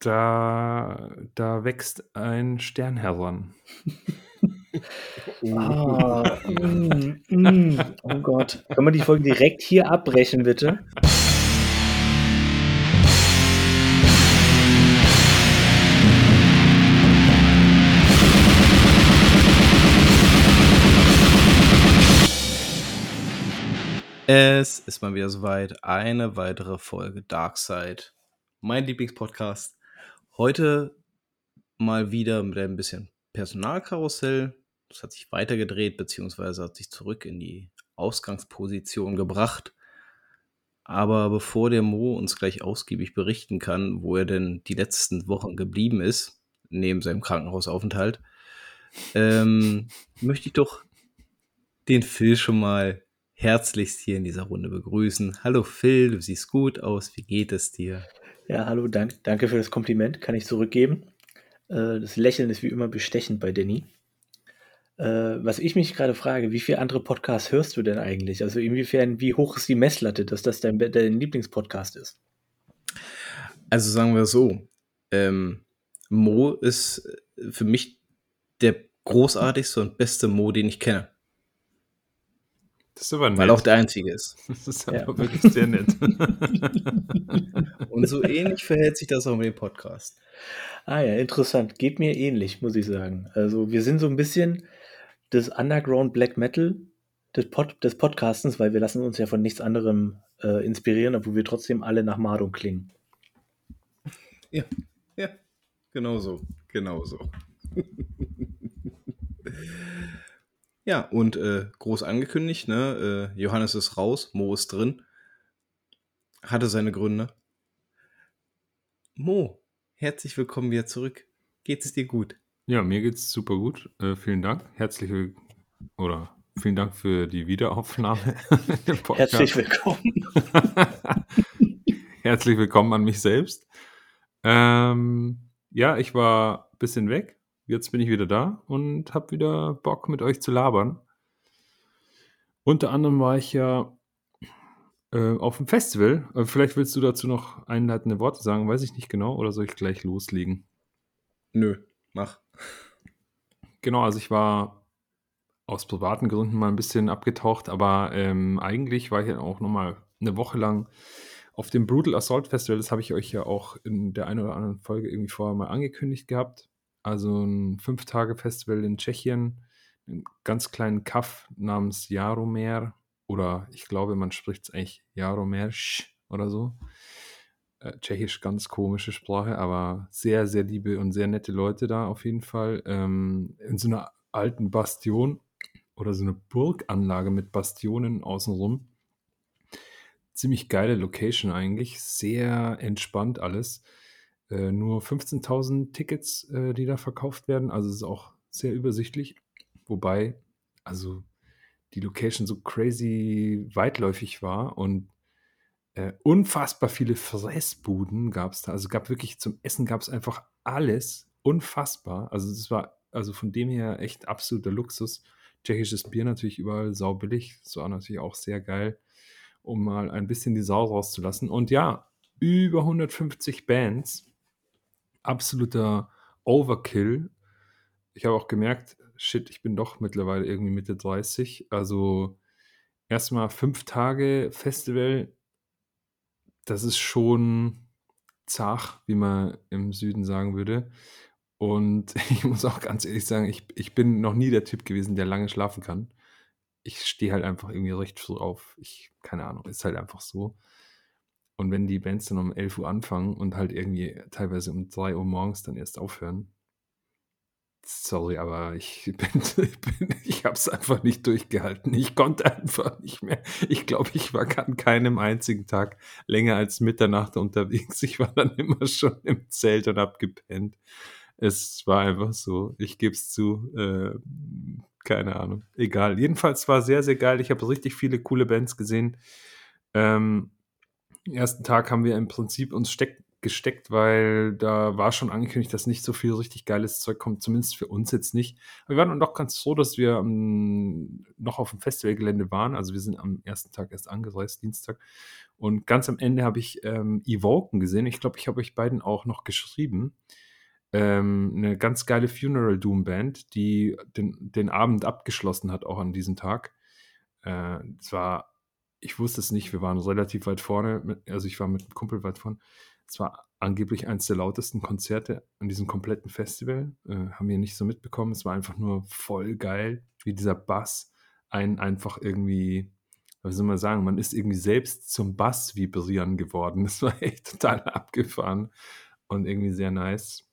Da, da wächst ein Stern heran. Ah, mm, mm. Oh Gott. Können wir die Folge direkt hier abbrechen, bitte? Es ist mal wieder soweit. Eine weitere Folge Darkside. Mein Lieblingspodcast. Heute mal wieder mit ein bisschen Personalkarussell. Das hat sich weitergedreht, beziehungsweise hat sich zurück in die Ausgangsposition gebracht. Aber bevor der Mo uns gleich ausgiebig berichten kann, wo er denn die letzten Wochen geblieben ist, neben seinem Krankenhausaufenthalt, ähm, möchte ich doch den Phil schon mal herzlichst hier in dieser Runde begrüßen. Hallo Phil, du siehst gut aus. Wie geht es dir? Ja, hallo, dank, danke für das Kompliment, kann ich zurückgeben. Äh, das Lächeln ist wie immer bestechend bei Danny. Äh, was ich mich gerade frage, wie viele andere Podcasts hörst du denn eigentlich? Also inwiefern, wie hoch ist die Messlatte, dass das dein, dein Lieblingspodcast ist? Also sagen wir so, ähm, Mo ist für mich der großartigste und beste Mo, den ich kenne. Das ist aber nett. Weil auch der einzige ist. Das ist aber ja. wirklich sehr nett. Und so ähnlich verhält sich das auch mit dem Podcast. Ah ja, interessant. Geht mir ähnlich, muss ich sagen. Also wir sind so ein bisschen das Underground Black Metal des, Pod des Podcastens, weil wir lassen uns ja von nichts anderem äh, inspirieren, obwohl wir trotzdem alle nach Marduk klingen. Ja, ja, genau so, genau so. Ja, und äh, groß angekündigt, ne? Äh, Johannes ist raus, Mo ist drin. Hatte seine Gründe. Mo, herzlich willkommen wieder zurück. Geht es dir gut? Ja, mir geht es super gut. Äh, vielen Dank. Herzlich oder vielen Dank für die Wiederaufnahme. Herzlich willkommen. Herzlich willkommen an mich selbst. Ähm, ja, ich war ein bisschen weg jetzt bin ich wieder da und habe wieder Bock mit euch zu labern. Unter anderem war ich ja äh, auf dem Festival. Äh, vielleicht willst du dazu noch einleitende Worte sagen, weiß ich nicht genau, oder soll ich gleich loslegen? Nö, mach. Genau, also ich war aus privaten Gründen mal ein bisschen abgetaucht, aber ähm, eigentlich war ich ja auch nochmal eine Woche lang auf dem Brutal Assault Festival. Das habe ich euch ja auch in der einen oder anderen Folge irgendwie vorher mal angekündigt gehabt also ein Fünf-Tage-Festival in Tschechien, einen ganz kleinen Kaff namens Jaromer oder ich glaube, man spricht es eigentlich Jaromersch oder so. Äh, Tschechisch ganz komische Sprache, aber sehr, sehr liebe und sehr nette Leute da auf jeden Fall. Ähm, in so einer alten Bastion oder so eine Burganlage mit Bastionen außenrum. Ziemlich geile Location eigentlich, sehr entspannt alles. Äh, nur 15.000 Tickets, äh, die da verkauft werden. Also es ist auch sehr übersichtlich. Wobei, also die Location so crazy weitläufig war und äh, unfassbar viele Fressbuden gab es da. Also gab wirklich zum Essen gab es einfach alles. Unfassbar. Also das war also von dem her echt absoluter Luxus. Tschechisches Bier natürlich überall saubillig. Das war natürlich auch sehr geil, um mal ein bisschen die Sau rauszulassen. Und ja, über 150 Bands absoluter Overkill. Ich habe auch gemerkt, shit, ich bin doch mittlerweile irgendwie Mitte 30. Also erstmal fünf Tage Festival, das ist schon zach, wie man im Süden sagen würde. Und ich muss auch ganz ehrlich sagen, ich, ich bin noch nie der Typ gewesen, der lange schlafen kann. Ich stehe halt einfach irgendwie recht früh auf. Ich, keine Ahnung, ist halt einfach so. Und wenn die Bands dann um 11 Uhr anfangen und halt irgendwie teilweise um 3 Uhr morgens dann erst aufhören, sorry, aber ich bin, bin ich habe es einfach nicht durchgehalten. Ich konnte einfach nicht mehr. Ich glaube, ich war an keinem einzigen Tag länger als Mitternacht unterwegs. Ich war dann immer schon im Zelt und habe gepennt. Es war einfach so. Ich gebe es zu. Äh, keine Ahnung. Egal. Jedenfalls war sehr, sehr geil. Ich habe richtig viele coole Bands gesehen. Ähm, ersten Tag haben wir im Prinzip uns steck, gesteckt, weil da war schon angekündigt, dass nicht so viel richtig geiles Zeug kommt, zumindest für uns jetzt nicht. Aber wir waren doch ganz froh, dass wir ähm, noch auf dem Festivalgelände waren. Also wir sind am ersten Tag erst angereist, Dienstag. Und ganz am Ende habe ich ähm, Evoken gesehen. Ich glaube, ich habe euch beiden auch noch geschrieben. Ähm, eine ganz geile Funeral Doom Band, die den, den Abend abgeschlossen hat, auch an diesem Tag. Äh, war, ich wusste es nicht, wir waren relativ weit vorne, mit, also ich war mit einem Kumpel weit vorne. Es war angeblich eines der lautesten Konzerte an diesem kompletten Festival. Äh, haben wir nicht so mitbekommen. Es war einfach nur voll geil, wie dieser Bass einen einfach irgendwie, was soll man sagen, man ist irgendwie selbst zum Bass vibrieren geworden. Das war echt total abgefahren und irgendwie sehr nice.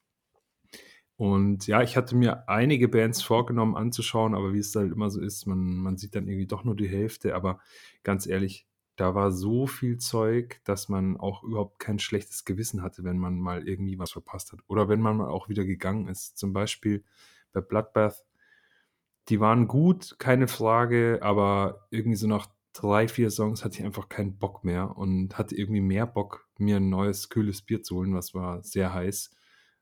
Und ja, ich hatte mir einige Bands vorgenommen anzuschauen, aber wie es halt immer so ist, man, man sieht dann irgendwie doch nur die Hälfte. Aber ganz ehrlich, da war so viel Zeug, dass man auch überhaupt kein schlechtes Gewissen hatte, wenn man mal irgendwie was verpasst hat. Oder wenn man mal auch wieder gegangen ist. Zum Beispiel bei Bloodbath. Die waren gut, keine Frage, aber irgendwie so nach drei, vier Songs hatte ich einfach keinen Bock mehr und hatte irgendwie mehr Bock, mir ein neues, kühles Bier zu holen, was war sehr heiß.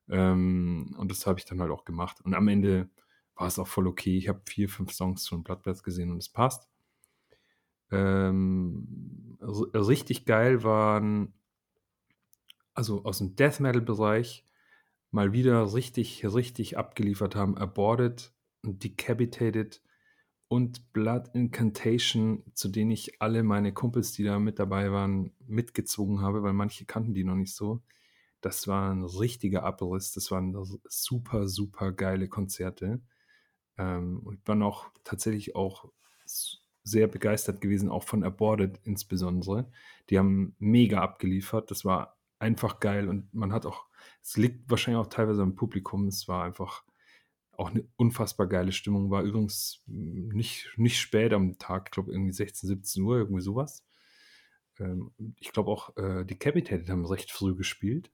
Ähm, und das habe ich dann halt auch gemacht. Und am Ende war es auch voll okay. Ich habe vier, fünf Songs von Bloodbath gesehen und es passt. Ähm, richtig geil waren, also aus dem Death Metal-Bereich, mal wieder richtig, richtig abgeliefert haben. Aborted Decapitated und Blood Incantation, zu denen ich alle meine Kumpels, die da mit dabei waren, mitgezogen habe, weil manche kannten die noch nicht so. Das war ein richtiger Abriss. Das waren super, super geile Konzerte. Ähm, und ich bin auch tatsächlich auch sehr begeistert gewesen, auch von Aborted insbesondere. Die haben mega abgeliefert. Das war einfach geil und man hat auch, es liegt wahrscheinlich auch teilweise am Publikum. Es war einfach auch eine unfassbar geile Stimmung. War übrigens nicht, nicht spät am Tag, ich glaube irgendwie 16, 17 Uhr, irgendwie sowas. Ähm, ich glaube auch, äh, die Capitated haben recht früh gespielt.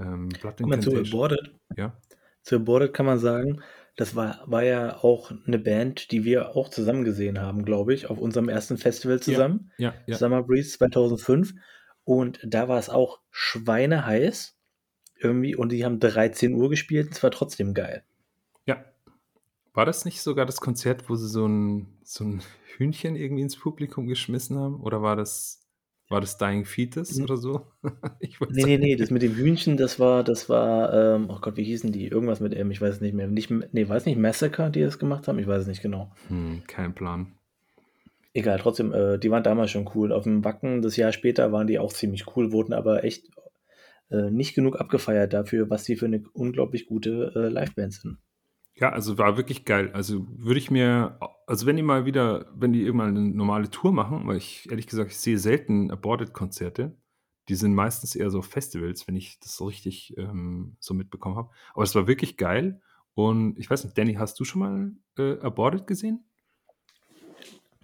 Ähm, Blood Guck mal, zu Aborted. Ja. Zu Aborted kann man sagen, das war, war ja auch eine Band, die wir auch zusammen gesehen haben, glaube ich, auf unserem ersten Festival zusammen. Ja, ja, ja. Summer Breeze 2005. Und da war es auch schweineheiß irgendwie und die haben 13 Uhr gespielt und es war trotzdem geil. Ja. War das nicht sogar das Konzert, wo sie so ein, so ein Hühnchen irgendwie ins Publikum geschmissen haben? Oder war das war das Dying Fetus mhm. oder so? ich nee, nee, nee, das mit dem Hühnchen, das war, das war, ähm, oh Gott, wie hießen die? Irgendwas mit M, ich weiß es nicht mehr. Nicht, nee, weiß nicht, Massacre, die das gemacht haben? Ich weiß es nicht genau. Hm, kein Plan. Egal, trotzdem, äh, die waren damals schon cool. Auf dem Wacken, das Jahr später, waren die auch ziemlich cool, wurden aber echt äh, nicht genug abgefeiert dafür, was die für eine unglaublich gute äh, Liveband sind. Ja, also war wirklich geil. Also würde ich mir, also wenn die mal wieder, wenn die irgendwann eine normale Tour machen, weil ich ehrlich gesagt, ich sehe selten Aborted-Konzerte. Die sind meistens eher so Festivals, wenn ich das so richtig ähm, so mitbekommen habe. Aber es war wirklich geil. Und ich weiß nicht, Danny, hast du schon mal äh, Aborted gesehen?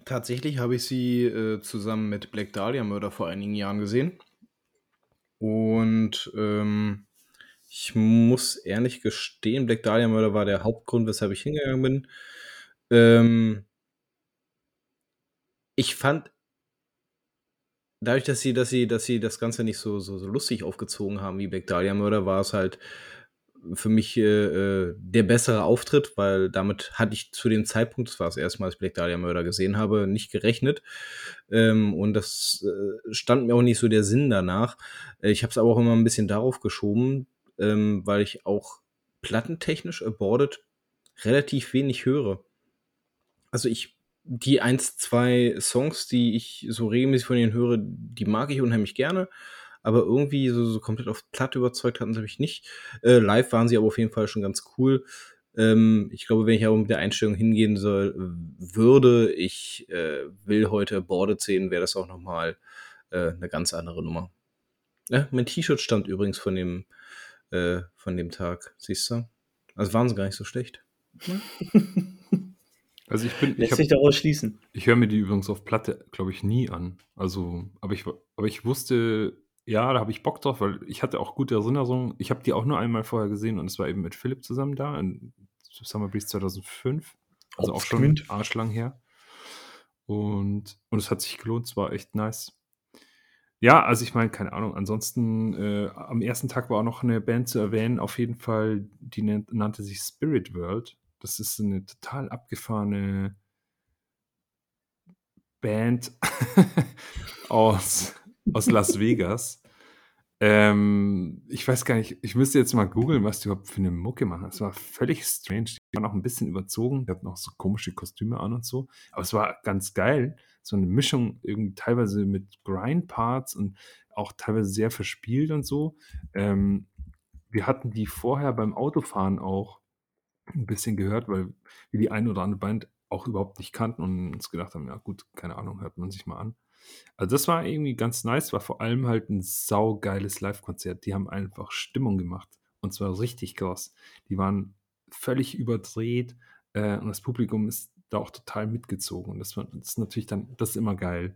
Tatsächlich habe ich sie äh, zusammen mit Black Dahlia Murder vor einigen Jahren gesehen. Und ähm, ich muss ehrlich gestehen, Black Dahlia Murder war der Hauptgrund, weshalb ich hingegangen bin. Ähm ich fand dadurch, dass sie dass sie dass sie das Ganze nicht so so so lustig aufgezogen haben wie Black Dahlia Murder, war es halt für mich, äh, äh, der bessere Auftritt, weil damit hatte ich zu dem Zeitpunkt, das war das erste Mal, als ich Black Dahlia Murder gesehen habe, nicht gerechnet. Ähm, und das äh, stand mir auch nicht so der Sinn danach. Äh, ich habe es aber auch immer ein bisschen darauf geschoben, ähm, weil ich auch plattentechnisch Aborted relativ wenig höre. Also ich, die eins, zwei Songs, die ich so regelmäßig von ihnen höre, die mag ich unheimlich gerne. Aber irgendwie so, so komplett auf Platte überzeugt hatten sie mich nicht. Äh, live waren sie aber auf jeden Fall schon ganz cool. Ähm, ich glaube, wenn ich aber mit der Einstellung hingehen soll, würde, ich äh, will heute Aborted sehen, wäre das auch nochmal äh, eine ganz andere Nummer. Ja, mein T-Shirt stammt übrigens von dem äh, von dem Tag, siehst du? Also waren sie gar nicht so schlecht. Also ich bin. Lässt ich sich daraus schließen. Ich höre mir die übrigens auf Platte, glaube ich, nie an. Also, aber ich, aber ich wusste, ja, da habe ich Bock drauf, weil ich hatte auch gute Erinnerungen. Ich habe die auch nur einmal vorher gesehen und es war eben mit Philipp zusammen da in Summer Breeze 2005. Also auch schon arschlang her. Und, und es hat sich gelohnt, es war echt nice. Ja, also ich meine, keine Ahnung. Ansonsten, äh, am ersten Tag war auch noch eine Band zu erwähnen, auf jeden Fall, die nannte sich Spirit World. Das ist eine total abgefahrene Band aus, aus Las Vegas. Ähm, ich weiß gar nicht, ich müsste jetzt mal googeln, was die überhaupt für eine Mucke machen. Es war völlig strange. Die waren auch ein bisschen überzogen. Die hatten auch so komische Kostüme an und so. Aber es war ganz geil. So eine Mischung irgendwie teilweise mit Grind-Parts und auch teilweise sehr verspielt und so. Ähm, wir hatten die vorher beim Autofahren auch ein bisschen gehört, weil wir die eine oder andere Band auch überhaupt nicht kannten und uns gedacht haben, ja gut, keine Ahnung, hört man sich mal an. Also das war irgendwie ganz nice, war vor allem halt ein saugeiles Live-Konzert. Die haben einfach Stimmung gemacht und zwar richtig krass. Die waren völlig überdreht äh, und das Publikum ist da auch total mitgezogen. Und das, das ist natürlich dann, das ist immer geil.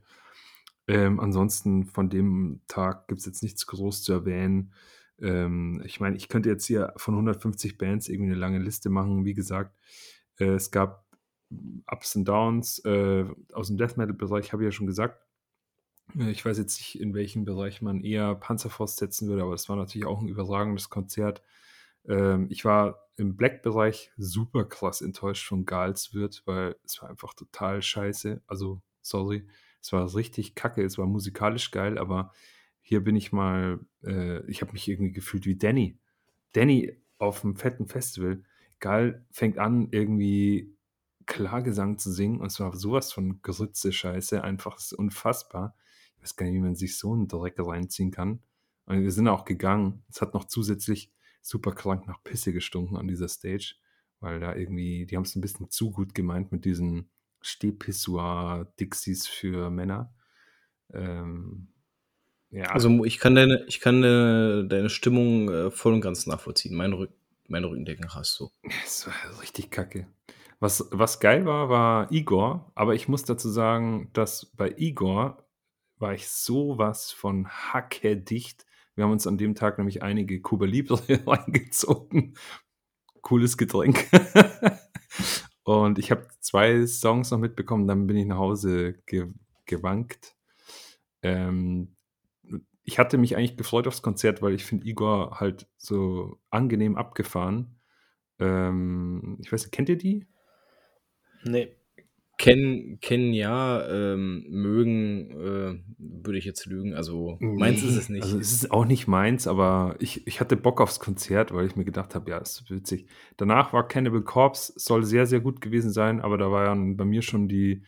Ähm, ansonsten von dem Tag gibt es jetzt nichts groß zu erwähnen. Ähm, ich meine, ich könnte jetzt hier von 150 Bands irgendwie eine lange Liste machen. Wie gesagt, äh, es gab Ups und Downs äh, aus dem Death Metal-Bereich, habe ich ja schon gesagt. Äh, ich weiß jetzt nicht, in welchem Bereich man eher Panzerfaust setzen würde, aber das war natürlich auch ein überragendes Konzert. Ähm, ich war im Black-Bereich super krass enttäuscht von Galswirt, weil es war einfach total scheiße. Also, sorry, es war richtig kacke, es war musikalisch geil, aber hier bin ich mal, äh, ich habe mich irgendwie gefühlt wie Danny. Danny auf einem fetten Festival. Gal fängt an, irgendwie Klagesang zu singen und es war sowas von Grütze Scheiße, einfach unfassbar. Ich weiß gar nicht, wie man sich so einen Dreck reinziehen kann. Und wir sind auch gegangen. Es hat noch zusätzlich super krank nach Pisse gestunken an dieser Stage, weil da irgendwie, die haben es ein bisschen zu gut gemeint mit diesen Stehpissoir-Dixies für Männer. Ähm, ja. Also ich kann deine, ich kann deine, deine Stimmung äh, voll und ganz nachvollziehen. Mein, Rück, mein Rückendecken hast du. Es war richtig kacke. Was, was geil war, war Igor, aber ich muss dazu sagen, dass bei Igor war ich sowas von hackedicht. Wir haben uns an dem Tag nämlich einige Cuba Libre reingezogen. Cooles Getränk. Und ich habe zwei Songs noch mitbekommen, dann bin ich nach Hause ge gewankt. Ähm, ich hatte mich eigentlich gefreut aufs Konzert, weil ich finde Igor halt so angenehm abgefahren. Ähm, ich weiß nicht, kennt ihr die? Nee. Kennen, kennen ja, ähm, mögen, äh, würde ich jetzt lügen. Also meins ist es nicht. Also es ist auch nicht meins, aber ich, ich hatte Bock aufs Konzert, weil ich mir gedacht habe, ja, ist witzig. Danach war Cannibal Corpse, soll sehr, sehr gut gewesen sein, aber da waren bei mir schon die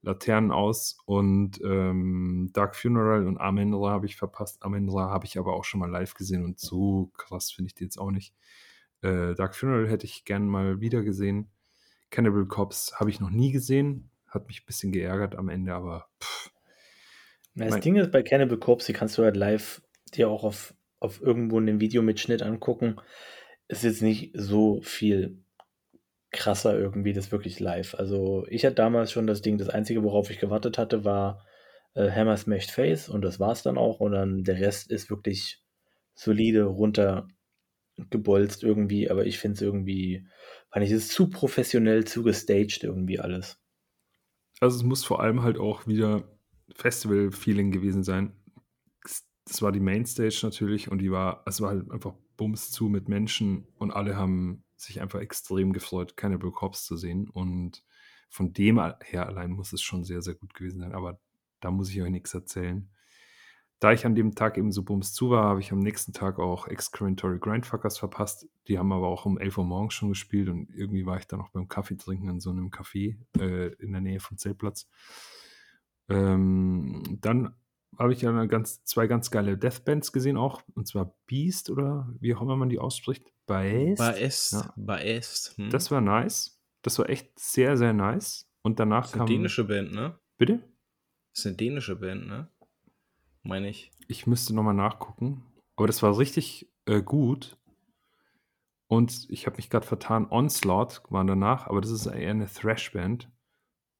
Laternen aus und ähm, Dark Funeral und Amenra habe ich verpasst. Amenra habe ich aber auch schon mal live gesehen und so krass finde ich die jetzt auch nicht. Äh, Dark Funeral hätte ich gern mal wieder gesehen. Cannibal Cops habe ich noch nie gesehen. Hat mich ein bisschen geärgert am Ende, aber pff. Das mein Ding ist bei Cannibal Corpse, die kannst du halt live dir auch auf, auf irgendwo einen Videomitschnitt angucken. Ist jetzt nicht so viel krasser irgendwie, das wirklich live. Also ich hatte damals schon das Ding, das Einzige, worauf ich gewartet hatte, war äh, Hammer Smashed Face und das war es dann auch. Und dann der Rest ist wirklich solide runtergebolzt irgendwie, aber ich finde es irgendwie fand ich es zu professionell, zu gestaged irgendwie alles. Also es muss vor allem halt auch wieder Festival-Feeling gewesen sein. Das war die Mainstage natürlich und die war, es war halt einfach bums zu mit Menschen und alle haben sich einfach extrem gefreut, keine Corps zu sehen. Und von dem her allein muss es schon sehr, sehr gut gewesen sein. Aber da muss ich euch nichts erzählen da ich an dem Tag eben so bums zu war, habe ich am nächsten Tag auch Excrementory Grindfuckers verpasst. Die haben aber auch um 11 Uhr morgens schon gespielt und irgendwie war ich dann noch beim Kaffee trinken in so einem Café äh, in der Nähe vom Zeltplatz. Ähm, dann habe ich ja ganz, zwei ganz geile Deathbands gesehen auch, und zwar Beast oder wie auch immer man die ausspricht. Baest. Baest. Ja. Baest. Hm. Das war nice. Das war echt sehr, sehr nice. Und danach das ist kam. Eine dänische Band, ne? Bitte? Das ist eine dänische Band, ne? Meine ich. Ich müsste nochmal nachgucken. Aber das war richtig äh, gut. Und ich habe mich gerade vertan, Onslaught war danach, aber das ist eher eine Thrash-Band,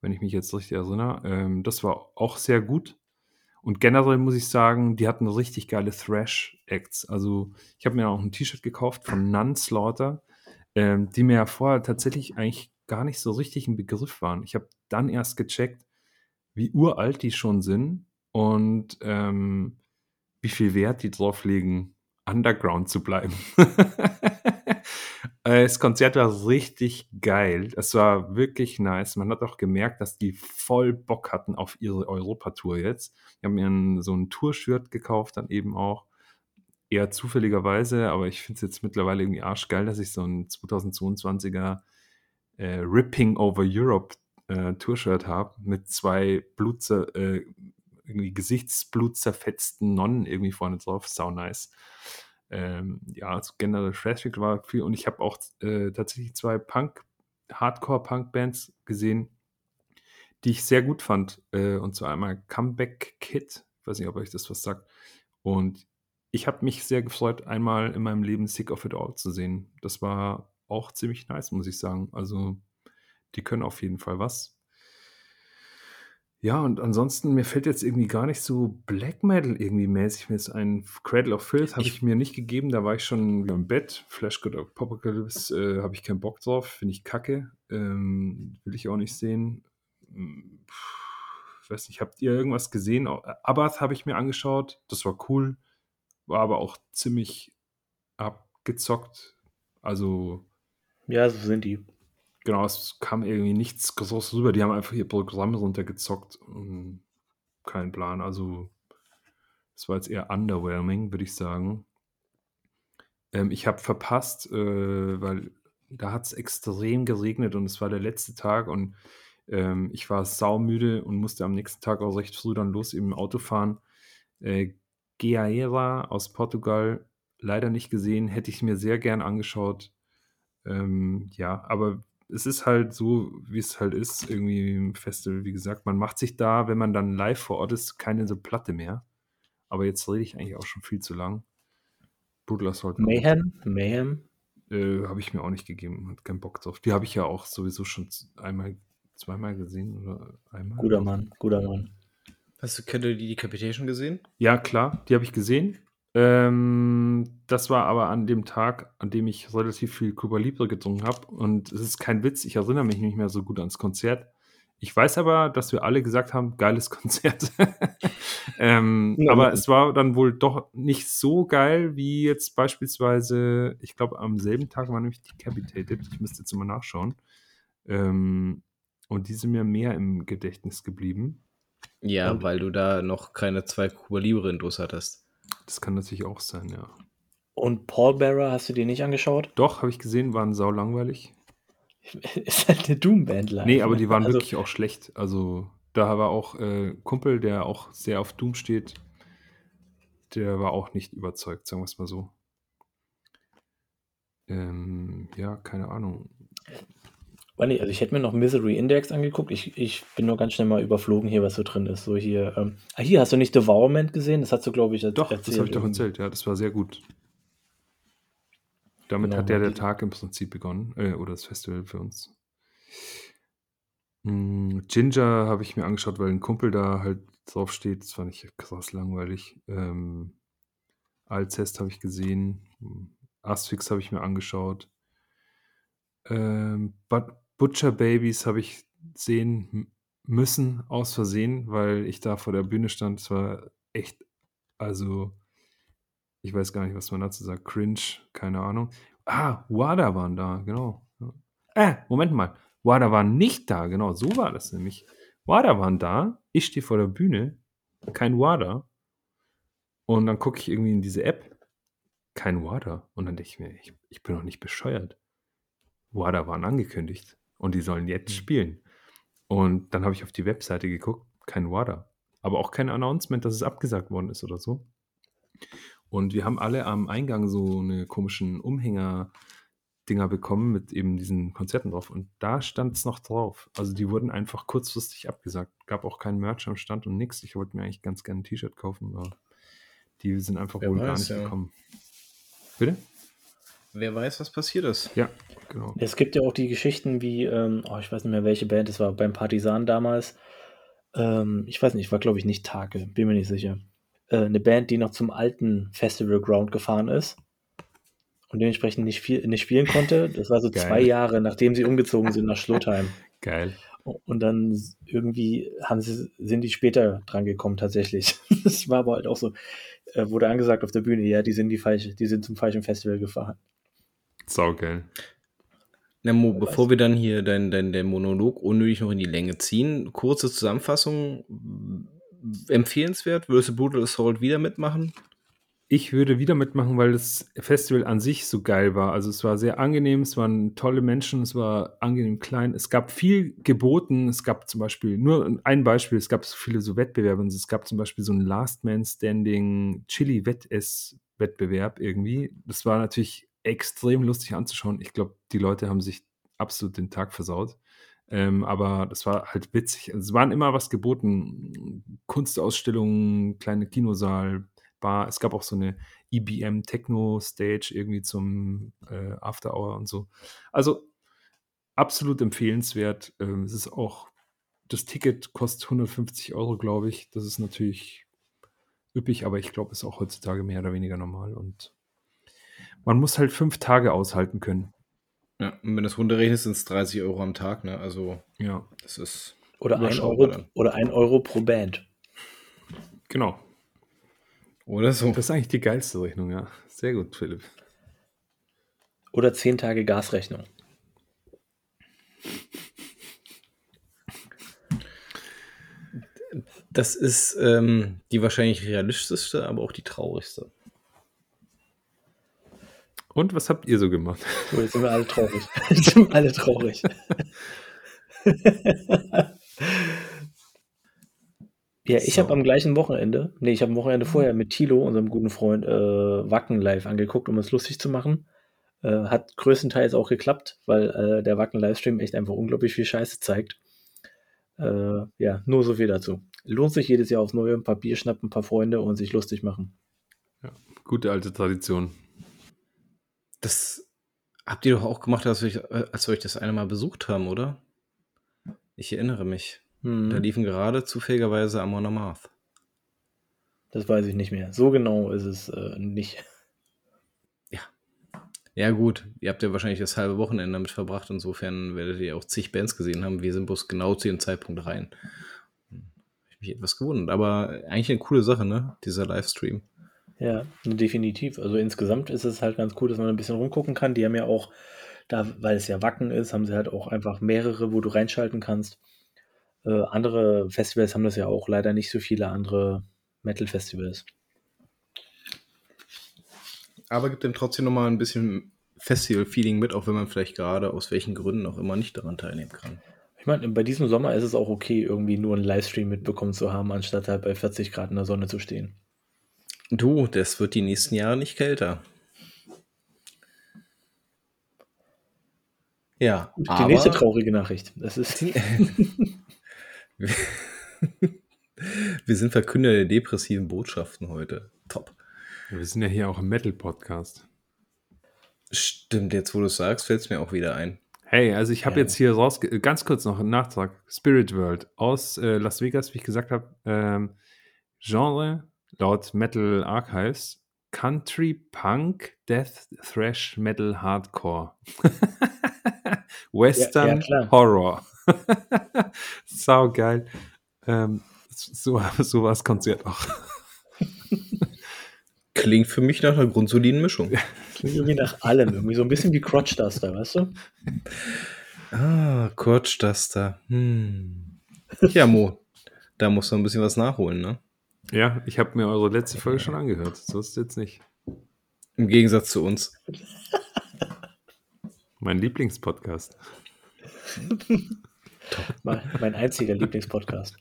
wenn ich mich jetzt richtig erinnere. Ähm, das war auch sehr gut. Und generell muss ich sagen, die hatten richtig geile Thrash-Acts. Also ich habe mir auch ein T-Shirt gekauft von Nunslaughter, ähm, die mir ja vorher tatsächlich eigentlich gar nicht so richtig ein Begriff waren. Ich habe dann erst gecheckt, wie uralt die schon sind und ähm, wie viel Wert die drauf legen, underground zu bleiben. Äh, das Konzert war richtig geil. Es war wirklich nice. Man hat auch gemerkt, dass die voll Bock hatten auf ihre Europatour jetzt. Die haben mir so ein Tour-Shirt gekauft, dann eben auch. Eher zufälligerweise, aber ich finde es jetzt mittlerweile irgendwie arschgeil, dass ich so ein 2022er äh, Ripping Over Europe äh, Tour-Shirt habe mit zwei Blutzer, äh, irgendwie gesichtsblutzerfetzten Nonnen irgendwie vorne drauf. Sau nice. Ähm, ja, also generell Traffic war viel und ich habe auch äh, tatsächlich zwei Punk, Hardcore-Punk-Bands gesehen, die ich sehr gut fand. Äh, und zwar einmal Comeback Kid, ich weiß nicht, ob euch das was sagt. Und ich habe mich sehr gefreut, einmal in meinem Leben Sick of It All zu sehen. Das war auch ziemlich nice, muss ich sagen. Also, die können auf jeden Fall was. Ja, und ansonsten, mir fällt jetzt irgendwie gar nicht so Black Metal irgendwie mäßig. Mir ist ein Cradle of Filth habe Ich- ich mir nicht gegeben, da war ich schon im Bett. Flash God Apocalypse äh, habe ich keinen Bock drauf, finde ich kacke. Ähm, will ich auch nicht sehen. Hm, Ich weiß nicht, habt ihr irgendwas gesehen? Abath habe ich mir angeschaut, das war cool, war aber auch ziemlich abgezockt. Also Ja, so sind die. Genau, es kam irgendwie nichts Großes rüber. Die haben einfach ihr Programm runtergezockt. Kein Plan. Also, es war jetzt eher underwhelming, würde ich sagen. Ähm, ich habe verpasst, äh, weil da hat es extrem geregnet und es war der letzte Tag und ähm, ich war saumüde und musste am nächsten Tag auch recht früh dann los im Auto fahren. Äh, Geaera aus Portugal leider nicht gesehen, hätte ich mir sehr gern angeschaut. Ähm, ja, aber es ist halt so, wie es halt ist, irgendwie im Festival, wie gesagt, man macht sich da, wenn man dann live vor Ort ist, keine so Platte mehr. Aber jetzt rede ich eigentlich auch schon viel zu lang. Brutal Assault Mayhem, Mayhem. äh, habe ich mir auch nicht gegeben, hat keinen Bock drauf. Die habe ich ja auch sowieso schon einmal, zweimal gesehen oder einmal. Guter Mann, guter Mann. Hast du Kendo die Decapitation gesehen? Ja, klar, die habe ich gesehen. Ähm, das war aber an dem Tag, an dem ich relativ viel Cuba Libre getrunken habe. Und es ist kein Witz, ich erinnere mich nicht mehr so gut ans Konzert. Ich weiß aber, dass wir alle gesagt haben, geiles Konzert. ähm, Ja, aber wirklich. es war dann wohl doch nicht so geil wie jetzt beispielsweise, ich glaube, am selben Tag war nämlich Decapitated. Ich müsste jetzt mal nachschauen. Ähm, und die sind mir mehr im Gedächtnis geblieben. Ja, Und- weil du da noch keine zwei Cuba Libre Indos hattest. Das kann natürlich auch sein, ja. Und Paul Bearer hast du dir nicht angeschaut? Doch, habe ich gesehen, waren sau langweilig. Ist halt eine Doom-Band. Nee, aber ne? die waren also, wirklich auch schlecht. Also, da war auch äh, Kumpel, der auch sehr auf Doom steht, der war auch nicht überzeugt, sagen wir es mal so. Ähm, ja, keine Ahnung. Also ich hätte mir noch Misery Index angeguckt. Ich, ich bin nur ganz schnell mal überflogen hier, was so drin ist. So hier, ähm, ah, hier hast du nicht Devourment gesehen? Das hast du, glaube ich, er- Doch, das habe ich doch erzählt, ja, das war sehr gut. Damit Genau, hat ja der Tag im Prinzip begonnen, äh, oder das Festival für uns. Mm, Ginger habe ich mir angeschaut, weil ein Kumpel da halt drauf steht. Das fand ich krass langweilig. Ähm, Alcest habe ich gesehen. Mm, Asphyx habe ich mir angeschaut. Ähm, But Butcher Babies habe ich sehen müssen, aus Versehen, weil ich da vor der Bühne stand. Es war echt, also, ich weiß gar nicht, was man dazu sagt. Cringe, keine Ahnung. Ah, Wada waren da, genau. Äh, Moment mal. Wada waren nicht da, genau, so war das nämlich. Wada waren da, ich stehe vor der Bühne, kein Wada. Und dann gucke ich irgendwie in diese App, kein Wada. Und dann denke ich mir, ich, ich bin doch nicht bescheuert. Wada waren angekündigt und die sollen jetzt spielen. Und dann habe ich auf die Webseite geguckt, kein Wada. Aber auch kein Announcement, dass es abgesagt worden ist oder so. Und wir haben alle am Eingang so eine komischen Umhänger-Dinger bekommen mit eben diesen Konzerten drauf. Und da stand es noch drauf. Also die wurden einfach kurzfristig abgesagt. Gab auch keinen Merch am Stand und nichts. Ich wollte mir eigentlich ganz gerne ein T-Shirt kaufen, aber die sind einfach Wer wohl gar weiß, nicht ja. gekommen. Bitte? Wer weiß, was passiert ist. Ja, genau. Es gibt ja auch die Geschichten wie, ähm, oh, ich weiß nicht mehr, welche Band es war, beim Partisan damals. Ähm, ich weiß nicht, war glaube ich nicht Tage, bin mir nicht sicher. Äh, eine Band, die noch zum alten Festival Ground gefahren ist und dementsprechend nicht, viel, nicht spielen konnte. Das war so Geil. zwei Jahre, nachdem sie umgezogen sind nach Schlotheim. Geil. Und dann irgendwie haben sie, sind die später dran gekommen tatsächlich. Das war aber halt auch so, äh, wurde angesagt auf der Bühne, ja, die sind die falsche, die sind zum falschen Festival gefahren. Saugeil. Na, Mo, bevor wir dann hier dein, dein, dein Monolog unnötig noch in die Länge ziehen, kurze Zusammenfassung. Empfehlenswert? Würdest du Brutal Assault wieder mitmachen? Ich würde wieder mitmachen, weil das Festival an sich so geil war. Also es war sehr angenehm, es waren tolle Menschen, es war angenehm klein. Es gab viel geboten. Es gab zum Beispiel, nur ein Beispiel, es gab so viele so Wettbewerbe. Und es gab zum Beispiel so einen Last Man Standing Chili Wettess-Wettbewerb irgendwie. Das war natürlich extrem lustig anzuschauen. Ich glaube, die Leute haben sich absolut den Tag versaut. Ähm, aber das war halt witzig. Es waren immer was geboten. Kunstausstellungen, kleine Kinosaal, Bar. Es gab auch so eine IBM e Techno Stage irgendwie zum äh, After Hour und so. Also absolut empfehlenswert. Ähm, es ist auch, das Ticket kostet 150 Euro, glaube ich. Das ist natürlich üppig, aber ich glaube, es ist auch heutzutage mehr oder weniger normal und man muss halt fünf Tage aushalten können. Ja, und wenn du das runterrechnest, sind es 30 Euro am Tag, ne? Also, ja. Das ist. Oder ein, Euro, oder ein Euro pro Band. Genau. Oder so. Das ist eigentlich die geilste Rechnung, ja. Sehr gut, Philipp. Oder 10 Tage Gasrechnung. Das ist ähm, die wahrscheinlich realistischste, aber auch die traurigste. Und was habt ihr so gemacht? So, jetzt sind wir alle traurig. Jetzt sind wir alle traurig. Ja, ich so. habe am gleichen Wochenende, nee, ich habe am Wochenende mhm. vorher mit Tilo, unserem guten Freund, äh, Wacken live angeguckt, um es lustig zu machen. Äh, hat größtenteils auch geklappt, weil äh, der Wacken-Livestream echt einfach unglaublich viel Scheiße zeigt. Äh, ja, nur so viel dazu. Lohnt sich jedes Jahr aufs Neue, ein paar Bier schnappen, ein paar Freunde und sich lustig machen. Ja, gute alte Tradition. Das habt ihr doch auch gemacht, als wir, als wir euch das eine Mal besucht haben, oder? Ich erinnere mich. Mhm. Da liefen gerade zufälligerweise Amon Amarth. Das weiß ich nicht mehr. So genau ist es äh, nicht. Ja. Ja, gut. Ihr habt ja wahrscheinlich das halbe Wochenende damit verbracht. Insofern werdet ihr auch zig Bands gesehen haben. Wir sind bloß genau zu dem Zeitpunkt rein. Hm. Ich mich etwas gewundert. Aber eigentlich eine coole Sache, ne? Dieser Livestream. Ja, definitiv. Also insgesamt ist es halt ganz cool, dass man ein bisschen rumgucken kann. Die haben ja auch, da, weil es ja Wacken ist, haben sie halt auch einfach mehrere, wo du reinschalten kannst. Äh, andere Festivals haben das ja auch, leider nicht so viele andere Metal-Festivals. Aber gibt dem trotzdem nochmal ein bisschen Festival-Feeling mit, auch wenn man vielleicht gerade aus welchen Gründen auch immer nicht daran teilnehmen kann. Ich meine, bei diesem Sommer ist es auch okay, irgendwie nur einen Livestream mitbekommen zu haben, anstatt halt bei 40 Grad in der Sonne zu stehen. Du, das wird die nächsten Jahre nicht kälter. Ja, die aber, nächste traurige Nachricht. Das ist Wir sind Verkünder der depressiven Botschaften heute. Top. Wir sind ja hier auch im Metal-Podcast. Stimmt, jetzt wo du es sagst, fällt es mir auch wieder ein. Hey, also ich habe ja. jetzt hier raus, ganz kurz noch einen Nachtrag. Spirit World aus äh, Las Vegas, wie ich gesagt habe. Ähm, Genre laut Metal Archives Country Punk Death Thrash Metal Hardcore. Western ja, ja, Horror. Sau geil. Ähm, so, so war das Konzert auch. Klingt für mich nach einer grundsoliden Mischung. Klingt irgendwie nach allem. Irgendwie so ein bisschen wie Crotch Duster, weißt du? Ah, Crotch Duster. Hm. Ja, Mo, da musst du ein bisschen was nachholen, ne? Ja, ich habe mir eure letzte Folge schon angehört. So ist es jetzt nicht. Im Gegensatz zu uns. Mein Lieblingspodcast. mein einziger Lieblingspodcast.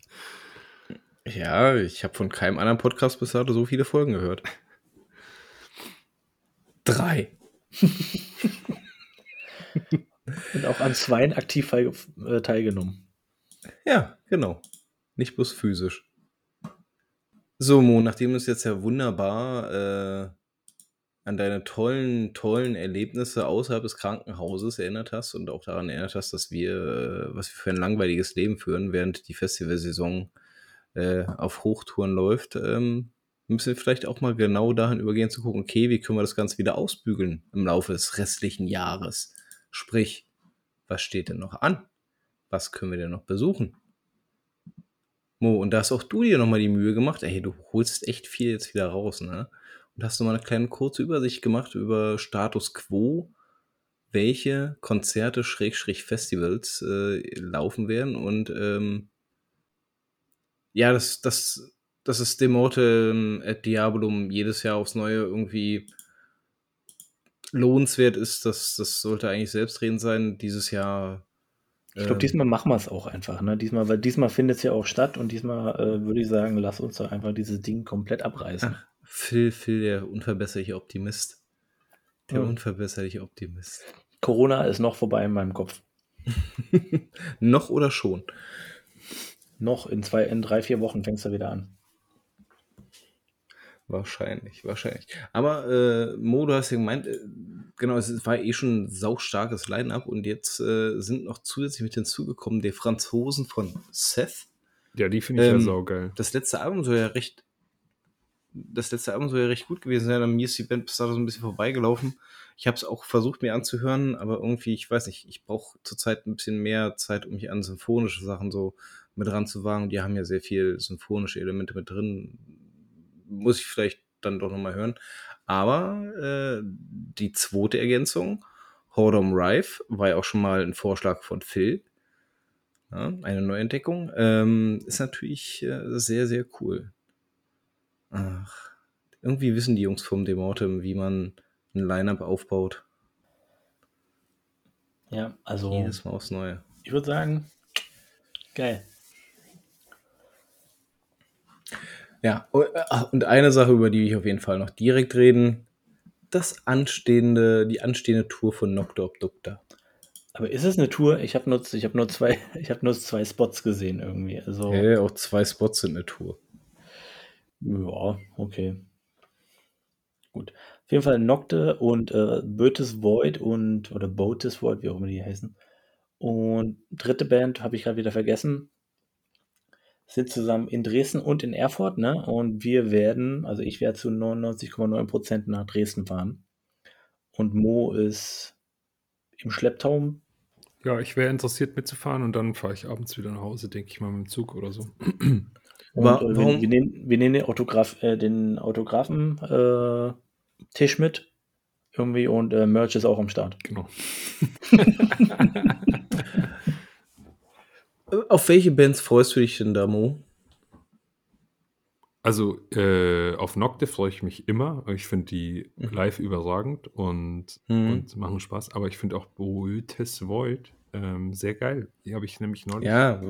Ja, ich habe von keinem anderen Podcast bis dato so viele Folgen gehört. Drei. Und auch an zweien aktiv äh, teilgenommen. Ja, genau. Nicht bloß physisch. So, Mo, nachdem du es jetzt ja wunderbar äh, an deine tollen, tollen Erlebnisse außerhalb des Krankenhauses erinnert hast und auch daran erinnert hast, dass wir, äh, was wir für ein langweiliges Leben führen, während die Festivalsaison äh, auf Hochtouren läuft, ähm, müssen wir vielleicht auch mal genau dahin übergehen zu gucken, okay, wie können wir das Ganze wieder ausbügeln im Laufe des restlichen Jahres? Sprich, was steht denn noch an? was können wir denn noch besuchen? Mo, und da hast auch du dir nochmal die Mühe gemacht. Ey, du holst echt viel jetzt wieder raus, ne? Und hast nochmal eine kleine kurze Übersicht gemacht über Status Quo, welche Konzerte, Schrägstrich Festivals äh, laufen werden. Und ähm, ja, das, das, das ist Demote et Diabolum jedes Jahr aufs Neue irgendwie lohnenswert ist, das, das sollte eigentlich selbstredend sein. Dieses Jahr. Ich glaube, ähm, diesmal machen wir es auch einfach. Ne? Diesmal, weil diesmal findet es ja auch statt und diesmal äh, würde ich sagen, lass uns doch einfach dieses Ding komplett abreißen. Ach, Phil, Phil, der unverbesserliche Optimist. Der Ja. unverbesserliche Optimist. Corona ist noch vorbei in meinem Kopf. Noch oder schon? Noch in zwei, in drei, vier Wochen fängst du wieder an. Wahrscheinlich, wahrscheinlich. Aber äh, Mo, du hast ja gemeint, äh, genau, es war eh schon ein saustarkes Line-Up und jetzt äh, sind noch zusätzlich mit hinzugekommen die Franzosen von Seth. Ja, die finde ich ja Ähm, saugeil. Das letzte Album soll ja recht, das letzte Album soll ja recht gut gewesen sein. An mir ist die Band bis dato so ein bisschen vorbeigelaufen. Ich habe es auch versucht mir anzuhören, aber irgendwie, ich weiß nicht, ich brauche zurzeit ein bisschen mehr Zeit, um mich an symphonische Sachen so mit ranzuwagen. Die haben ja sehr viel symphonische Elemente mit drin. Muss ich vielleicht dann doch nochmal hören. Aber äh, die zweite Ergänzung, Hodom Rife, war ja auch schon mal ein Vorschlag von Phil. Ja, eine Neuentdeckung. Ähm, ist natürlich äh, sehr, sehr cool. Ach, irgendwie wissen die Jungs vom Demortem, wie man ein Line-Up aufbaut. Ja, also Jedes Mal aufs Neue. ich würde sagen, geil. Ja, und, eine Sache, über die wir auf jeden Fall noch direkt reden. Das anstehende, die anstehende Tour von Nocta Obducta. Aber ist es eine Tour? Ich habe nur, ich hab nur, zwei, ich hab nur zwei Spots gesehen irgendwie. Also, Ja, auch zwei Spots sind eine Tour. ja, okay. Gut. Auf jeden Fall Nocte und äh, Bötes Void und, oder Botes Void, wie auch immer die heißen. Und dritte Band habe ich gerade wieder vergessen. Sind zusammen in Dresden und in Erfurt, ne? Und wir werden, also ich werde zu 99,9% nach Dresden fahren. Und Mo ist im Schlepptau. Ja, ich wäre interessiert mitzufahren und dann fahre ich abends wieder nach Hause, denke ich mal, mit dem Zug oder so. Und äh, wir, warum- wir, nehmen, wir nehmen den, Autograph, äh, den Autografen äh, Tisch mit. Irgendwie und äh, Merch ist auch am Start. Genau. Auf welche Bands freust du dich denn da, Mo? Also äh, auf Nocte freue ich mich immer. Ich finde die Mhm. live überragend und, Mhm. und machen Spaß. Aber ich finde auch Boötes Void ähm, sehr geil. Die habe ich nämlich neulich. Ja,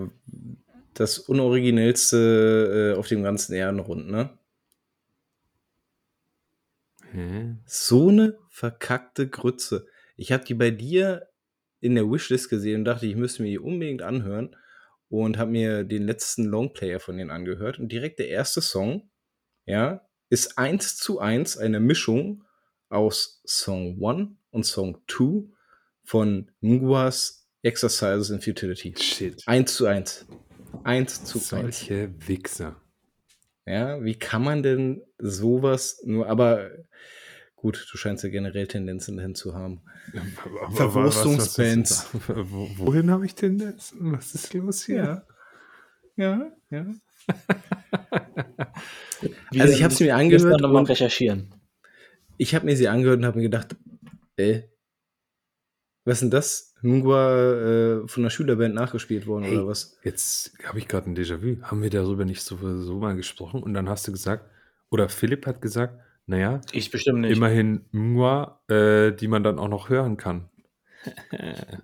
das unoriginellste äh, auf dem ganzen Ehrenrund, ne? Hä? So eine verkackte Grütze. Ich habe die bei dir in der Wishlist gesehen und dachte, ich müsste mir die unbedingt anhören und habe mir den letzten Longplayer von denen angehört und direkt der erste Song, ja, ist eins zu eins eine Mischung aus Song 1 und Song 2 von Nguas Exercises in Futility. Shit. Eins zu eins. Eins zu eins. Solche Wichser. Ja, wie kann man denn sowas nur, aber gut, du scheinst ja generell Tendenzen dahin zu haben. Verwurstungsbands. Wohin habe ich Tendenzen? Was ist los hier? Ja, ja. Wir Also ich hab's mir müssen angehört noch mal und- recherchieren. Ich habe mir sie angehört und habe mir gedacht, äh, was ist denn das? Mungwa äh, von der Schülerband nachgespielt worden Hey. oder was? Jetzt habe ich gerade ein Déjà-vu. Haben wir darüber nicht so, so mal gesprochen? Und dann hast du gesagt, oder Philipp hat gesagt, naja, Ich bestimmt nicht. immerhin Mwa, äh, die man dann auch noch hören kann.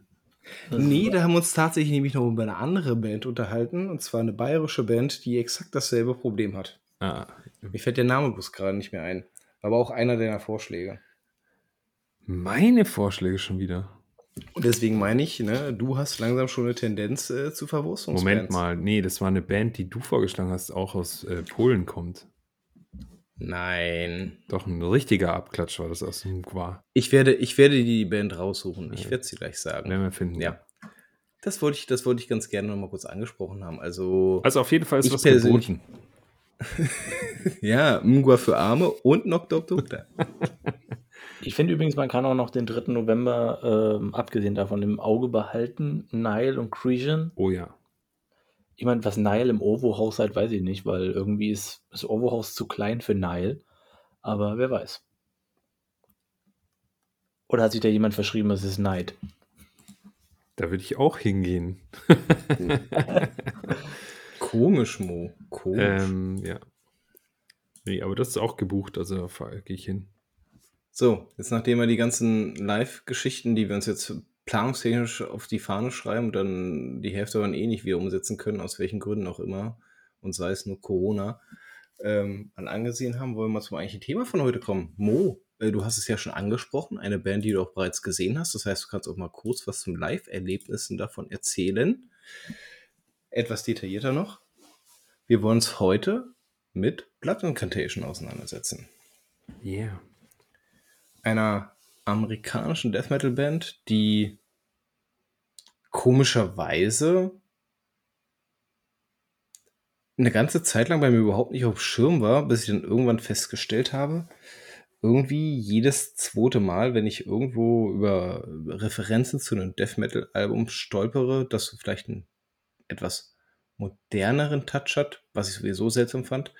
Nee, da haben wir uns tatsächlich nämlich noch über eine andere Band unterhalten, und zwar eine bayerische Band, die exakt dasselbe Problem hat. Ah, Mir fällt der Name bloß gerade nicht mehr ein. Aber auch einer deiner Vorschläge. meine Vorschläge schon wieder. Und deswegen meine ich, ne, du hast langsam schon eine Tendenz äh, zu Verwurstungsbands. Moment mal, nee, das war eine Band, die du vorgeschlagen hast, auch aus äh, Polen kommt. Nein. Doch ein richtiger Abklatsch war das aus Mwa. Ich werde, ich werde die Band raussuchen. Ich werde sie gleich sagen. Werden wir finden. Ja. Das wollte ich, das wollte ich ganz gerne noch mal kurz angesprochen haben. Also, Also auf jeden Fall ist Ich was geboten. ja, Mgwa für Arme und Nocta Obducta. Ich finde übrigens, man kann auch noch den 3. November, ähm, abgesehen davon, im Auge behalten. Nile und Cretan. Oh ja. Ich meine, was Nile im Ovo-Haus hat, weiß ich nicht, weil irgendwie ist das Ovo-Haus zu klein für Nile. Aber wer weiß. Oder hat sich da jemand verschrieben, es ist Neid? Da würde ich auch hingehen. Komisch, Mo. Komisch. ähm, ja. Nee, aber das ist auch gebucht, also gehe ich hin. So, jetzt nachdem wir die ganzen Live-Geschichten, die wir uns jetzt planungstechnisch auf die Fahne schreiben und dann die Hälfte dann eh nicht wieder umsetzen können, aus welchen Gründen auch immer, und sei es nur Corona, ähm, an angesehen haben, wollen wir zum eigentlichen Thema von heute kommen. Mo, äh, du hast es ja schon angesprochen, eine Band, die du auch bereits gesehen hast. Das heißt, du kannst auch mal kurz was zum Live-Erlebnissen davon erzählen. Etwas detaillierter noch. Wir wollen uns heute mit Blood Incantation auseinandersetzen. Yeah. Einer amerikanischen Death Metal Band, die komischerweise eine ganze Zeit lang bei mir überhaupt nicht auf Schirm war, bis ich dann irgendwann festgestellt habe, irgendwie jedes zweite Mal, wenn ich irgendwo über Referenzen zu einem Death Metal Album stolpere, das vielleicht einen etwas moderneren Touch hat, was ich sowieso seltsam fand,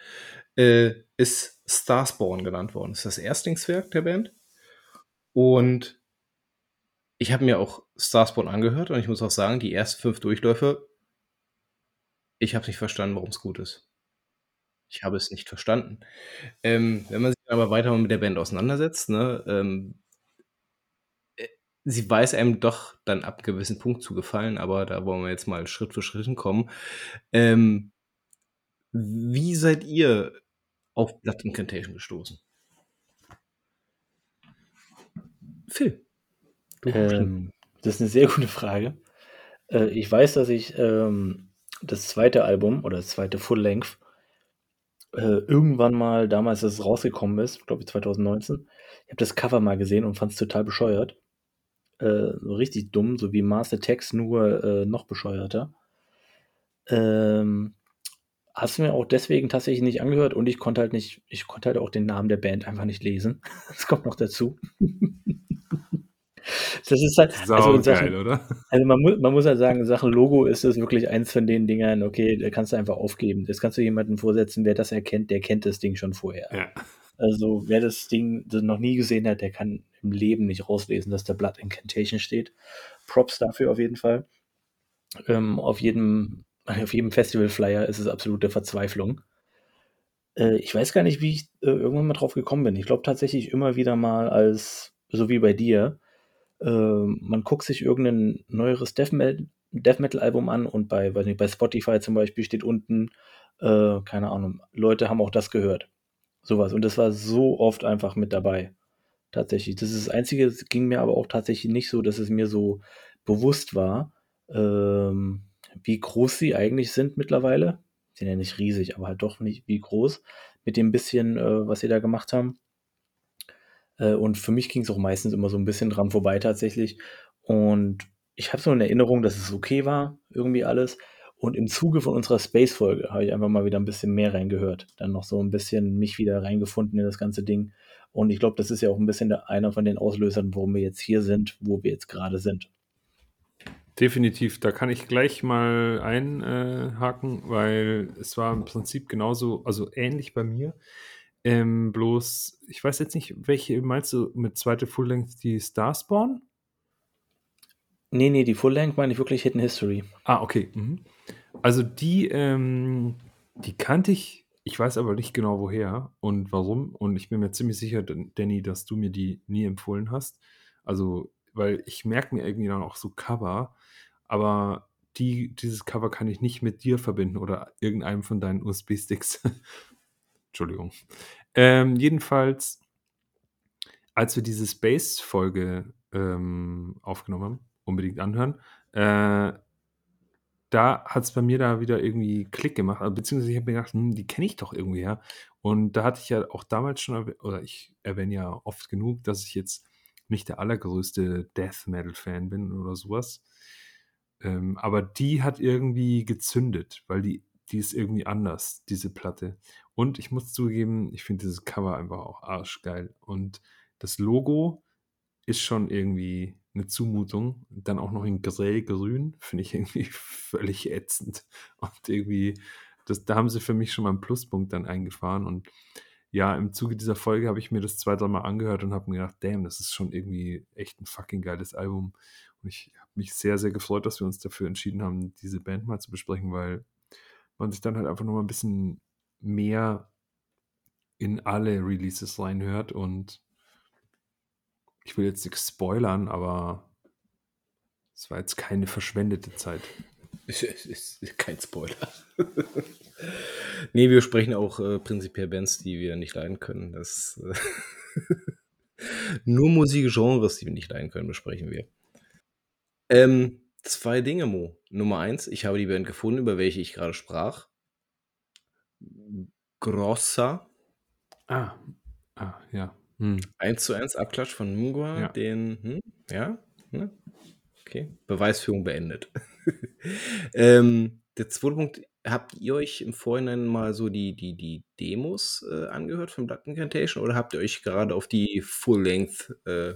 äh, ist Starspawn genannt worden. Das ist das Erstlingswerk der Band. Und ich habe mir auch Starspawn angehört und ich muss auch sagen, die ersten fünf Durchläufe, ich habe nicht verstanden, warum es gut ist. Ich habe es nicht verstanden. Ähm, wenn man sich aber weiter mit der Band auseinandersetzt, ne, ähm, äh, sie weiß einem doch dann ab gewissen Punkt zu gefallen, aber da wollen wir jetzt mal Schritt für Schritt hinkommen. Ähm, wie seid ihr auf Blood Incantation gestoßen? Phil. Ähm, das ist eine sehr gute Frage. Äh, ich weiß, dass ich ähm, das zweite Album oder das zweite Full Length äh, irgendwann mal, damals, als es rausgekommen ist, glaube ich 2019, ich habe das Cover mal gesehen und fand es total bescheuert. Äh, so richtig dumm, so wie Master Text, nur äh, noch bescheuerter. Ähm, hast du mir auch deswegen tatsächlich nicht angehört und ich konnte halt nicht, ich konnte halt auch den Namen der Band einfach nicht lesen. Das kommt noch dazu. Das ist halt, Sau also, geil, Sachen, oder? also man, muss, man muss halt sagen, in Sachen Logo ist es wirklich eins von den Dingern, okay, da kannst du einfach aufgeben. Das kannst du jemandem vorsetzen, wer das erkennt, der kennt das Ding schon vorher. Ja. Also wer das Ding das noch nie gesehen hat, der kann im Leben nicht rauslesen, dass da Blood Incantation steht. Props dafür auf jeden Fall. Ähm, auf jedem, auf jedem Festival-Flyer ist es absolute Verzweiflung. Äh, ich weiß gar nicht, wie ich äh, irgendwann mal drauf gekommen bin. Ich glaube tatsächlich immer wieder mal als, so wie bei dir, äh, man guckt sich irgendein neueres Death Metal, Death Metal Album an und bei, weiß nicht, bei Spotify zum Beispiel steht unten, äh, keine Ahnung, Leute haben auch das gehört. Sowas. Und das war so oft einfach mit dabei. Tatsächlich. Das ist das Einzige, es ging mir aber auch tatsächlich nicht so, dass es mir so bewusst war, ähm, wie groß sie eigentlich sind mittlerweile. Sind ja nicht riesig, aber halt doch nicht wie groß. Mit dem bisschen, äh, was sie da gemacht haben. Äh, und für mich ging es auch meistens immer so ein bisschen dran vorbei tatsächlich. Und ich habe so eine Erinnerung, dass es okay war, irgendwie alles. Und im Zuge von unserer Space-Folge habe ich einfach mal wieder ein bisschen mehr reingehört. Dann noch so ein bisschen mich wieder reingefunden in das ganze Ding. Und ich glaube, das ist ja auch ein bisschen der, einer von den Auslösern, warum wir jetzt hier sind, wo wir jetzt gerade sind. Definitiv, da kann ich gleich mal einhaken, weil es war im Prinzip genauso, also ähnlich bei mir. Ähm, bloß, ich weiß jetzt nicht, welche meinst du mit zweite Full Length, die Starspawn? Nee, nee, die Full Length meine ich wirklich Hidden History. Ah, okay. Mhm. Also die, ähm, die kannte ich, ich weiß aber nicht genau woher und warum. Und ich bin mir ziemlich sicher, Danny, dass du mir die nie empfohlen hast. Also, weil ich merke mir irgendwie dann auch so Cover, aber die, dieses Cover kann ich nicht mit dir verbinden oder irgendeinem von deinen USB-Sticks. Entschuldigung. Ähm, jedenfalls, als wir diese Space-Folge ähm, aufgenommen haben, unbedingt anhören, äh, da hat es bei mir da wieder irgendwie Klick gemacht, also, beziehungsweise ich habe mir gedacht, hm, die kenne ich doch irgendwie ja. Und da hatte ich ja auch damals schon, oder ich erwähne ja oft genug, dass ich jetzt nicht der allergrößte Death Metal-Fan bin oder sowas. Ähm, aber die hat irgendwie gezündet, weil die, die ist irgendwie anders, diese Platte. Und ich muss zugeben, ich finde dieses Cover einfach auch arschgeil. Und das Logo, ist schon irgendwie eine Zumutung. Dann auch noch in grell-grün, finde ich irgendwie völlig ätzend. Und irgendwie, das, da haben sie für mich schon mal einen Pluspunkt dann eingefahren. Und ja, im Zuge dieser Folge habe ich mir das zwei, drei Mal angehört und habe mir gedacht, damn, das ist schon irgendwie echt ein fucking geiles Album. Und ich habe mich sehr, sehr gefreut, dass wir uns dafür entschieden haben, diese Band mal zu besprechen, weil man sich dann halt einfach noch mal ein bisschen mehr in alle Releases reinhört und ich will jetzt nichts spoilern, aber es war jetzt keine verschwendete Zeit. Ist kein Spoiler. nee, wir sprechen auch äh, prinzipiell Bands, die wir nicht leiden können. Das, äh, nur Musikgenres, die wir nicht leiden können, besprechen wir. Ähm, zwei Dinge, Mo. Nummer eins, ich habe die Band gefunden, über welche ich gerade sprach. Grossa. Ah, ah ja. Hm. 1 zu 1 Abklatsch von Mungwa, Ja. den, hm, ja, ne? Okay, Beweisführung beendet. ähm, der zweite Punkt, habt ihr euch im Vorhinein mal so die, die, die Demos äh, angehört von Blood Incantation oder habt ihr euch gerade auf die Full-Length äh,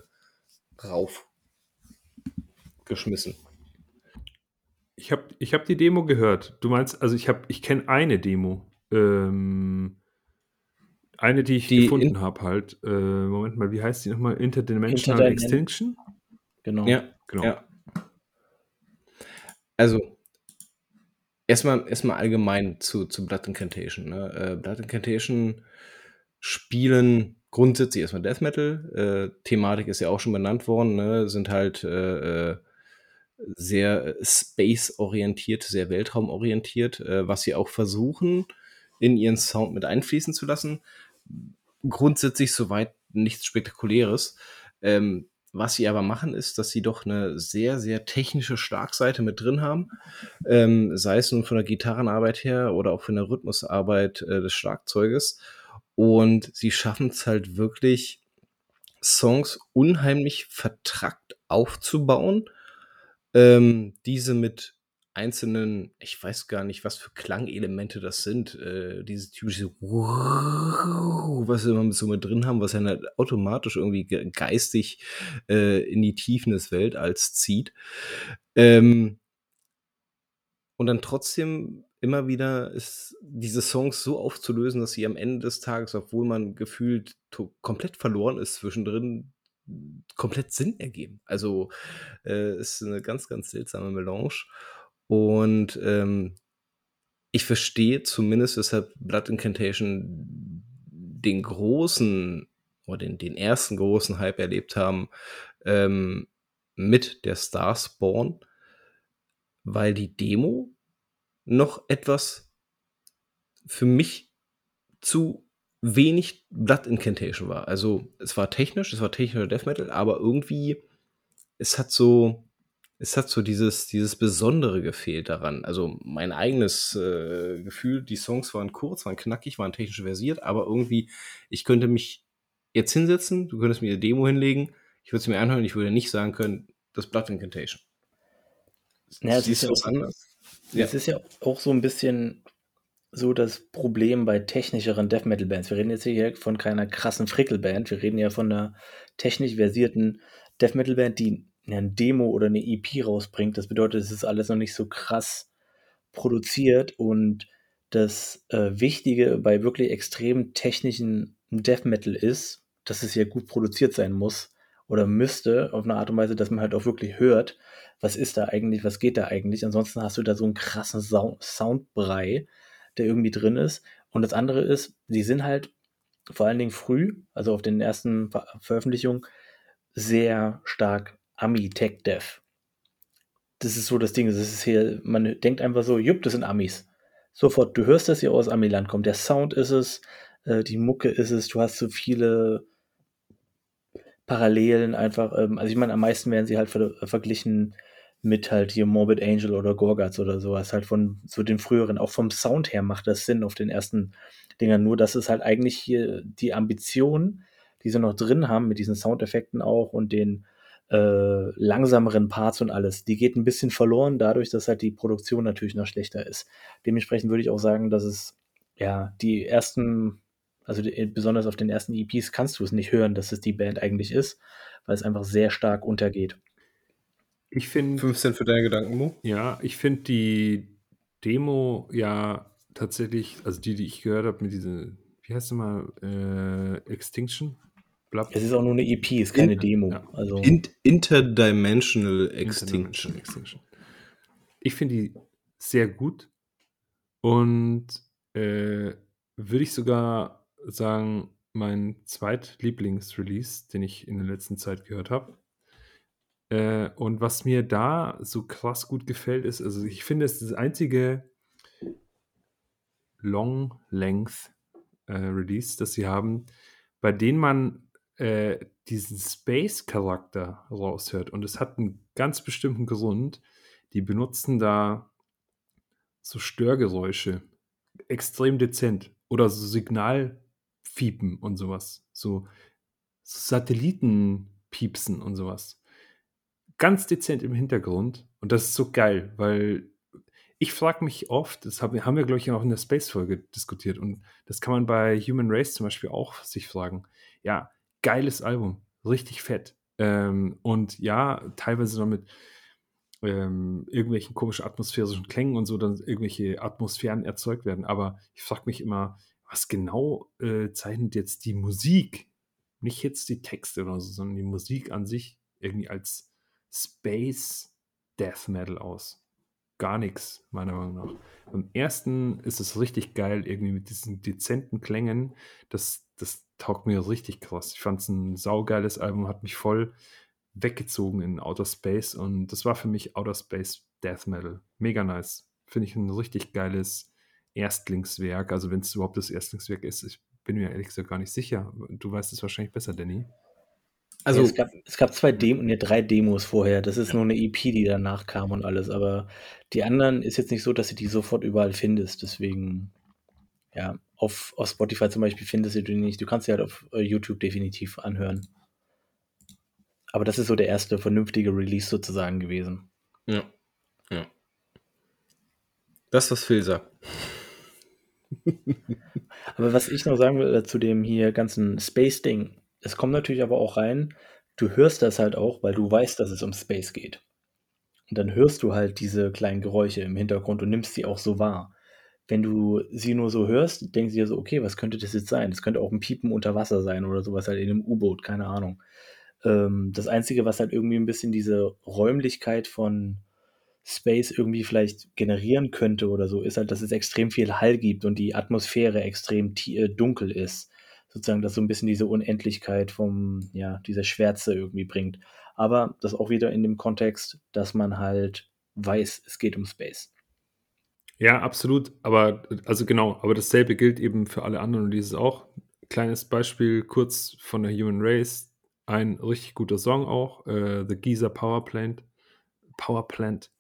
rauf geschmissen? Ich habe ich hab die Demo gehört. Du meinst, also ich habe, ich kenne eine Demo. Ähm, eine, die ich Die gefunden habe halt. Äh, Moment mal, wie heißt die nochmal? Interdimensional Interdimen- Extinction? Genau. Ja, Genau. Ja. Also, erstmal erstmal allgemein zu, zu Blood Incantation. Ne? Äh, Blood Incantation spielen grundsätzlich erstmal Death Metal. Äh, Thematik ist ja auch schon benannt worden. Ne? Sind halt äh, äh, sehr space-orientiert, sehr weltraumorientiert, äh, was sie auch versuchen, in ihren Sound mit einfließen zu lassen. Grundsätzlich soweit nichts Spektakuläres. Ähm, was sie aber machen, ist, dass sie doch eine sehr, sehr technische Schlagseite mit drin haben. Ähm, sei es nun von der Gitarrenarbeit her oder auch von der Rhythmusarbeit äh, des Schlagzeuges. Und sie schaffen es halt wirklich, Songs unheimlich vertrackt aufzubauen. Ähm, diese mit einzelnen, ich weiß gar nicht, was für Klangelemente das sind, äh, diese typische, was sie immer so mit drin haben, was dann halt automatisch irgendwie ge- geistig äh, in die Tiefen des Weltalls zieht. Ähm, und dann trotzdem immer wieder ist diese Songs so aufzulösen, dass sie am Ende des Tages, obwohl man gefühlt komplett verloren ist zwischendrin, komplett Sinn ergeben. Also äh, ist eine ganz, ganz seltsame Melange. Und ähm, ich verstehe zumindest, weshalb Blood Incantation den großen oder den, den ersten großen Hype erlebt haben ähm, mit der Starspawn, weil die Demo noch etwas für mich zu wenig Blood Incantation war. Also es war technisch, es war technischer Death Metal, aber irgendwie es hat so es hat so dieses dieses Besondere gefehlt daran. Also mein eigenes äh, Gefühl, die Songs waren kurz, waren knackig, waren technisch versiert, aber irgendwie ich könnte mich jetzt hinsetzen, du könntest mir eine Demo hinlegen, ich würde es mir anhören, ich würde nicht sagen können, das Blood Incantation. Ja, es Siehst ist du ja das auch- anders? Ja. Es ist ja auch so ein bisschen so das Problem bei technischeren Death Metal Bands. Wir reden jetzt hier von keiner krassen Frickelband. Wir reden ja von einer technisch versierten Death Metal Band, die eine Demo oder eine EP rausbringt. Das bedeutet, es ist alles noch nicht so krass produziert und das äh, Wichtige bei wirklich extrem technischen Death Metal ist, dass es ja gut produziert sein muss oder müsste auf eine Art und Weise, dass man halt auch wirklich hört, was ist da eigentlich, was geht da eigentlich. Ansonsten hast du da so einen krassen Sound Soundbrei, der irgendwie drin ist. Und das andere ist, die sind halt vor allen Dingen früh, also auf den ersten Ver Veröffentlichungen, sehr stark Ami-Tech-Dev. Das ist so das Ding. Das ist hier, man denkt einfach so, jupp, das sind Amis. Sofort, du hörst, dass hier aus Amiland kommt. Der Sound ist es, äh, die Mucke ist es, du hast so viele Parallelen einfach. Ähm, also ich meine, am meisten werden sie halt ver verglichen mit halt hier Morbid Angel oder Gorguts oder sowas. Halt von so den früheren, auch vom Sound her macht das Sinn auf den ersten Dingern. Nur, dass es halt eigentlich hier die Ambition, die sie noch drin haben, mit diesen Soundeffekten auch und den äh, langsameren Parts und alles, die geht ein bisschen verloren, dadurch, dass halt die Produktion natürlich noch schlechter ist. Dementsprechend würde ich auch sagen, dass es ja die ersten Also die, besonders auf den ersten EPs kannst du es nicht hören, dass es die Band eigentlich ist, weil es einfach sehr stark untergeht. Ich finde. 15 für deine Gedanken, Mo? Ja, ich finde die Demo ja tatsächlich, also die, die ich gehört habe mit dieser, wie heißt es mal, äh, Extinction? Blab. Es ist auch nur eine EP, ist keine In, Demo. Ja. Also In, Interdimensional Extinction. Interdimensional Extinction. Ich finde die sehr gut und äh, würde ich sogar sagen, mein zweitlieblingsrelease, den ich in der letzten Zeit gehört habe. Äh, und was mir da so krass gut gefällt, ist, also ich finde, es ist das einzige Long-Length äh, Release, das sie haben, bei dem man äh, diesen Space-Charakter raushört. Und es hat einen ganz bestimmten Grund. Die benutzen da so Störgeräusche extrem dezent oder so Signalfiepen und sowas. So, so Satellitenpiepsen und sowas ganz dezent im Hintergrund. Und das ist so geil, weil ich frage mich oft, das haben wir, glaube ich, auch in der Space-Folge diskutiert, und das kann man bei Human Race zum Beispiel auch sich fragen. Ja, geiles Album, richtig fett. Ähm, und ja, teilweise noch mit ähm, irgendwelchen komischen atmosphärischen Klängen und so dann irgendwelche Atmosphären erzeugt werden. Aber ich frage mich immer, was genau äh, zeichnet jetzt die Musik, nicht jetzt die Texte oder so, sondern die Musik an sich irgendwie als Space Death Metal aus. Gar nichts, meiner Meinung nach. Beim ersten ist es richtig geil, irgendwie mit diesen dezenten Klängen. Das, das taugt mir richtig krass. Ich fand es ein saugeiles Album, hat mich voll weggezogen in Outer Space und das war für mich Outer Space Death Metal. Mega nice. Finde ich ein richtig geiles Erstlingswerk. Also, wenn es überhaupt das Erstlingswerk ist, ich bin mir ehrlich gesagt gar nicht sicher. Du weißt es wahrscheinlich besser, Danny. Also, es gab, es gab zwei Demos, ne, drei Demos vorher. Das ist nur eine EP, die danach kam und alles. Aber die anderen ist jetzt nicht so, dass du die sofort überall findest. Deswegen, ja, auf, auf Spotify zum Beispiel findest du die nicht. Du kannst sie halt auf äh, YouTube definitiv anhören. Aber das ist so der erste vernünftige Release sozusagen gewesen. Ja. Ja. Das, was Phil sagt. aber was ich noch sagen will äh, zu dem hier ganzen Space-Ding, es kommt natürlich aber auch rein, du hörst das halt auch, weil du weißt, dass es um Space geht. Und dann hörst du halt diese kleinen Geräusche im Hintergrund und nimmst sie auch so wahr. Wenn du sie nur so hörst, denkst du dir so, okay, was könnte das jetzt sein? Das könnte auch ein Piepen unter Wasser sein oder sowas halt in einem U-Boot, keine Ahnung. Ähm, das Einzige, was halt irgendwie ein bisschen diese Räumlichkeit von Space irgendwie vielleicht generieren könnte oder so, ist halt, dass es extrem viel Hall gibt und die Atmosphäre extrem äh, dunkel ist sozusagen das so ein bisschen diese Unendlichkeit vom, ja, dieser Schwärze irgendwie bringt. Aber das auch wieder in dem Kontext, dass man halt weiß, es geht um Space. Ja, absolut. Aber, also genau, aber dasselbe gilt eben für alle anderen und dieses auch. Kleines Beispiel kurz von der Human Race. Ein richtig guter Song auch, äh, The Giza Power Plant. Power Plant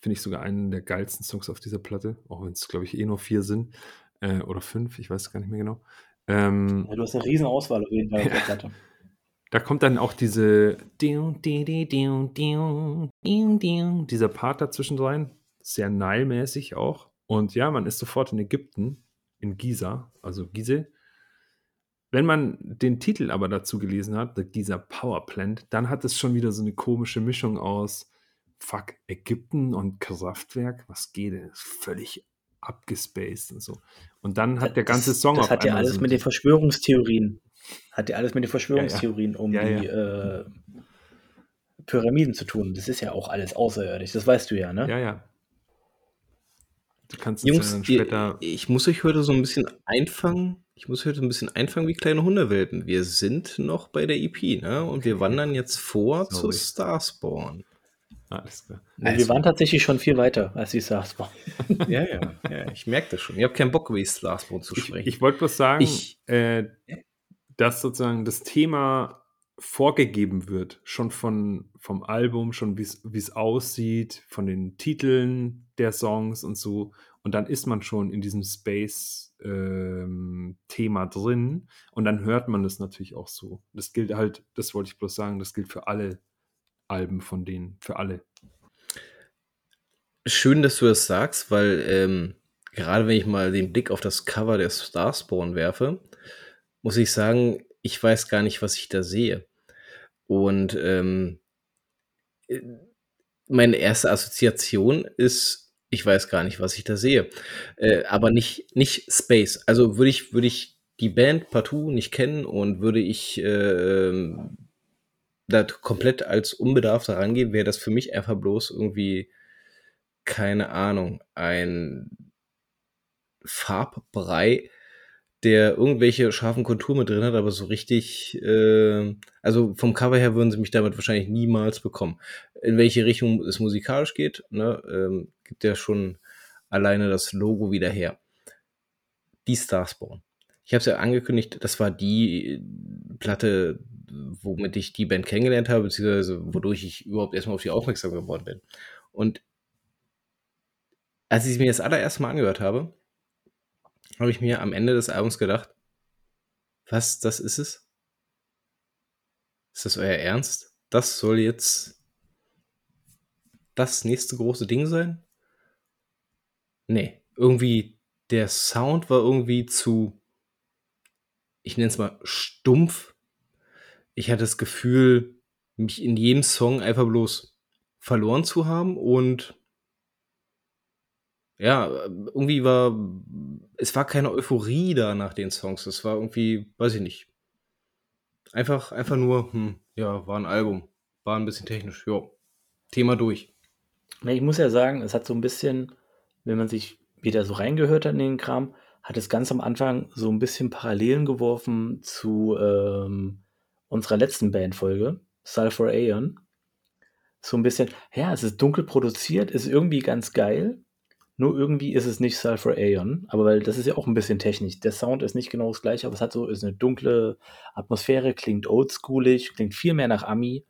finde ich sogar einen der geilsten Songs auf dieser Platte, auch wenn es, glaube ich, eh nur vier sind äh, oder fünf, ich weiß gar nicht mehr genau. Ähm, ja, du hast eine riesen Auswahl auf jeden Fall auf der Platte. Da kommt dann auch diese dieser Part dazwischen rein, sehr Nile-mäßig auch. Und ja, man ist sofort in Ägypten, in Giza, also Gizeh. Wenn man den Titel aber dazu gelesen hat, The Giza Power Plant, dann hat es schon wieder so eine komische Mischung aus Fuck, Ägypten und Kraftwerk, was geht denn? Völlig abgespaced und so. Und dann hat der ganze Song Das hat ja alles so mit den Verschwörungstheorien. Hat ja alles mit den Verschwörungstheorien ja, ja. um ja, die äh, Pyramiden zu tun. Das ist ja auch alles außerirdisch. Das weißt du ja, ne? Ja, ja. Du kannst Jungs, dann später. Ihr, ich muss euch heute so ein bisschen einfangen. Ich muss heute ein bisschen einfangen wie kleine Hundewelpen. Wir sind noch bei der EP, ne? Und wir wandern jetzt vor Sorry. zu Starspawn. Alles klar. Also, wir waren tatsächlich schon viel weiter als die Starspawn. ja, ja, ja, ich merke das schon. Ich habe keinen Bock, wie Starspawn zu sprechen. Ich, ich wollte bloß sagen, ich, äh, dass sozusagen das Thema vorgegeben wird, schon von, vom Album, schon wie es aussieht, von den Titeln der Songs und so. Und dann ist man schon in diesem Space-Thema ähm, drin und dann hört man das natürlich auch so. Das gilt halt, das wollte ich bloß sagen, das gilt für alle Alben von denen, für alle. Schön, dass du das sagst, weil ähm, gerade wenn ich mal den Blick auf das Cover der Starspawn werfe, muss ich sagen, ich weiß gar nicht, was ich da sehe. Und ähm, äh, meine erste Assoziation ist, ich weiß gar nicht, was ich da sehe. Äh, aber nicht, nicht Space. Also würde ich, würde ich die Band partout nicht kennen und würde ich äh, da komplett als unbedarft herangehen, wäre das für mich einfach bloß irgendwie, keine Ahnung, ein Farbbrei, der irgendwelche scharfen Konturen mit drin hat, aber so richtig, äh, also vom Cover her würden sie mich damit wahrscheinlich niemals bekommen. In welche Richtung es musikalisch geht, ne, ähm, gibt ja schon alleine das Logo wieder her. Die Starspawn. Ich habe es ja angekündigt, das war die Platte, womit ich die Band kennengelernt habe, beziehungsweise wodurch ich überhaupt erstmal auf die aufmerksam geworden bin. Und als ich mir das allererste Mal angehört habe, habe ich mir am Ende des Albums gedacht, was, das ist es? Ist das euer Ernst? Das soll jetzt das nächste große Ding sein? Nee, irgendwie der Sound war irgendwie zu, ich nenne es mal stumpf. Ich hatte das Gefühl, mich in jedem Song einfach bloß verloren zu haben und ja, irgendwie war, es war keine Euphorie da nach den Songs. Es war irgendwie, weiß ich nicht. Einfach, einfach nur, hm, ja, war ein Album. War ein bisschen technisch, ja. Thema durch. Ich muss ja sagen, es hat so ein bisschen, wenn man sich wieder so reingehört hat in den Kram, hat es ganz am Anfang so ein bisschen Parallelen geworfen zu ähm, unserer letzten Bandfolge, Sulfur Aeon. So ein bisschen, ja, es ist dunkel produziert, ist irgendwie ganz geil, nur irgendwie ist es nicht Sulfur Aeon, aber weil das ist ja auch ein bisschen technisch. Der Sound ist nicht genau das gleiche, aber es hat so ist eine dunkle Atmosphäre, klingt oldschoolig, klingt viel mehr nach Ami.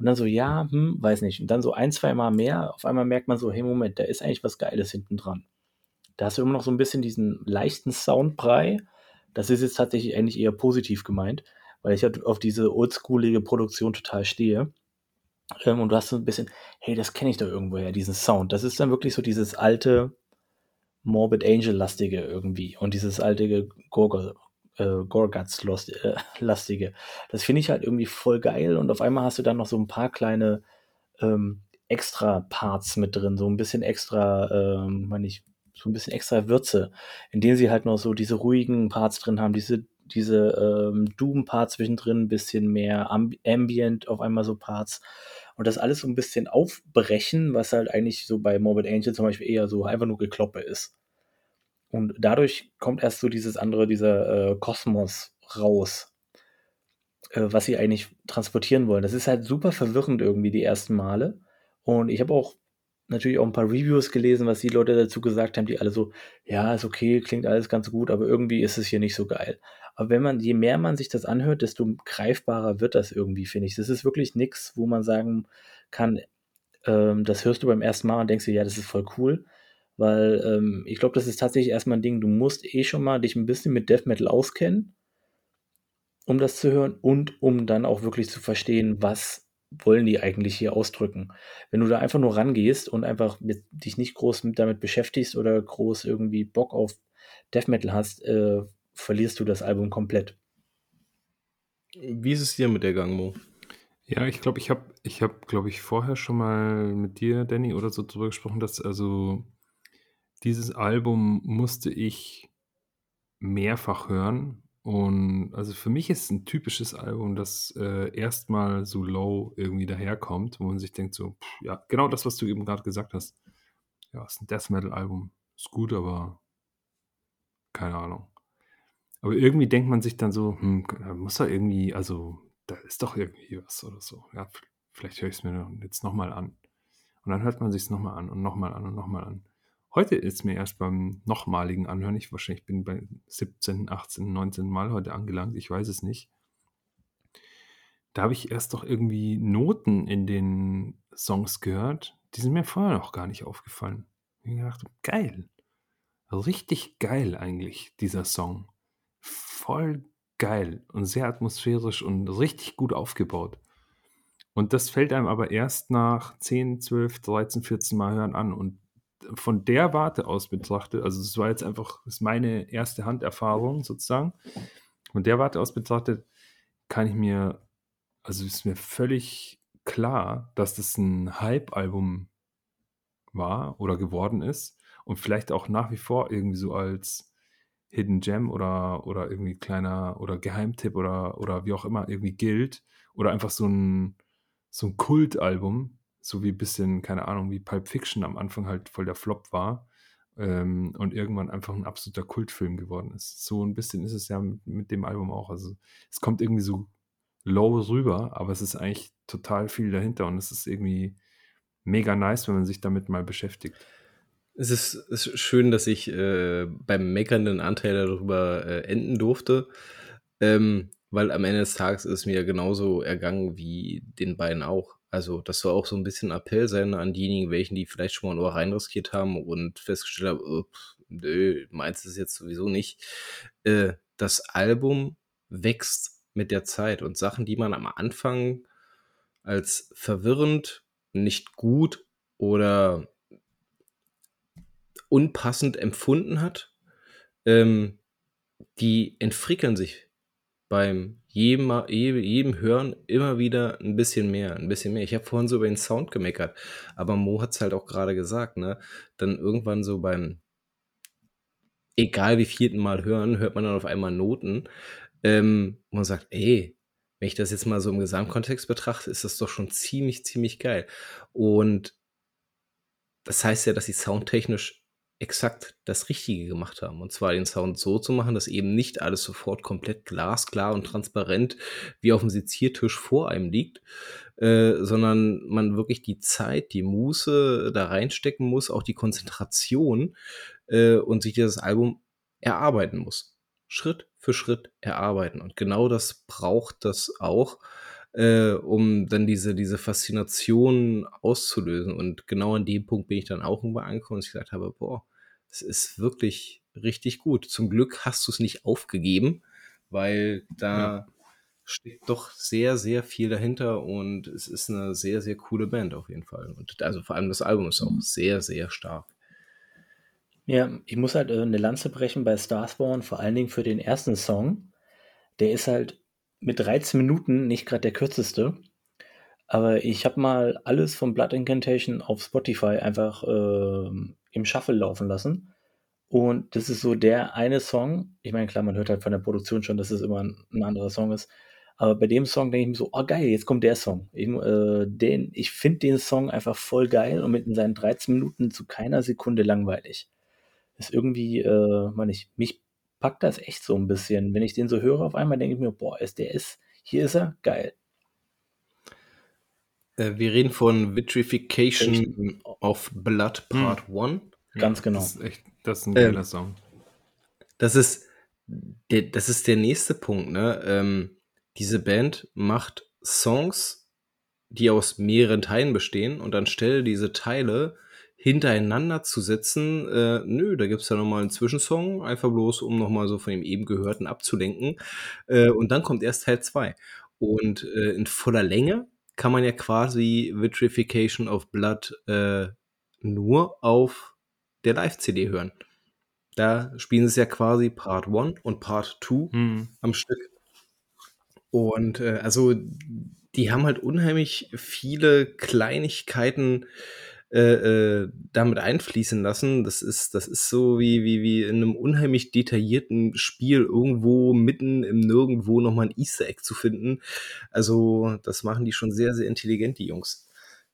Und dann so, ja, hm, weiß nicht. Und dann so ein, zwei Mal mehr, auf einmal merkt man so, hey, Moment, da ist eigentlich was Geiles hinten dran. Da hast du immer noch so ein bisschen diesen leichten Soundbrei. Das ist jetzt tatsächlich eigentlich eher positiv gemeint, weil ich halt auf diese oldschoolige Produktion total stehe. Ähm, und du hast so ein bisschen, hey, das kenne ich doch irgendwoher, diesen Sound. Das ist dann wirklich so dieses alte Morbid Angel-lastige irgendwie und dieses alte Gorg äh, Gorguts-lastige. Das finde ich halt irgendwie voll geil und auf einmal hast du dann noch so ein paar kleine ähm, extra Parts mit drin, so ein bisschen extra, ähm, meine ich, so ein bisschen extra Würze, in denen sie halt noch so diese ruhigen Parts drin haben, diese diese ähm, Doom-Parts zwischendrin, ein bisschen mehr Amb Ambient auf einmal so Parts und das alles so ein bisschen aufbrechen, was halt eigentlich so bei Morbid Angel zum Beispiel eher so einfach nur Gekloppe ist. Und dadurch kommt erst so dieses andere, dieser äh, Kosmos raus, äh, was sie eigentlich transportieren wollen. Das ist halt super verwirrend irgendwie die ersten Male. Und ich habe auch natürlich auch ein paar Reviews gelesen, was die Leute dazu gesagt haben, die alle so, ja, ist okay, klingt alles ganz gut, aber irgendwie ist es hier nicht so geil. Aber wenn man, je mehr man sich das anhört, desto greifbarer wird das irgendwie, finde ich. Das ist wirklich nichts, wo man sagen kann, ähm, das hörst du beim ersten Mal und denkst dir, ja, das ist voll cool. Weil ähm, ich glaube, das ist tatsächlich erstmal ein Ding, du musst eh schon mal dich ein bisschen mit Death Metal auskennen, um das zu hören und um dann auch wirklich zu verstehen, was wollen die eigentlich hier ausdrücken. Wenn du da einfach nur rangehst und einfach mit, dich nicht groß mit, damit beschäftigst oder groß irgendwie Bock auf Death Metal hast, äh, verlierst du das Album komplett. Wie ist es dir mit der Gangmo? Ja, ich glaube, ich habe, ich habe, glaube ich, vorher schon mal mit dir, Danny, oder so drüber gesprochen, dass also dieses Album musste ich mehrfach hören, und also für mich ist es ein typisches Album, das äh, erstmal so low irgendwie daherkommt, wo man sich denkt, so, pff, ja, genau das, was du eben gerade gesagt hast. Ja, ist ein Death Metal-Album. Ist gut, aber keine Ahnung. Aber irgendwie denkt man sich dann so, hm, muss da irgendwie, also da ist doch irgendwie was oder so. Ja, vielleicht höre ich es mir jetzt nochmal an. Und dann hört man sich es nochmal an und nochmal an und nochmal an. Heute ist mir erst beim nochmaligen Anhören, ich wahrscheinlich bin bei 17, 18, 19 Mal heute angelangt, ich weiß es nicht. Da habe ich erst doch irgendwie Noten in den Songs gehört, die sind mir vorher noch gar nicht aufgefallen. Ich dachte, geil. Richtig geil eigentlich, dieser Song. Voll geil und sehr atmosphärisch und richtig gut aufgebaut. Und das fällt einem aber erst nach 10, 12, 13, 14 Mal hören an. Und von der Warte aus betrachtet, also es war jetzt einfach, ist meine erste Handerfahrung sozusagen, Von der Warte aus betrachtet kann ich mir, also ist mir völlig klar, dass das ein Hype-Album war oder geworden ist und vielleicht auch nach wie vor irgendwie so als Hidden Gem oder, oder irgendwie kleiner oder Geheimtipp oder, oder wie auch immer irgendwie gilt oder einfach so ein, so ein Kultalbum, so wie ein bisschen, keine Ahnung, wie Pulp Fiction am Anfang halt voll der Flop war ähm, und irgendwann einfach ein absoluter Kultfilm geworden ist. So ein bisschen ist es ja mit, mit dem Album auch. Also es kommt irgendwie so low rüber, aber es ist eigentlich total viel dahinter und es ist irgendwie mega nice, wenn man sich damit mal beschäftigt. Es ist, ist schön, dass ich äh, beim meckernden Anteil darüber äh, enden durfte, ähm, weil am Ende des Tages ist mir genauso ergangen wie den beiden auch. Also, das soll auch so ein bisschen Appell sein an diejenigen, welchen, die vielleicht schon mal nur reinriskiert haben und festgestellt haben, oh, nö, meinst du es jetzt sowieso nicht. Äh, das Album wächst mit der Zeit und Sachen, die man am Anfang als verwirrend, nicht gut oder unpassend empfunden hat, ähm, die entfrickeln sich beim jedem, jedem Hören immer wieder ein bisschen mehr, ein bisschen mehr. Ich habe vorhin so über den Sound gemeckert, aber Mo hat es halt auch gerade gesagt, ne? Dann irgendwann so beim, egal wie vierten Mal hören, hört man dann auf einmal Noten, ähm, wo man sagt, ey, wenn ich das jetzt mal so im Gesamtkontext betrachte, ist das doch schon ziemlich, ziemlich geil. Und das heißt ja, dass sie soundtechnisch exakt das Richtige gemacht haben. Und zwar den Sound so zu machen, dass eben nicht alles sofort komplett glasklar und transparent wie auf dem Seziertisch vor einem liegt, äh, sondern man wirklich die Zeit, die Muße da reinstecken muss, auch die Konzentration äh, und sich dieses Album erarbeiten muss. Schritt für Schritt erarbeiten. Und genau das braucht das auch, äh, um dann diese, diese Faszination auszulösen. Und genau an dem Punkt bin ich dann auch irgendwann angekommen, dass ich gesagt habe, boah, es ist wirklich richtig gut. Zum Glück hast du es nicht aufgegeben, weil da ja. steckt doch sehr, sehr viel dahinter und es ist eine sehr, sehr coole Band auf jeden Fall. Und also vor allem das Album ist auch sehr, sehr stark. Ja, ich muss halt äh, eine Lanze brechen bei Starsborn, vor allen Dingen für den ersten Song. Der ist halt mit 13 Minuten nicht gerade der kürzeste. Aber ich habe mal alles von Blood Incantation auf Spotify einfach äh, im Shuffle laufen lassen. Und das ist so der eine Song. Ich meine, klar, man hört halt von der Produktion schon, dass es immer ein, ein anderer Song ist. Aber bei dem Song denke ich mir so, oh geil, jetzt kommt der Song. Ich, äh, den, ich finde den Song einfach voll geil und mit seinen 13 Minuten zu keiner Sekunde langweilig. Ist irgendwie, äh, man ich, mich packt das echt so ein bisschen. Wenn ich den so höre, auf einmal denke ich mir, boah, ist der ist, hier ist er, geil. Äh, wir reden von Vitrification of Blood Part 1. Hm. Ganz genau. Das ist echt, das ist ein geiler ähm, Song. Das ist, der, das ist der nächste Punkt, ne? Ähm, diese Band macht Songs, die aus mehreren Teilen bestehen und anstelle diese Teile hintereinander zu setzen, äh, nö, da gibt es ja nochmal einen Zwischensong, einfach bloß, um nochmal so von dem eben Gehörten abzulenken. Äh, und dann kommt erst Teil 2. Und äh, in voller Länge kann man ja quasi Vitrification of Blood äh, nur auf der Live-CD hören. Da spielen sie es ja quasi Part 1 und Part 2 mhm. am Stück. Und äh, also die haben halt unheimlich viele Kleinigkeiten äh, äh, damit einfließen lassen. Das ist, das ist so wie, wie, wie in einem unheimlich detaillierten Spiel irgendwo mitten im Nirgendwo nochmal ein Easter Egg zu finden. Also, das machen die schon sehr, sehr intelligent, die Jungs.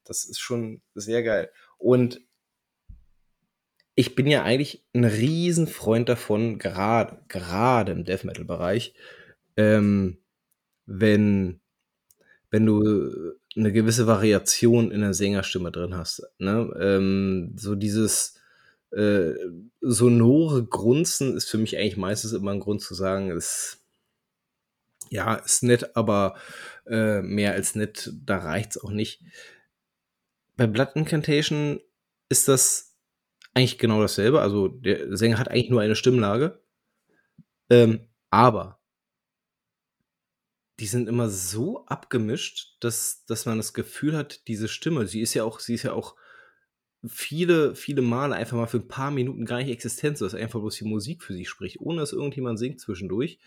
Das ist schon sehr geil. Und ich bin ja eigentlich ein Riesenfreund davon, gerade, gerade im Death Metal Bereich, ähm, wenn, wenn du eine gewisse Variation in der Sängerstimme drin hast. Ne? Ähm, so dieses äh, sonore Grunzen ist für mich eigentlich meistens immer ein Grund zu sagen, ist ja, ist nett, aber äh, mehr als nett, da reicht's auch nicht. Bei Blood Incantation ist das eigentlich genau dasselbe. Also der Sänger hat eigentlich nur eine Stimmlage. Ähm, aber die sind immer so abgemischt, dass, dass man das Gefühl hat, diese Stimme, sie ist ja auch, sie ist ja auch viele, viele Male einfach mal für ein paar Minuten gar nicht existent, so dass einfach bloß die Musik für sich spricht, ohne dass irgendjemand singt zwischendurch,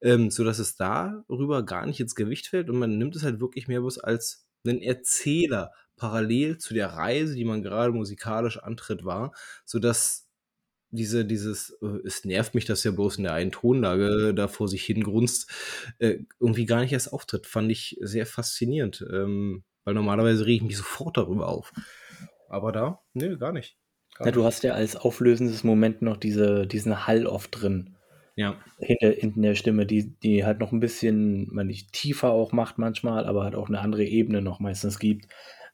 ähm, sodass es darüber gar nicht ins Gewicht fällt und man nimmt es halt wirklich mehr bloß als einen Erzähler parallel zu der Reise, die man gerade musikalisch antritt, war, sodass diese, dieses, äh, es nervt mich, dass er bloß in der einen Tonlage da vor sich hingrunzt, äh, irgendwie gar nicht erst auftritt. Fand ich sehr faszinierend, ähm, weil normalerweise rege ich mich sofort darüber auf. Aber da, nee, gar nicht. Gar ja, du hast ja als auflösendes Moment noch diese, diesen Hall oft drin. Ja. Hinter, hinten der Stimme, die, die halt noch ein bisschen, man nicht tiefer auch macht manchmal, aber halt auch eine andere Ebene noch meistens gibt,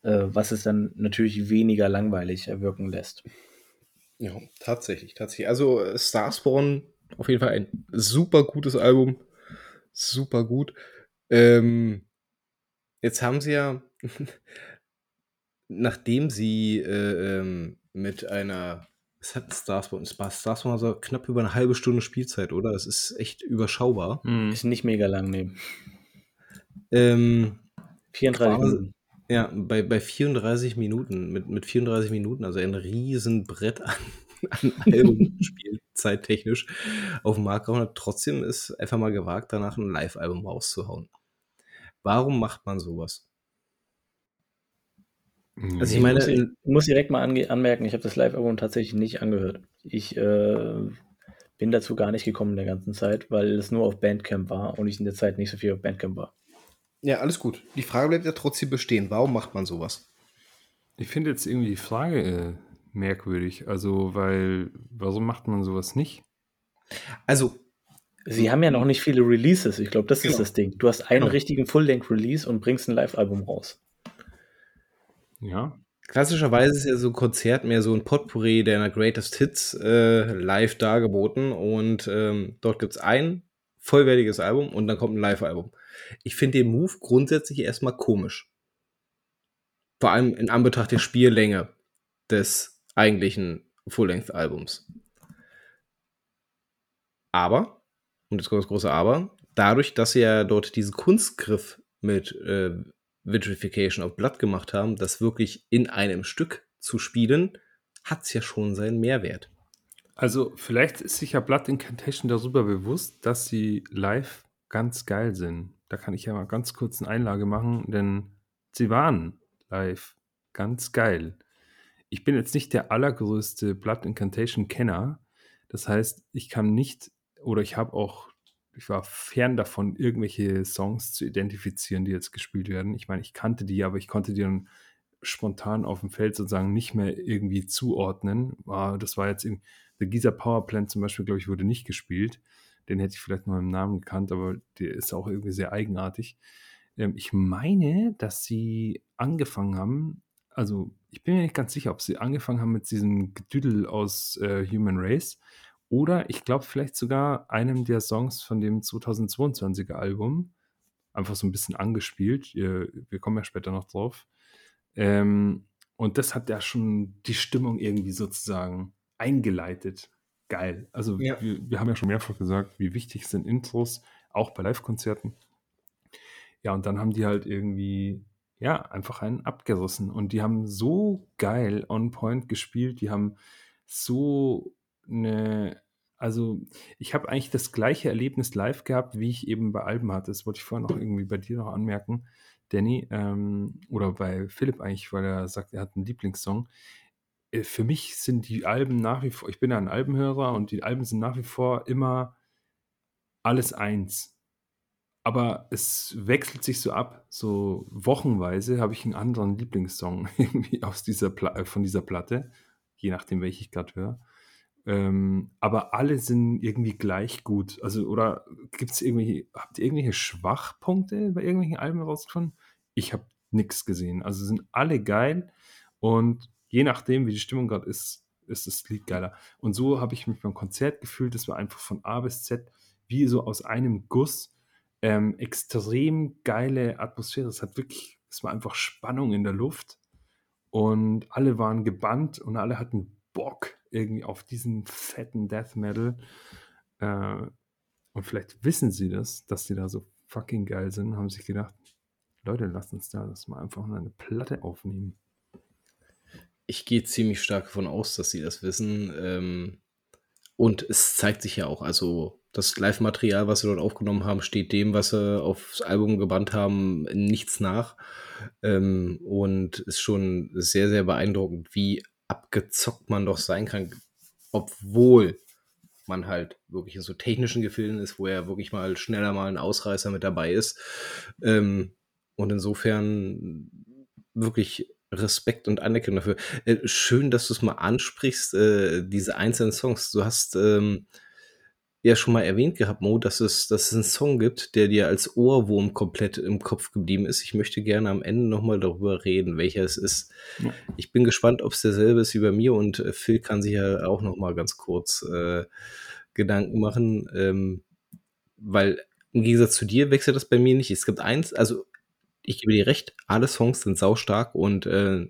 äh, was es dann natürlich weniger langweilig wirken lässt. Ja, tatsächlich, tatsächlich. Also äh, Starspawn, auf jeden Fall ein super gutes Album. Super gut. Ähm, jetzt haben sie ja, nachdem sie äh, ähm, mit einer, es hat Starspawn, Starspawn also knapp über eine halbe Stunde Spielzeit, oder? Das ist echt überschaubar. Mhm. Ist nicht mega lang, nee. Ähm, 34 Minuten. Ja, bei, bei 34 Minuten, mit, mit 34 Minuten, also ein Riesenbrett an, an Album spielzeittechnisch auf dem Markt gehauen hat. Trotzdem ist einfach mal gewagt, danach ein Live-Album rauszuhauen. Warum macht man sowas? Also ich meine, ich muss, direkt mal anmerken, ich habe das Live-Album tatsächlich nicht angehört. Ich äh, bin dazu gar nicht gekommen in der ganzen Zeit, weil es nur auf Bandcamp war und ich in der Zeit nicht so viel auf Bandcamp war. Ja, alles gut. Die Frage bleibt ja trotzdem bestehen. Warum macht man sowas? Ich finde jetzt irgendwie die Frage äh, merkwürdig. Also, weil, warum macht man sowas nicht? Also, Sie haben ja noch nicht viele Releases. Ich glaube, das genau. ist das Ding. Du hast einen genau. richtigen Full-Length-Release und bringst ein Live-Album raus. Ja. Klassischerweise ist ja so ein Konzert mehr so ein Potpourri der Greatest Hits äh, live dargeboten und ähm, dort gibt es ein vollwertiges Album und dann kommt ein Live-Album. Ich finde den Move grundsätzlich erstmal komisch. Vor allem in Anbetracht der Spiellänge des eigentlichen Full-Length-Albums. Aber, und jetzt kommt das große Aber, dadurch, dass sie ja dort diesen Kunstgriff mit äh, Vitrification of Blood gemacht haben, das wirklich in einem Stück zu spielen, hat es ja schon seinen Mehrwert. Also vielleicht ist sich ja Blood Incantation darüber bewusst, dass sie live ganz geil sind. Da kann ich ja mal ganz kurz eine Einlage machen, denn sie waren live ganz geil. Ich bin jetzt nicht der allergrößte Blood Incantation-Kenner. Das heißt, ich kann nicht oder ich habe auch, ich war fern davon, irgendwelche Songs zu identifizieren, die jetzt gespielt werden. Ich meine, ich kannte die, aber ich konnte die dann spontan auf dem Feld sozusagen nicht mehr irgendwie zuordnen. Ah, das war jetzt in The Giza Power Plant zum Beispiel, glaube ich, wurde nicht gespielt. Den hätte ich vielleicht mal im Namen gekannt, aber der ist auch irgendwie sehr eigenartig. Ähm, ich meine, dass sie angefangen haben, also ich bin mir nicht ganz sicher, ob sie angefangen haben mit diesem Gedüdel aus äh, Human Race oder ich glaube vielleicht sogar einem der Songs von dem 2022er Album. Einfach so ein bisschen angespielt. Wir kommen ja später noch drauf. Ähm, und das hat ja schon die Stimmung irgendwie sozusagen eingeleitet geil. Also ja. wir, wir, haben ja schon mehrfach gesagt, wie wichtig sind Intros, auch bei Live-Konzerten. Ja, und dann haben die halt irgendwie, ja, einfach einen abgerissen. Und die haben so geil on point gespielt, die haben so eine, also ich habe eigentlich das gleiche Erlebnis live gehabt, wie ich eben bei Alben hatte. Das wollte ich vorhin noch irgendwie bei dir noch anmerken, Danny, ähm, oder bei Philipp eigentlich, weil er sagt, er hat einen Lieblingssong. Äh, für mich sind die Alben nach wie vor, ich bin ja ein Albenhörer und die Alben sind nach wie vor immer alles eins. Aber es wechselt sich so ab, so wochenweise habe ich einen anderen Lieblingssong irgendwie aus dieser Pla äh, von dieser Platte, je nachdem, welche ich gerade höre. Ähm, aber alle sind irgendwie gleich gut. Also, oder gibt es irgendwelche, habt ihr irgendwelche Schwachpunkte bei irgendwelchen Alben rausgefunden? Ich habe nichts gesehen. Also sind alle geil und je nachdem, wie die Stimmung gerade ist, ist das Lied geiler. Und so habe ich mich beim Konzert gefühlt. Das war einfach von A bis Z wie so aus einem Guss. Ähm, extrem geile Atmosphäre. Es hat wirklich, es war einfach Spannung in der Luft. Und alle waren gebannt und alle hatten Bock irgendwie auf diesen fetten Death Metal. Äh, und vielleicht wissen sie das, dass sie da so fucking geil sind, haben sich gedacht, Leute, lasst uns da das mal einfach eine Platte aufnehmen. Ich gehe ziemlich stark davon aus, dass sie das wissen. Ähm, und es zeigt sich ja auch, also das Live-Material, was sie dort aufgenommen haben, steht dem, was sie aufs Album gebannt haben, nichts nach. Ähm, und ist schon sehr, sehr beeindruckend, wie abgezockt man doch sein kann, obwohl man halt wirklich in so technischen Gefilden ist, wo er wirklich mal schneller mal ein Ausreißer mit dabei ist. Ähm, und insofern wirklich Respekt und Anerkennung dafür. Äh, schön, dass du es mal ansprichst, äh, diese einzelnen Songs. Du hast ähm, ja schon mal erwähnt gehabt, Mo, dass es, dass es einen Song gibt, der dir als Ohrwurm komplett im Kopf geblieben ist. Ich möchte gerne am Ende nochmal darüber reden, welcher es ist. Ja. Ich bin gespannt, ob es derselbe ist wie bei mir und äh, Phil kann sich ja auch nochmal ganz kurz äh, Gedanken machen, ähm, weil im Gegensatz zu dir wechselt das bei mir nicht. Es gibt eins, also ich gebe dir recht, alle Songs sind saustark und äh,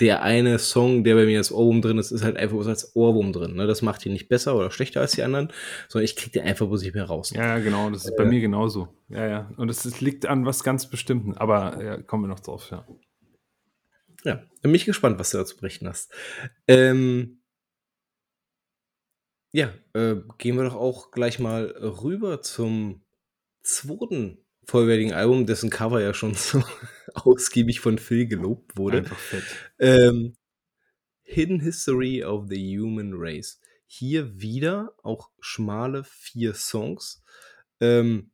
der eine Song, der bei mir als Ohrwurm drin ist, ist halt einfach als Ohrwurm drin. Ne? Das macht ihn nicht besser oder schlechter als die anderen, sondern ich kriege den einfach bloß nicht mehr raus. Ja, genau, das ist äh, bei mir genauso. Ja, ja. Und es liegt an was ganz Bestimmten, aber ja, kommen wir noch drauf, ja. Ja, bin mich gespannt, was du dazu berichten hast. Ähm, ja, äh, gehen wir doch auch gleich mal rüber zum zweiten vollwertigen Album, dessen Cover ja schon so ausgiebig von Phil gelobt wurde. Einfach fett. Ähm, Hidden History of the Human Race. Hier wieder auch schmale vier Songs. Ähm,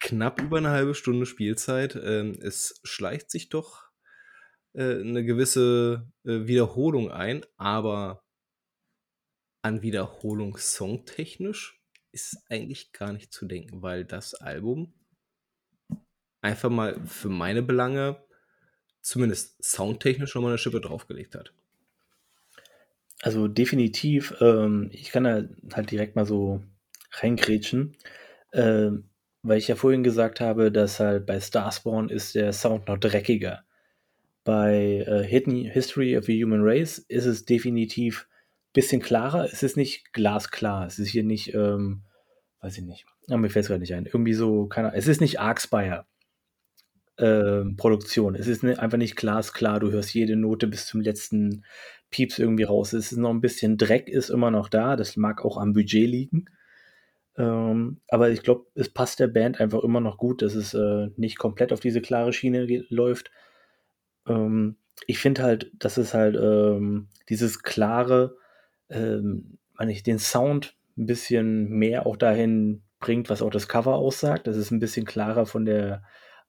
knapp über eine halbe Stunde Spielzeit. Ähm, es schleicht sich doch äh, eine gewisse äh, Wiederholung ein, aber an Wiederholung songtechnisch ist eigentlich gar nicht zu denken, weil das Album einfach mal für meine Belange zumindest soundtechnisch schon mal eine Schippe draufgelegt hat. Also definitiv, ähm, ich kann da halt direkt mal so reingrätschen, äh, weil ich ja vorhin gesagt habe, dass halt bei Starspawn ist der Sound noch dreckiger. Bei äh, Hidden History of the Human Race ist es definitiv ein bisschen klarer. Es ist nicht glasklar. Es ist hier nicht, ähm, weiß ich nicht, ja, mir fällt es gerade nicht ein. Irgendwie so, keine Ahnung. Es ist nicht Arcspire ähm, Produktion. Es ist ne, einfach nicht glasklar, du hörst jede Note bis zum letzten Pieps irgendwie raus. Es ist noch ein bisschen Dreck, ist immer noch da. Das mag auch am Budget liegen. Ähm, aber ich glaube, es passt der Band einfach immer noch gut, dass es äh, nicht komplett auf diese klare Schiene läuft. Ähm, ich finde halt, dass es halt ähm, dieses klare, ähm, ich den Sound ein bisschen mehr auch dahin bringt, was auch das Cover aussagt. Das ist ein bisschen klarer von der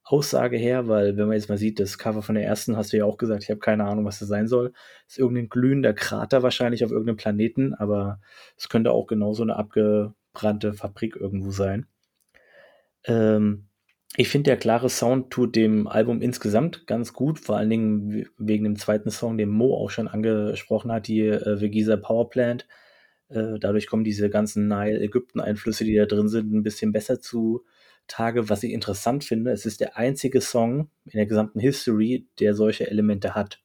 Aussage her, weil wenn man jetzt mal sieht, das Cover von der ersten hast du ja auch gesagt, ich habe keine Ahnung, was das sein soll. Ist irgendein glühender Krater wahrscheinlich auf irgendeinem Planeten, aber es könnte auch genauso eine abgebrannte Fabrik irgendwo sein. Ähm, ich finde, der klare Sound tut dem Album insgesamt ganz gut, vor allen Dingen wegen dem zweiten Song, den Mo auch schon angesprochen hat, die äh, Vegisa Power Plant. Äh, dadurch kommen diese ganzen Nile-Ägypten-Einflüsse, die da drin sind, ein bisschen besser zu Tage, was ich interessant finde, es ist der einzige Song in der gesamten History, der solche Elemente hat.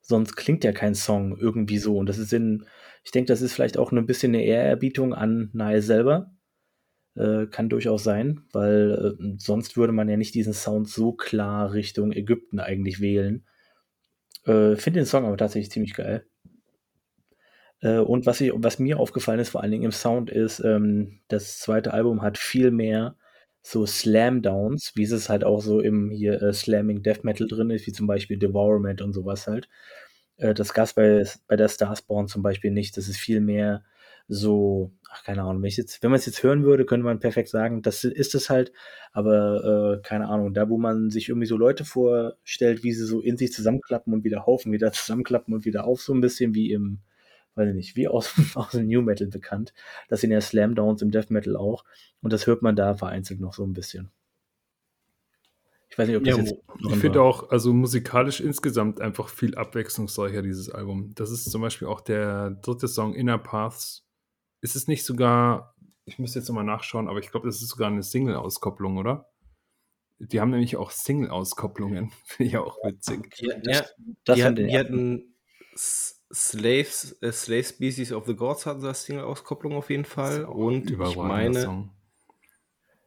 Sonst klingt ja kein Song irgendwie so. Und das ist in, ich denke, das ist vielleicht auch ein bisschen eine Ehrerbietung an Nile selber. Äh, kann durchaus sein, weil äh, sonst würde man ja nicht diesen Sound so klar Richtung Ägypten eigentlich wählen. Äh, Finde den Song aber tatsächlich ziemlich geil. Äh, und was, ich, was mir aufgefallen ist, vor allen Dingen im Sound, ist, ähm, das zweite Album hat viel mehr so Slam-Downs, wie es halt auch so im hier äh, Slamming Death Metal drin ist, wie zum Beispiel Devourment und sowas halt. Äh, das Gas bei, bei der Starspawn zum Beispiel nicht. Das ist viel mehr so, ach, keine Ahnung, wenn, jetzt, wenn man es jetzt hören würde, könnte man perfekt sagen, das ist es halt, aber äh, keine Ahnung, da wo man sich irgendwie so Leute vorstellt, wie sie so in sich zusammenklappen und wieder haufen, wieder zusammenklappen und wieder auf, so ein bisschen wie im weiß ich nicht, wie aus, aus dem New Metal bekannt. Das sind ja Slam Downs im Death Metal auch. Und das hört man da vereinzelt noch so ein bisschen. Ich weiß nicht, ob das ja, jetzt. Ich finde auch, also musikalisch insgesamt einfach viel abwechslungsreicher, dieses Album. Das ist zum Beispiel auch der dritte Song, Inner Paths. Ist es nicht sogar, ich müsste jetzt nochmal nachschauen, aber ich glaube, das ist sogar eine Single-Auskopplung, oder? Die haben nämlich auch Single-Auskopplungen. Finde ich auch witzig. Ja, ja, das die, hatten, die hatten Slaves, äh, Slave Species of the Gods hatten sie als Single-Auskopplung auf jeden Fall. Und ich meine, Song.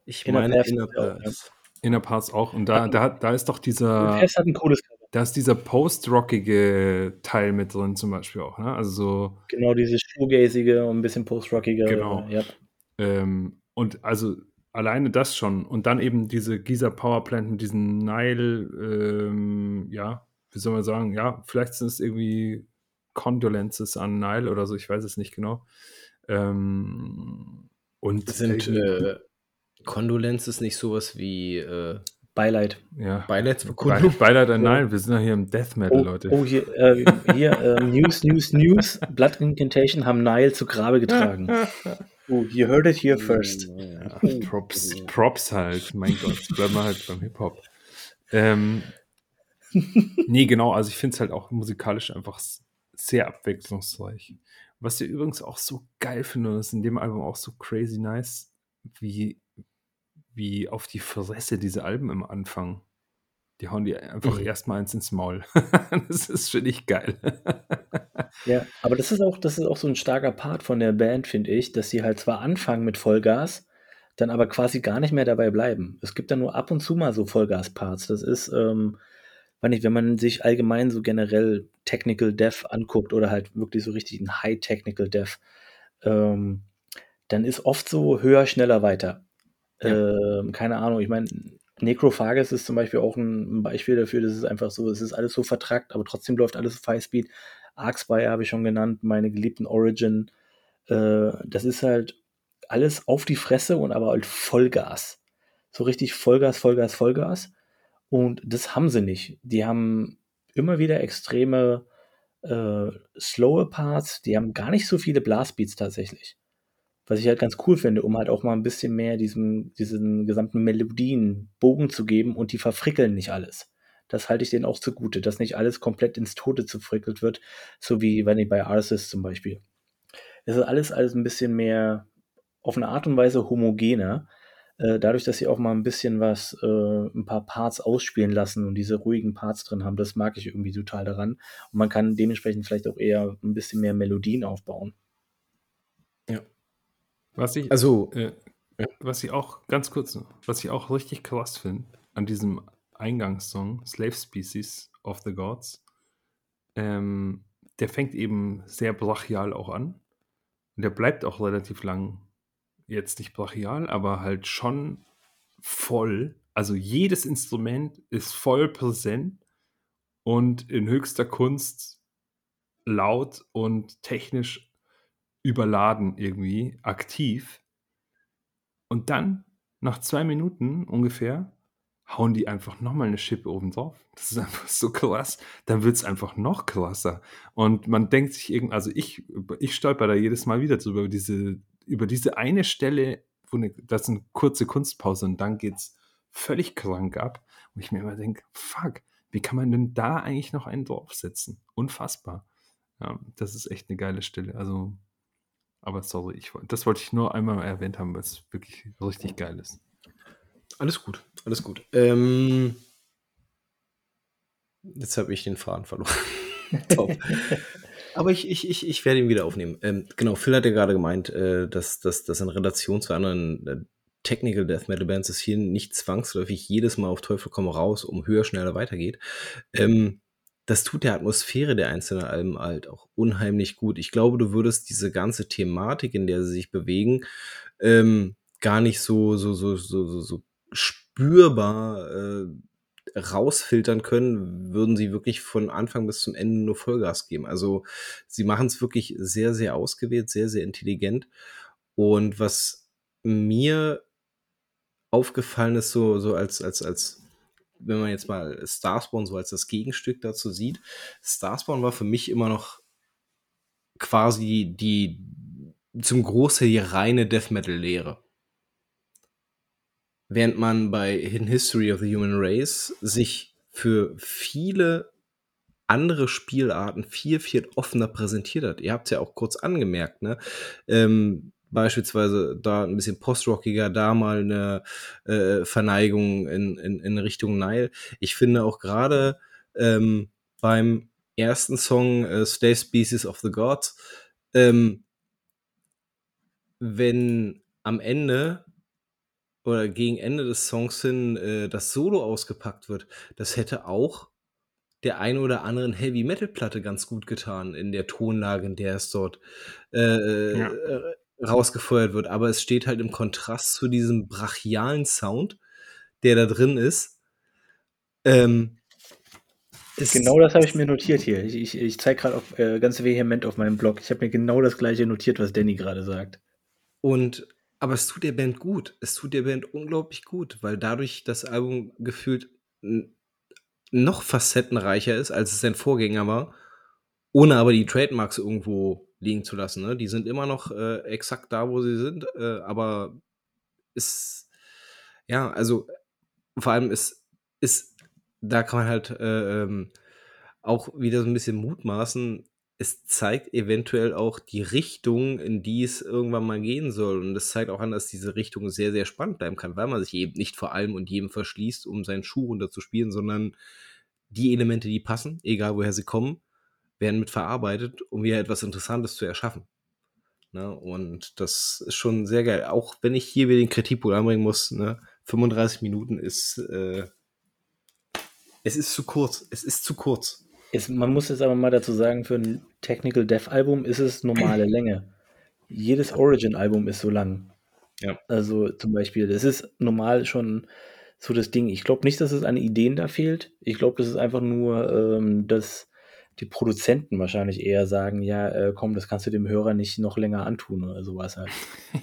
ich Inner meine Inner Parts. Inner Parts auch. Und da, da, da ist doch dieser. Hat ein cooles Cover. Da ist dieser post-rockige Teil mit drin zum Beispiel auch, ne? Also so. Genau, dieses shoegazige und ein bisschen post-rockige. Genau. Ja. Ähm, und also alleine das schon. Und dann eben diese Giza Power Plant mit diesen Nile, ähm, ja, wie soll man sagen, ja, vielleicht sind es irgendwie Condolences an Nile oder so, ich weiß es nicht genau. Ähm, und Sind irgendwie- äh, Condolences nicht sowas wie äh, Beileid. ja. Be Beileidsbekundung? Beileid an Nile, wir sind ja hier im Death Metal, Oh, Leute. oh hier, äh, hier äh, News, News, News. Blood Incantation haben Nile zu Grabe getragen. Oh, you heard it here first. Ja. Props, Props halt, mein Gott, bleiben wir halt beim Hip-Hop. Ähm, nee, genau, also ich finde es halt auch musikalisch einfach sehr abwechslungsreich. Was ich übrigens auch so geil finde, und ist in dem Album auch so crazy nice, wie, wie auf die Fresse diese Alben im Anfang. Die hauen die einfach Mhm. erstmal eins ins Maul. das ist, finde ich, geil. Ja, aber das ist auch, das ist auch so ein starker Part von der Band, finde ich, dass sie halt zwar anfangen mit Vollgas, dann aber quasi gar nicht mehr dabei bleiben. Es gibt dann nur ab und zu mal so Vollgas-Parts. Das ist, ähm, weiß nicht, wenn man sich allgemein so generell Technical Dev anguckt oder halt wirklich so richtig ein High Technical Dev, ähm, dann ist oft so höher, schneller, weiter. Ähm, keine Ahnung, ich meine, Necrophagus ist zum Beispiel auch ein, Beispiel dafür, dass es einfach so, es ist alles so vertrackt, aber trotzdem läuft alles auf Highspeed. Arcspire habe ich schon genannt, meine geliebten Origin. Äh, das ist halt alles auf die Fresse und aber halt Vollgas. So richtig Vollgas, Vollgas, Vollgas. Und das haben sie nicht. Die haben immer wieder extreme äh, slowe Parts. Die haben gar nicht so viele Blastbeats tatsächlich. Was ich halt ganz cool finde, um halt auch mal ein bisschen mehr diesem, diesen gesamten Melodien Bogen zu geben und die verfrickeln nicht alles. Das halte ich denen auch zugute, dass nicht alles komplett ins Tote zerfrickelt wird, so wie wenn ich bei Arsis zum Beispiel. Es ist alles, alles ein bisschen mehr auf eine Art und Weise homogener, äh, dadurch, dass sie auch mal ein bisschen was, äh, ein paar Parts ausspielen lassen und diese ruhigen Parts drin haben, das mag ich irgendwie total daran. Und man kann dementsprechend vielleicht auch eher ein bisschen mehr Melodien aufbauen. Was ich, Also, Äh, was ich auch, ganz kurz, was ich auch richtig krass finde, an diesem Eingangssong, Slave Species of the Gods, ähm, der fängt eben sehr brachial auch an. Und der bleibt auch relativ lang, jetzt nicht brachial, aber halt schon voll. Also jedes Instrument ist voll präsent und in höchster Kunst laut und technisch überladen irgendwie, aktiv. Und dann, nach zwei Minuten ungefähr, hauen die einfach nochmal eine Schippe oben drauf. Das ist einfach so krass. Dann wird es einfach noch krasser. Und man denkt sich irgendwie, also ich, ich stolper da jedes Mal wieder drüber, über diese, über diese eine Stelle, wo eine, das ist eine kurze Kunstpause und dann geht es völlig krank ab. Und ich mir immer denke, fuck, wie kann man denn da eigentlich noch einen draufsetzen? Unfassbar. Ja, das ist echt eine geile Stelle. Also, aber sorry, ich, das wollte ich nur einmal erwähnt haben, weil es wirklich richtig geil ist. alles gut, alles gut. Ähm, jetzt habe ich den Faden verloren. Top. Aber ich, ich, ich, ich werde ihn wieder aufnehmen. Ähm, genau, Phil hat ja gerade gemeint, äh, dass, dass, dass in Relation zu anderen äh, Technical Death Metal Bands es hier nicht zwangsläufig jedes Mal auf Teufel komm raus, um höher, schneller weitergeht. Ähm, das tut der Atmosphäre der einzelnen Alben halt auch unheimlich gut. Ich glaube, du würdest diese ganze Thematik, in der sie sich bewegen, ähm, gar nicht so, so, so, so, so, so spürbar äh, rausfiltern können, würden sie wirklich von Anfang bis zum Ende nur Vollgas geben. Also sie machen es wirklich sehr, sehr ausgewählt, sehr, sehr intelligent. Und was mir aufgefallen ist, so, so als, als, als, wenn man jetzt mal Starspawn so als das Gegenstück dazu sieht, Starspawn war für mich immer noch quasi die zum Großteil die reine Death Metal Lehre. Während man bei Hidden History of the Human Race sich für viele andere Spielarten viel, viel offener präsentiert hat. Ihr habt es ja auch kurz angemerkt, ne? Ähm, beispielsweise da ein bisschen postrockiger, da mal eine äh, Verneigung in, in, in Richtung Nile. Ich finde auch gerade ähm, beim ersten Song äh, Stay Species of the Gods, ähm, wenn am Ende oder gegen Ende des Songs hin äh, das Solo ausgepackt wird, das hätte auch der ein oder anderen Heavy Metal Platte ganz gut getan in der Tonlage, in der es dort äh, Ja. äh, rausgefeuert wird. Aber es steht halt im Kontrast zu diesem brachialen Sound, der da drin ist. Ähm, Genau das habe ich mir notiert hier. Ich, ich, ich zeige gerade auf, äh, ganz vehement auf meinem Blog. Ich habe mir genau das gleiche notiert, was Danny gerade sagt. Und aber es tut der Band gut. Es tut der Band unglaublich gut, weil dadurch das Album gefühlt noch facettenreicher ist, als es sein Vorgänger war, ohne aber die Trademarks irgendwo liegen zu lassen. Ne? Die sind immer noch äh, exakt da, wo sie sind, äh, aber ist ja, also vor allem ist, ist da kann man halt äh, ähm, auch wieder so ein bisschen mutmaßen. Es zeigt eventuell auch die Richtung, in die es irgendwann mal gehen soll. Und es zeigt auch an, dass diese Richtung sehr, sehr spannend bleiben kann, weil man sich eben nicht vor allem und jedem verschließt, um seinen Schuh runterzuspielen, sondern die Elemente, die passen, egal woher sie kommen, werden mit verarbeitet, um wieder etwas Interessantes zu erschaffen. Ne? Und das ist schon sehr geil. Auch wenn ich hier wieder den Kritikpunkt anbringen muss, ne? 35 Minuten ist, äh, es ist zu kurz. Es ist zu kurz. Es, man muss jetzt aber mal dazu sagen, für ein Technical Death Album ist es normale Länge. Jedes Origin-Album ist so lang. Ja. Also zum Beispiel, das ist normal schon so das Ding. Ich glaube nicht, dass es an Ideen da fehlt. Ich glaube, das ist einfach nur, ähm, dass die Produzenten wahrscheinlich eher sagen, ja, äh, komm, das kannst du dem Hörer nicht noch länger antun oder sowas halt.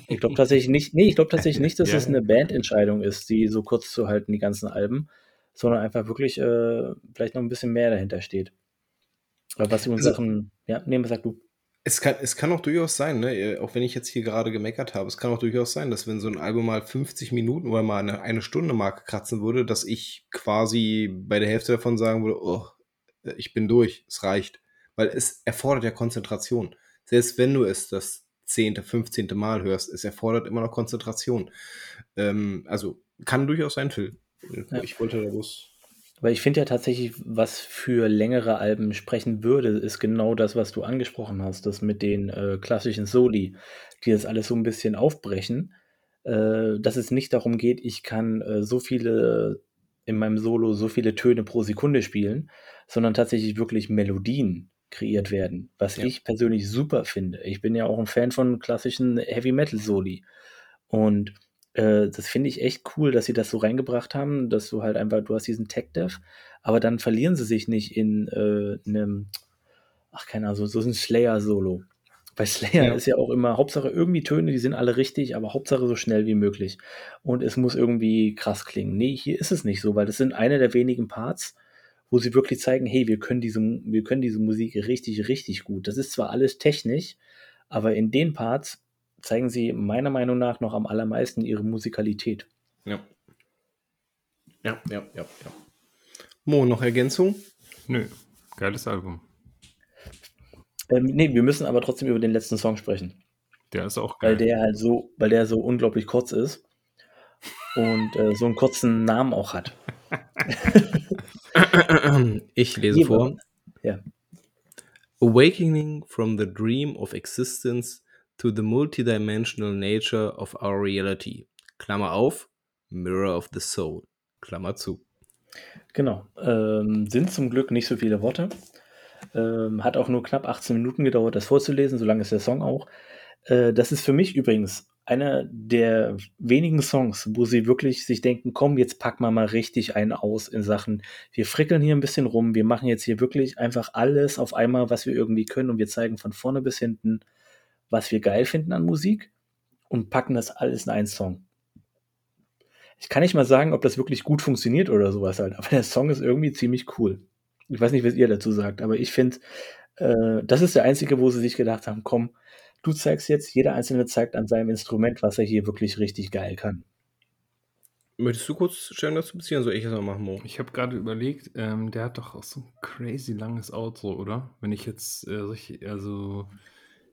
Ich glaube tatsächlich nicht, nee, ich glaube tatsächlich nicht, dass Ja. es eine Bandentscheidung ist, die so kurz zu halten, die ganzen Alben, sondern einfach wirklich äh, vielleicht noch ein bisschen mehr dahinter steht. Aber was übrigens Also- Sachen, ja, nee, sag du? Es kann, es kann auch durchaus sein, ne? äh, auch wenn ich jetzt hier gerade gemeckert habe, es kann auch durchaus sein, dass wenn so ein Album mal 50 Minuten oder mal eine, eine Stunde Marke kratzen würde, dass ich quasi bei der Hälfte davon sagen würde, oh, äh, ich bin durch, es reicht. Weil es erfordert ja Konzentration. Selbst wenn du es das zehnte, 15. Mal hörst, es erfordert immer noch Konzentration. Ähm, also kann durchaus sein, Phil. Ja. Ich wollte da bloß. Weil ich finde ja tatsächlich, was für längere Alben sprechen würde, ist genau das, was du angesprochen hast, das mit den äh, klassischen Soli, die das alles so ein bisschen aufbrechen, äh, dass es nicht darum geht, ich kann äh, so viele in meinem Solo so viele Töne pro Sekunde spielen, sondern tatsächlich wirklich Melodien kreiert werden, was Ja. ich persönlich super finde. Ich bin ja auch ein Fan von klassischen Heavy Metal Soli und äh, das finde ich echt cool, dass sie das so reingebracht haben, dass du halt einfach, du hast diesen Tech Dev, aber dann verlieren sie sich nicht in äh, einem, ach keine Ahnung, so, so ein Slayer-Solo. Bei Slayer Ja. ist ja auch immer Hauptsache irgendwie Töne, die sind alle richtig, aber Hauptsache so schnell wie möglich. Und es muss irgendwie krass klingen. Nee, hier ist es nicht so, weil das sind eine der wenigen Parts, wo sie wirklich zeigen, hey, wir können diese, wir können diese Musik richtig, richtig gut. Das ist zwar alles technisch, aber in den Parts zeigen sie meiner Meinung nach noch am allermeisten ihre Musikalität. Ja. Ja, ja, ja, ja. Mo, noch Ergänzung? Nö, geiles Album. Ähm, nee, wir müssen aber trotzdem über den letzten Song sprechen, Der ist auch weil geil. der halt so, weil der so unglaublich kurz ist und äh, so einen kurzen Namen auch hat. Ich lese Hier vor. Ja. Awakening from the dream of existence to the multidimensional nature of our reality. Klammer auf, Mirror of the Soul. Klammer zu. Genau. Ähm, sind zum Glück nicht so viele Worte. Ähm, hat auch nur knapp 18 Minuten gedauert, das vorzulesen, so lang ist der Song auch. Äh, das ist für mich übrigens einer der wenigen Songs, wo sie wirklich sich denken, komm, jetzt packen wir mal richtig einen aus in Sachen, wir frickeln hier ein bisschen rum, wir machen jetzt hier wirklich einfach alles auf einmal, was wir irgendwie können und wir zeigen von vorne bis hinten, was wir geil finden an Musik und packen das alles in einen Song. Ich kann nicht mal sagen, ob das wirklich gut funktioniert oder sowas halt, aber der Song ist irgendwie ziemlich cool. Ich weiß nicht, was ihr dazu sagt, aber ich finde, äh, das ist der einzige, wo sie sich gedacht haben, komm, du zeigst jetzt, jeder Einzelne zeigt an seinem Instrument, was er hier wirklich richtig geil kann. Möchtest du kurz Stellung dazu beziehen? Soll ich das mal machen, Mo? Ich habe gerade überlegt, ähm, der hat doch auch so ein crazy langes Outro, oder? Wenn ich jetzt äh, richtig, also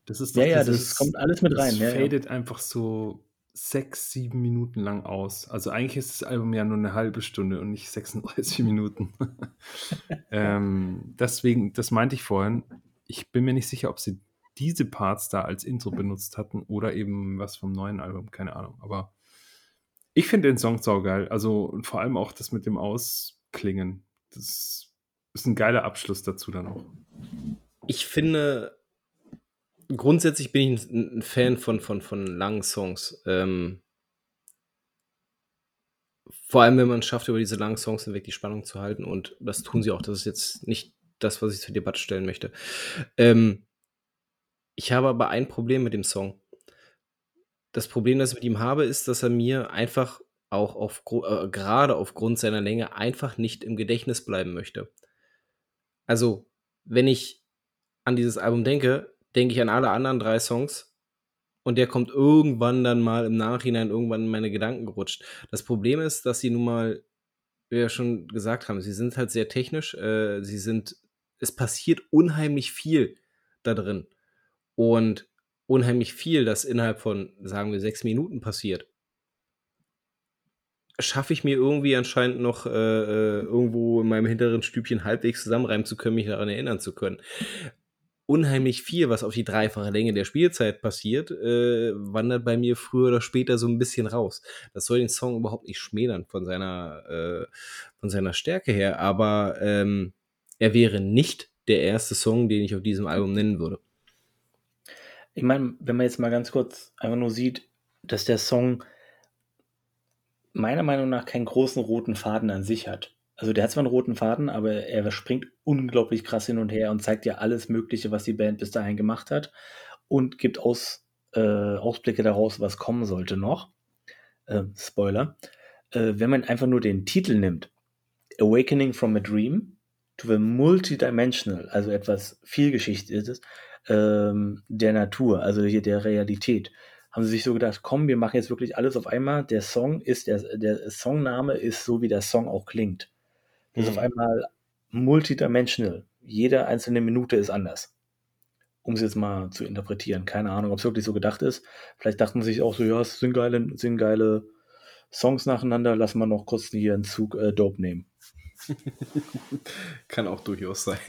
das ist doch Ja, ja, das dieses- kommt alles mit das rein, ja, ja. fadet einfach so sechs, sieben Minuten lang aus. Also eigentlich ist das Album ja nur eine halbe Stunde und nicht 36 Minuten. ähm, deswegen, das meinte ich vorhin. Ich bin mir nicht sicher, ob sie diese Parts da als Intro benutzt hatten oder eben was vom neuen Album, keine Ahnung. Aber ich finde den Song saugeil. Also und vor allem auch das mit dem Ausklingen. Das ist ein geiler Abschluss dazu dann auch. Ich finde, grundsätzlich bin ich ein, Fan von, von, von langen Songs. Ähm, vor allem, wenn man es schafft, über diese langen Songs hinweg die Spannung zu halten. Und das tun sie auch. Das ist jetzt nicht das, was ich zur Debatte stellen möchte. Ähm, ich habe aber ein Problem mit dem Song. Das Problem, das ich mit ihm habe, ist, dass er mir einfach auch auf, äh, gerade aufgrund seiner Länge einfach nicht im Gedächtnis bleiben möchte. Also, wenn ich an dieses Album denke, denke ich an alle anderen drei Songs und der kommt irgendwann dann mal im Nachhinein irgendwann in meine Gedanken gerutscht. Das Problem ist, dass sie nun mal, wie wir schon gesagt haben, sie sind halt sehr technisch, äh, sie sind, es passiert unheimlich viel da drin und unheimlich viel, das innerhalb von, sagen wir, sechs Minuten passiert schaffe ich mir irgendwie anscheinend noch äh, äh, irgendwo in meinem hinteren Stübchen halbwegs zusammenreimen zu können, mich daran erinnern zu können. Unheimlich viel, was auf die dreifache Länge der Spielzeit passiert, äh, wandert bei mir früher oder später so ein bisschen raus. Das soll den Song überhaupt nicht schmälern von seiner, äh, von seiner Stärke her, aber ähm, er wäre nicht der erste Song, den ich auf diesem Album nennen würde. Ich meine, wenn man jetzt mal ganz kurz einfach nur sieht, dass der Song meiner Meinung nach keinen großen roten Faden an sich hat. Also der hat zwar einen roten Faden, aber er springt unglaublich krass hin und her und zeigt ja alles Mögliche, was die Band bis dahin gemacht hat und gibt aus, äh, Ausblicke daraus, was kommen sollte noch. Äh, Spoiler. Äh, wenn man einfach nur den Titel nimmt, Awakening from a Dream to the Multidimensional, also etwas vielgeschichtiges, ähm, der Natur, also hier der Realität, haben sie sich so gedacht, komm, wir machen jetzt wirklich alles auf einmal. Der Song ist, der, der Songname ist so, wie der Song auch klingt. Das mhm. ist auf mhm. einmal multidimensional. Jede einzelne Minute ist anders. Um es jetzt mal zu interpretieren. Keine Ahnung, ob es wirklich so gedacht ist. Vielleicht dachten sie sich auch so, ja, es sind geile, sind geile Songs nacheinander, lassen wir noch kurz hier einen Zug äh, Dope nehmen. Kann auch durchaus sein.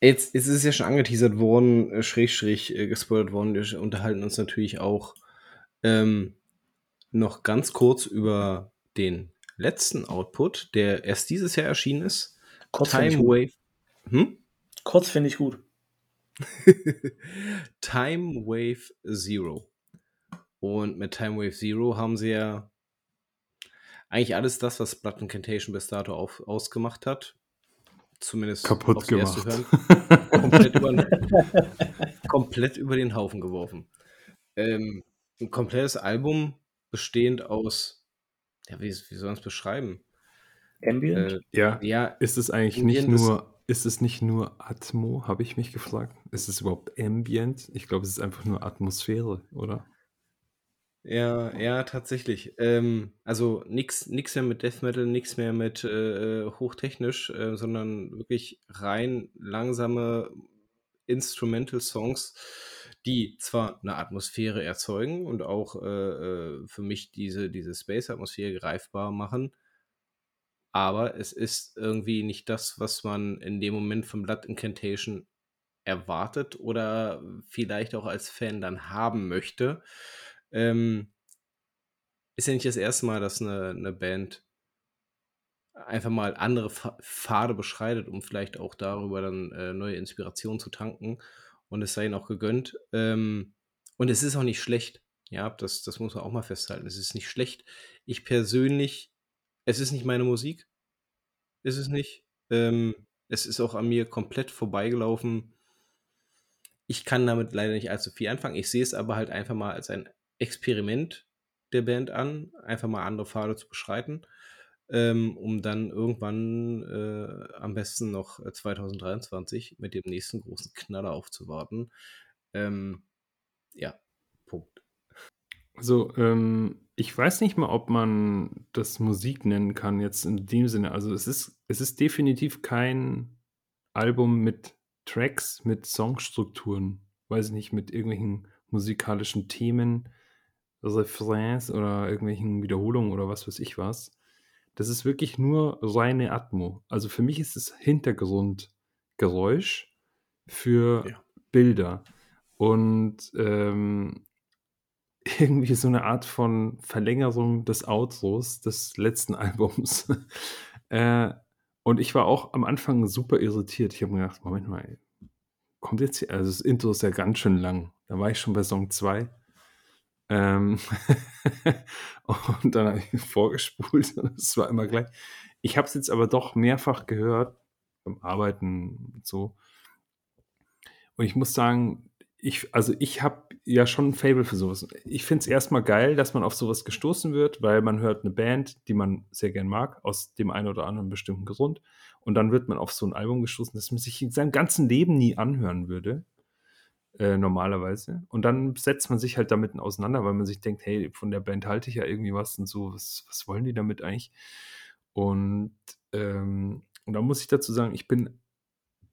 Jetzt, jetzt ist es ja schon angeteasert worden, äh, schräg, schräg äh, gespoilert worden. Wir unterhalten uns natürlich auch ähm, noch ganz kurz über den letzten Output, der erst dieses Jahr erschienen ist. Kurz Time Wave. Hm? Kurz finde ich gut. Time Wave Zero. Und mit Time Wave Zero haben sie ja eigentlich alles das, was Blood Incantation bis dato auf, ausgemacht hat, zumindest kaputt gemacht. Hören, komplett, über, komplett, über, den Haufen geworfen. Ähm, ein komplettes Album bestehend aus, ja, wie, wie soll man es beschreiben? Ambient? Äh, ja. ja. Ist es eigentlich Ambient nicht nur, ist es nicht nur Atmo, habe ich mich gefragt. Ist es überhaupt Ambient? Ich glaube, es ist einfach nur Atmosphäre, oder? Ja, ja, tatsächlich. Ähm, also nichts nix mehr mit Death Metal, nichts mehr mit äh, äh, hochtechnisch, äh, sondern wirklich rein langsame Instrumental Songs, die zwar eine Atmosphäre erzeugen und auch äh, äh, für mich diese, diese Space-Atmosphäre greifbar machen, aber es ist irgendwie nicht das, was man in dem Moment von Blood Incantation erwartet oder vielleicht auch als Fan dann haben möchte. Ähm, ist ja nicht das erste Mal, dass eine, eine Band einfach mal andere Pfade beschreitet, um vielleicht auch darüber dann äh, neue Inspiration zu tanken. Und es sei ihnen auch gegönnt. Ähm, und es ist auch nicht schlecht. Ja, das, das muss man auch mal festhalten. Es ist nicht schlecht. Ich persönlich, es ist nicht meine Musik. Ist es nicht. Ähm, es ist auch an mir komplett vorbeigelaufen. Ich kann damit leider nicht allzu viel anfangen. Ich sehe es aber halt einfach mal als ein Experiment der Band an, einfach mal andere Pfade zu beschreiten, ähm, um dann irgendwann äh, am besten noch 2023 äh, mit dem nächsten großen Knaller aufzuwarten. Ähm, ja, Punkt. Also, ähm, ich weiß nicht mal, ob man das Musik nennen kann, jetzt in dem Sinne. Also, es ist, es ist definitiv kein Album mit Tracks, mit Songstrukturen, weiß ich nicht, mit irgendwelchen musikalischen Themen Refrains oder irgendwelchen Wiederholungen oder was weiß ich was. Das ist wirklich nur reine Atmo. Also für mich ist es Hintergrundgeräusch für ja. Bilder. Und ähm, irgendwie so eine Art von Verlängerung des Outros des letzten Albums. äh, Und ich war auch am Anfang super irritiert. Ich habe mir gedacht, Moment mal, kommt jetzt hier, also das Intro ist ja ganz schön lang. Da war ich schon bei Song 2. Ähm und dann habe ich vorgespult und es war immer gleich. Ich habe es jetzt aber doch mehrfach gehört beim Arbeiten und so. Und ich muss sagen, ich, also ich habe ja schon ein Fable für sowas. Ich finde es erstmal geil, dass man auf sowas gestoßen wird, weil man hört eine Band, die man sehr gern mag, aus dem einen oder anderen bestimmten Grund. Und dann wird man auf so ein Album gestoßen, das man sich in seinem ganzen Leben nie anhören würde. Äh, normalerweise. Und dann setzt man sich halt damit auseinander, weil man sich denkt, hey, von der Band halte ich ja irgendwie was und so, was, was wollen die damit eigentlich? Und, ähm, und da muss ich dazu sagen, ich bin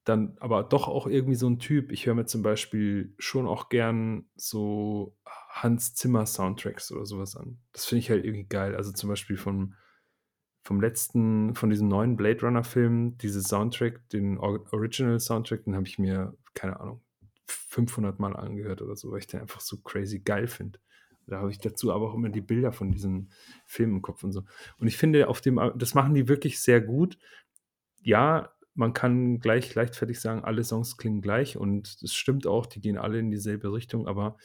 dann aber doch auch irgendwie so ein Typ. Ich höre mir zum Beispiel schon auch gern so Hans Zimmer Soundtracks oder sowas an. Das finde ich halt irgendwie geil. Also zum Beispiel vom, vom letzten, von diesem neuen Blade Runner Film, diese Soundtrack, den Original Soundtrack, den habe ich mir, keine Ahnung, 500 Mal angehört oder so, weil ich den einfach so crazy geil finde. Da habe ich dazu aber auch immer die Bilder von diesem Film im Kopf und so. Und ich finde, auf dem, das machen die wirklich sehr gut. Ja, man kann gleich leichtfertig sagen, alle Songs klingen gleich und es stimmt auch, die gehen alle in dieselbe Richtung, aber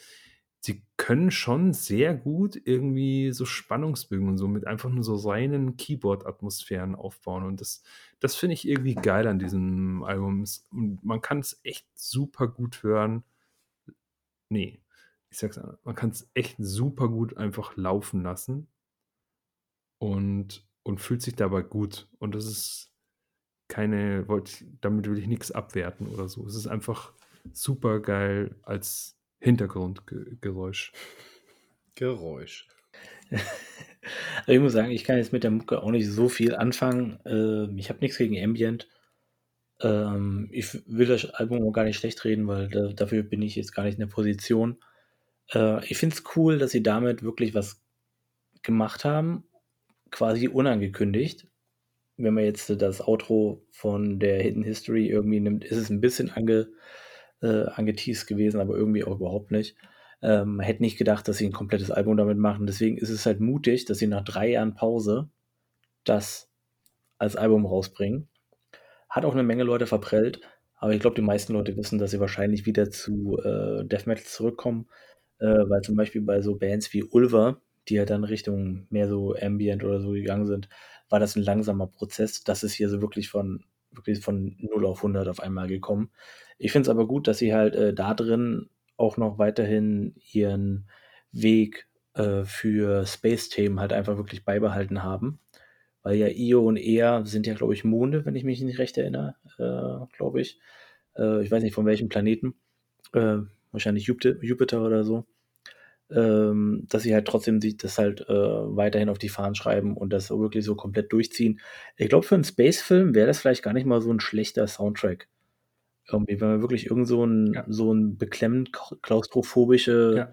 sie können schon sehr gut irgendwie so Spannungsbögen und so mit einfach nur so reinen Keyboard-Atmosphären aufbauen. Und das, das finde ich irgendwie geil an diesem Album. Und man kann es echt super gut hören. Nee, ich sag's mal, man kann es echt super gut einfach laufen lassen und, und fühlt sich dabei gut. Und das ist keine, wollte, damit will ich nichts abwerten oder so. Es ist einfach super geil als Hintergrundgeräusch. Geräusch. Also ich muss sagen, ich kann jetzt mit der Mucke auch nicht so viel anfangen. Ähm, ich habe nichts gegen Ambient. Ähm, ich will das Album auch gar nicht schlecht reden, weil dafür bin ich jetzt gar nicht in der Position. Äh, ich finde es cool, dass sie damit wirklich was gemacht haben, quasi unangekündigt wenn man jetzt das Outro von der Hidden History irgendwie nimmt, ist es ein bisschen ange, äh, angeteased gewesen, aber irgendwie auch überhaupt nicht. Ähm, hätte nicht gedacht, dass sie ein komplettes Album damit machen. Deswegen ist es halt mutig, dass sie nach drei Jahren Pause das als Album rausbringen. Hat auch eine Menge Leute verprellt, aber ich glaube, die meisten Leute wissen, dass sie wahrscheinlich wieder zu äh, Death Metal zurückkommen, äh, weil zum Beispiel bei so Bands wie Ulver, die ja dann Richtung mehr so Ambient oder so gegangen sind, war das ein langsamer Prozess. Das ist hier so wirklich von, wirklich von 0 auf 100 auf einmal gekommen. Ich finde es aber gut, dass sie halt äh, da drin auch noch weiterhin ihren Weg äh, für Space-Themen halt einfach wirklich beibehalten haben. Weil ja Io und Ea sind ja, glaube ich, Monde, wenn ich mich nicht recht erinnere, äh, glaube ich. Äh, ich weiß nicht von welchem Planeten. Äh, wahrscheinlich Jupiter, oder so ähm, dass sie halt trotzdem sich das halt äh, weiterhin auf die Fahnen schreiben und das wirklich so komplett durchziehen. Ich glaube, für einen Space-Film wäre das vielleicht gar nicht mal so ein schlechter Soundtrack. Irgendwie, wenn man wirklich irgend so ein, ja. so ein beklemmend klaustrophobische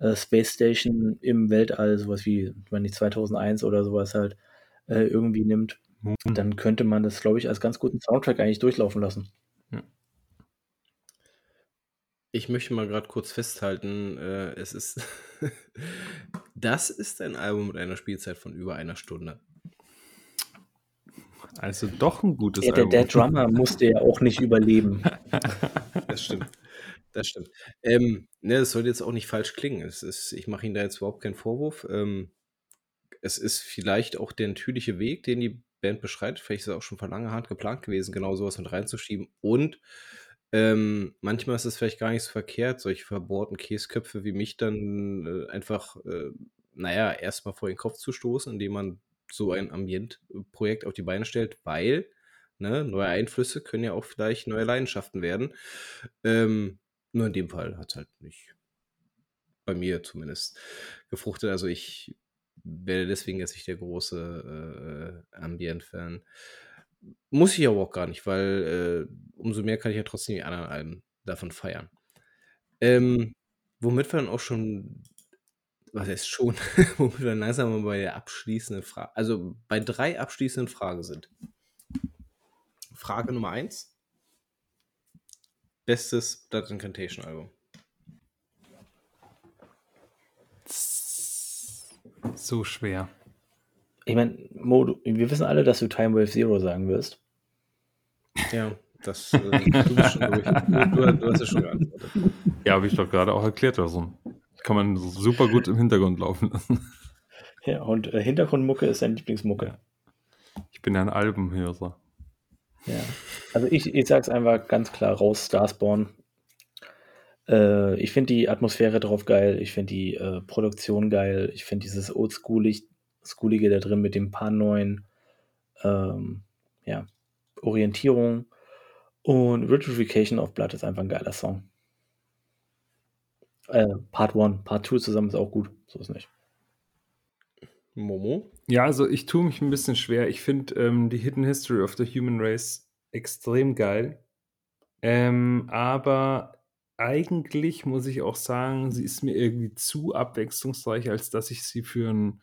ja. äh, Space Station im Weltall, sowas wie, wenn nicht 2001 oder sowas halt, äh, irgendwie nimmt, mhm. dann könnte man das, glaube ich, als ganz guten Soundtrack eigentlich durchlaufen lassen. Ich möchte mal gerade kurz festhalten, äh, es ist das ist ein Album mit einer Spielzeit von über einer Stunde. Also doch ein gutes ja, der, Album. Der Drummer musste ja auch nicht überleben. Das stimmt. Das stimmt. Ähm, ne, das soll jetzt auch nicht falsch klingen. Es ist, ich mache Ihnen da jetzt überhaupt keinen Vorwurf. Ähm, es ist vielleicht auch der natürliche Weg, den die Band beschreitet. Vielleicht ist es auch schon von langer Hand geplant gewesen, genau sowas mit reinzuschieben. Und ähm, manchmal ist es vielleicht gar nicht so verkehrt, solche verbohrten Käsköpfe wie mich dann äh, einfach, äh, naja, erstmal vor den Kopf zu stoßen, indem man so ein Ambientprojekt auf die Beine stellt, weil ne, neue Einflüsse können ja auch vielleicht neue Leidenschaften werden. Ähm, nur in dem Fall hat es halt nicht, bei mir zumindest, gefruchtet. Also ich werde deswegen jetzt nicht der große äh, Ambient-Fan. Muss ich aber auch gar nicht, weil äh, umso mehr kann ich ja trotzdem die anderen Alben davon feiern. Ähm, womit wir dann auch schon, was heißt schon, womit wir dann langsam mal bei der abschließenden Frage, also bei drei abschließenden Fragen sind. Frage Nummer eins. Bestes Blood Incantation Album. So schwer. Ich meine, wir wissen alle, dass du Time Wave Zero sagen wirst. Ja, das äh, du bist schon durch. Du, du, du hast es schon geantwortet. Ja, habe ich doch gerade auch erklärt. Also kann man super gut im Hintergrund laufen lassen. Ja, und äh, Hintergrundmucke ist deine Lieblingsmucke. Ich bin ja ein Albenhörer. Ja. Also ich, ich sag's einfach ganz klar raus, Starspawn. Äh, ich finde die Atmosphäre drauf geil, ich finde die äh, Produktion geil, ich finde dieses Oldschoolige da drin mit dem paar neuen ähm, ja, Orientierung. Und Vitrification of Blood ist einfach ein geiler Song. Äh, Part 1, Part 2 zusammen ist auch gut, so ist nicht. Momo? Ja, also ich tue mich ein bisschen schwer. Ich finde ähm, die Hidden History of the Human Race extrem geil. Ähm, aber eigentlich muss ich auch sagen, sie ist mir irgendwie zu abwechslungsreich, als dass ich sie für ein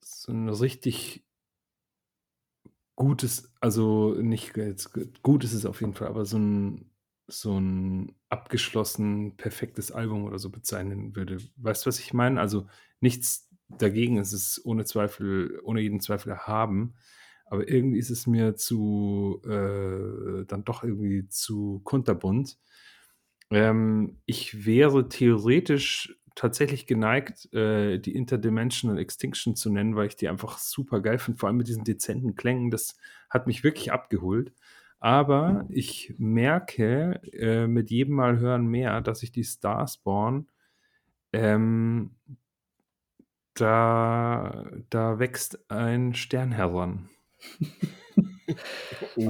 so ein richtig gutes, also nicht jetzt gut ist es auf jeden Fall, aber so ein so ein abgeschlossen perfektes Album oder so bezeichnen würde. Weißt du, was ich meine? Also nichts dagegen, es ist ohne Zweifel, ohne jeden Zweifel erhaben, aber irgendwie ist es mir zu äh, dann doch irgendwie zu kunterbunt. Ähm, ich wäre theoretisch tatsächlich geneigt, äh, die Interdimensional Extinction zu nennen, weil ich die einfach super geil finde, vor allem mit diesen dezenten Klängen. Das hat mich wirklich abgeholt. Aber ich merke äh, mit jedem Mal hören mehr, dass ich die Starspawn, ähm, da, da wächst ein Stern heran.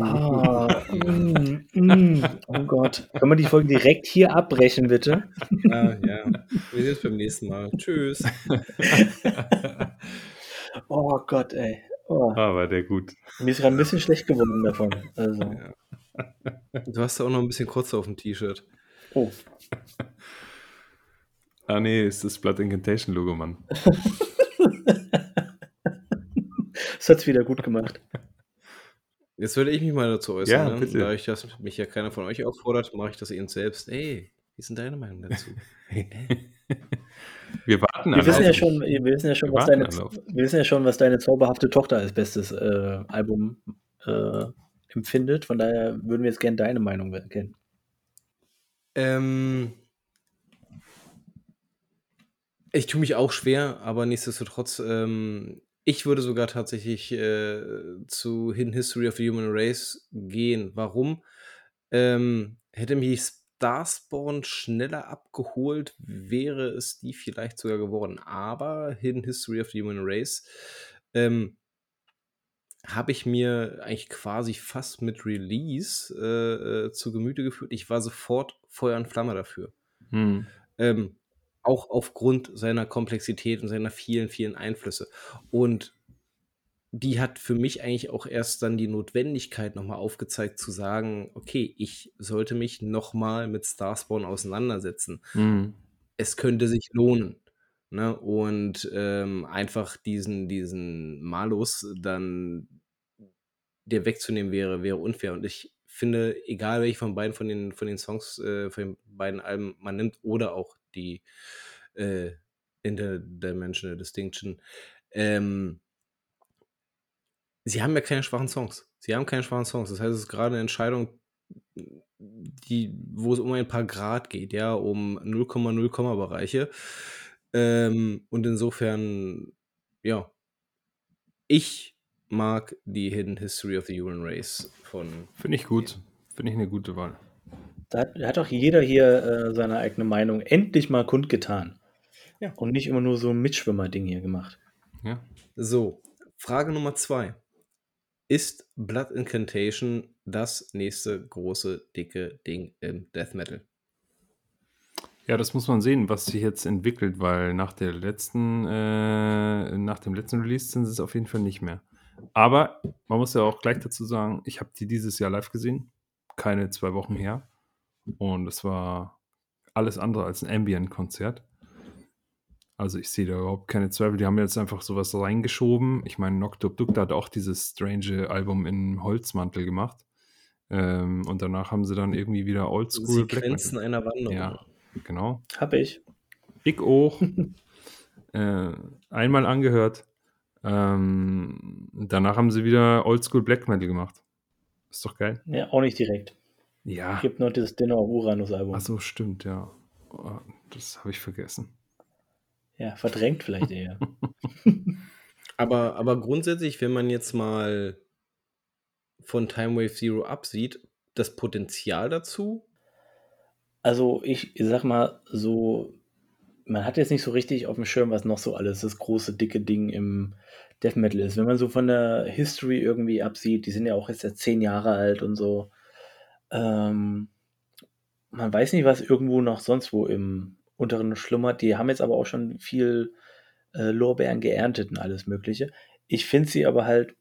Ah, mm, mm, oh Gott. Können wir die Folge direkt hier abbrechen, bitte? Ah, ja. Wir sehen uns beim nächsten Mal. Tschüss. oh Gott, ey. Oh. Ah, war der gut. Mir ist gerade ein bisschen schlecht geworden davon. Also. Ja. Du hast ja auch noch ein bisschen kurz auf dem T-Shirt. Oh. Ah, nee, ist das Blood Incantation Logo, Mann. das hat's wieder gut gemacht. Jetzt würde ich mich mal dazu äußern. Ja, ne? bitte. Da ich das mich ja keiner von euch auffordert, mache ich das eben selbst. Ey, wie ist denn deine Meinung dazu? Wir warten Wir wissen, ja schon, wir, wissen ja schon, Wir deine, wir wissen ja schon, was deine zauberhafte Tochter als bestes äh, Album äh, empfindet. Von daher würden wir jetzt gerne deine Meinung kennen. Ähm, ich tue mich auch schwer, aber nichtsdestotrotz, ähm, ich würde sogar tatsächlich äh, zu Hidden History of the Human Race gehen. Warum? Ähm, hätte mich Starspawn schneller abgeholt, wäre es die vielleicht sogar geworden. Aber Hidden History of the Human Race ähm, habe ich mir eigentlich quasi fast mit Release äh, äh, zu Gemüte geführt. Ich war sofort Feuer und Flamme dafür. Hm. Ähm, auch aufgrund seiner Komplexität und seiner vielen, vielen Einflüsse. Und die hat für mich eigentlich auch erst dann die Notwendigkeit nochmal aufgezeigt, zu sagen, okay, ich sollte mich nochmal mit Starspawn auseinandersetzen. Hm. Es könnte sich lohnen. Ne? Und ähm, einfach diesen, diesen Malus dann der wegzunehmen wäre, wäre unfair. Und ich finde, egal welche von beiden von den, von den Songs, äh, von den beiden Alben man nimmt oder auch die äh, Interdimensional Distinction, ähm, sie haben ja keine schwachen Songs. Sie haben keine schwachen Songs. Das heißt, es ist gerade eine Entscheidung, die, wo es um ein paar Grad geht, ja, um 0,0 Bereiche. Ähm, und insofern, ja, ich mag die Hidden History of the Human Race von. Finde ich gut. Finde ich eine gute Wahl. Da hat, da hat auch jeder hier äh, seine eigene Meinung endlich mal kundgetan. Ja. Und nicht immer nur so ein Mitschwimmer-Ding hier gemacht. Ja. So, Frage Nummer zwei. Ist Blood Incantation das nächste große, dicke Ding im Death Metal? Ja, das muss man sehen, was sich jetzt entwickelt, weil nach der letzten, äh, nach dem letzten Release sind es auf jeden Fall nicht mehr. Aber man muss ja auch gleich dazu sagen, ich habe die dieses Jahr live gesehen, keine zwei Wochen her. Und es war alles andere als ein Ambient-Konzert. Also ich sehe da überhaupt keine Zweifel. Die haben jetzt einfach sowas reingeschoben. Ich meine, Nocturne Dukta hat auch dieses strange Album in Holzmantel gemacht. Ähm, und danach haben sie dann irgendwie wieder Oldschool Sequenzen einer Wanderung. Ja, genau. Hab ich. Ich auch. äh, einmal angehört. Ähm, danach haben sie wieder Oldschool Black Metal gemacht. Ist doch geil. Ja, auch nicht direkt. Ja. Es gibt noch dieses Dinner Uranus Album. Ach so, stimmt, ja. Oh, das habe ich vergessen. Ja, verdrängt vielleicht eher. Aber, aber grundsätzlich, wenn man jetzt mal von Time Wave Zero absieht, das Potenzial dazu? Also ich, ich sag mal so, man hat jetzt nicht so richtig auf dem Schirm, was noch so alles das große, dicke Ding im Death Metal ist. Wenn man so von der History irgendwie absieht, die sind ja auch jetzt ja zehn Jahre alt und so. Ähm, man weiß nicht, was irgendwo noch sonst wo im unteren schlummert. Die haben jetzt aber auch schon viel äh, Lorbeeren geerntet und alles Mögliche. Ich finde sie aber halt,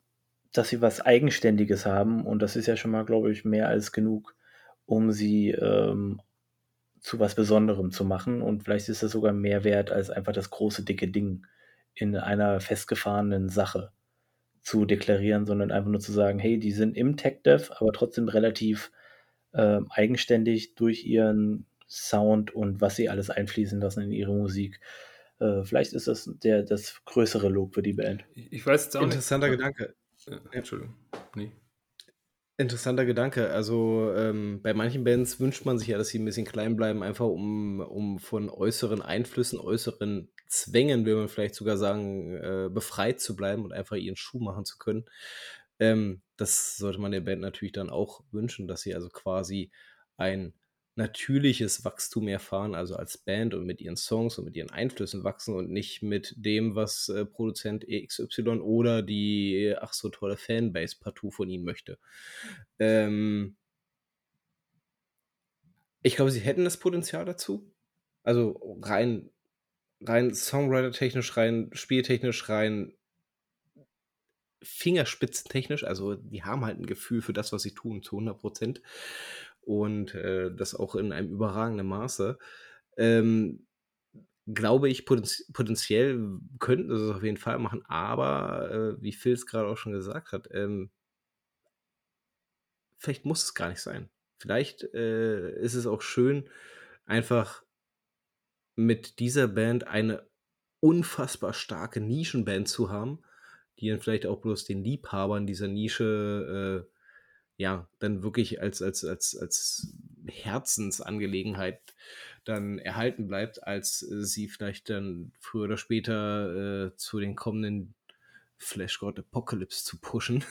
dass sie was Eigenständiges haben und das ist ja schon mal, glaube ich, mehr als genug, um sie ähm, zu was Besonderem zu machen und vielleicht ist das sogar mehr wert als einfach das große, dicke Ding in einer festgefahrenen Sache zu deklarieren, sondern einfach nur zu sagen, hey, die sind im Tech-Dev, aber trotzdem relativ äh, eigenständig durch ihren Sound und was sie alles einfließen lassen in ihre Musik. Äh, vielleicht ist das der, das größere Lob für die Band. Ich weiß jetzt auch Interessanter nicht. Gedanke. Äh, Entschuldigung. Nee. Interessanter Gedanke. Also ähm, bei manchen Bands wünscht man sich ja, dass sie ein bisschen klein bleiben, einfach um, um von äußeren Einflüssen, äußeren Zwängen, will man vielleicht sogar sagen, äh, befreit zu bleiben und einfach ihren Schuh machen zu können. Ähm, das sollte man der Band natürlich dann auch wünschen, dass sie also quasi ein natürliches Wachstum erfahren, also als Band und mit ihren Songs und mit ihren Einflüssen wachsen und nicht mit dem, was äh, Produzent XY oder die ach so tolle Fanbase partout von ihnen möchte. Ähm ich glaube, sie hätten das Potenzial dazu. Also rein, rein Songwriter-technisch, rein spieltechnisch, rein fingerspitzentechnisch. Also die haben halt ein Gefühl für das, was sie tun, zu 100 Prozent und äh, das auch in einem überragenden Maße. Ähm, glaube ich, potenz potenziell könnten sie es auf jeden Fall machen, aber äh, wie Phil es gerade auch schon gesagt hat, ähm, vielleicht muss es gar nicht sein. Vielleicht äh, ist es auch schön, einfach mit dieser Band eine unfassbar starke Nischenband zu haben, die dann vielleicht auch bloß den Liebhabern dieser Nische äh, ja, dann wirklich als, als, als, als Herzensangelegenheit dann erhalten bleibt, als sie vielleicht dann früher oder später äh, zu den kommenden Flash God Apocalypse zu pushen.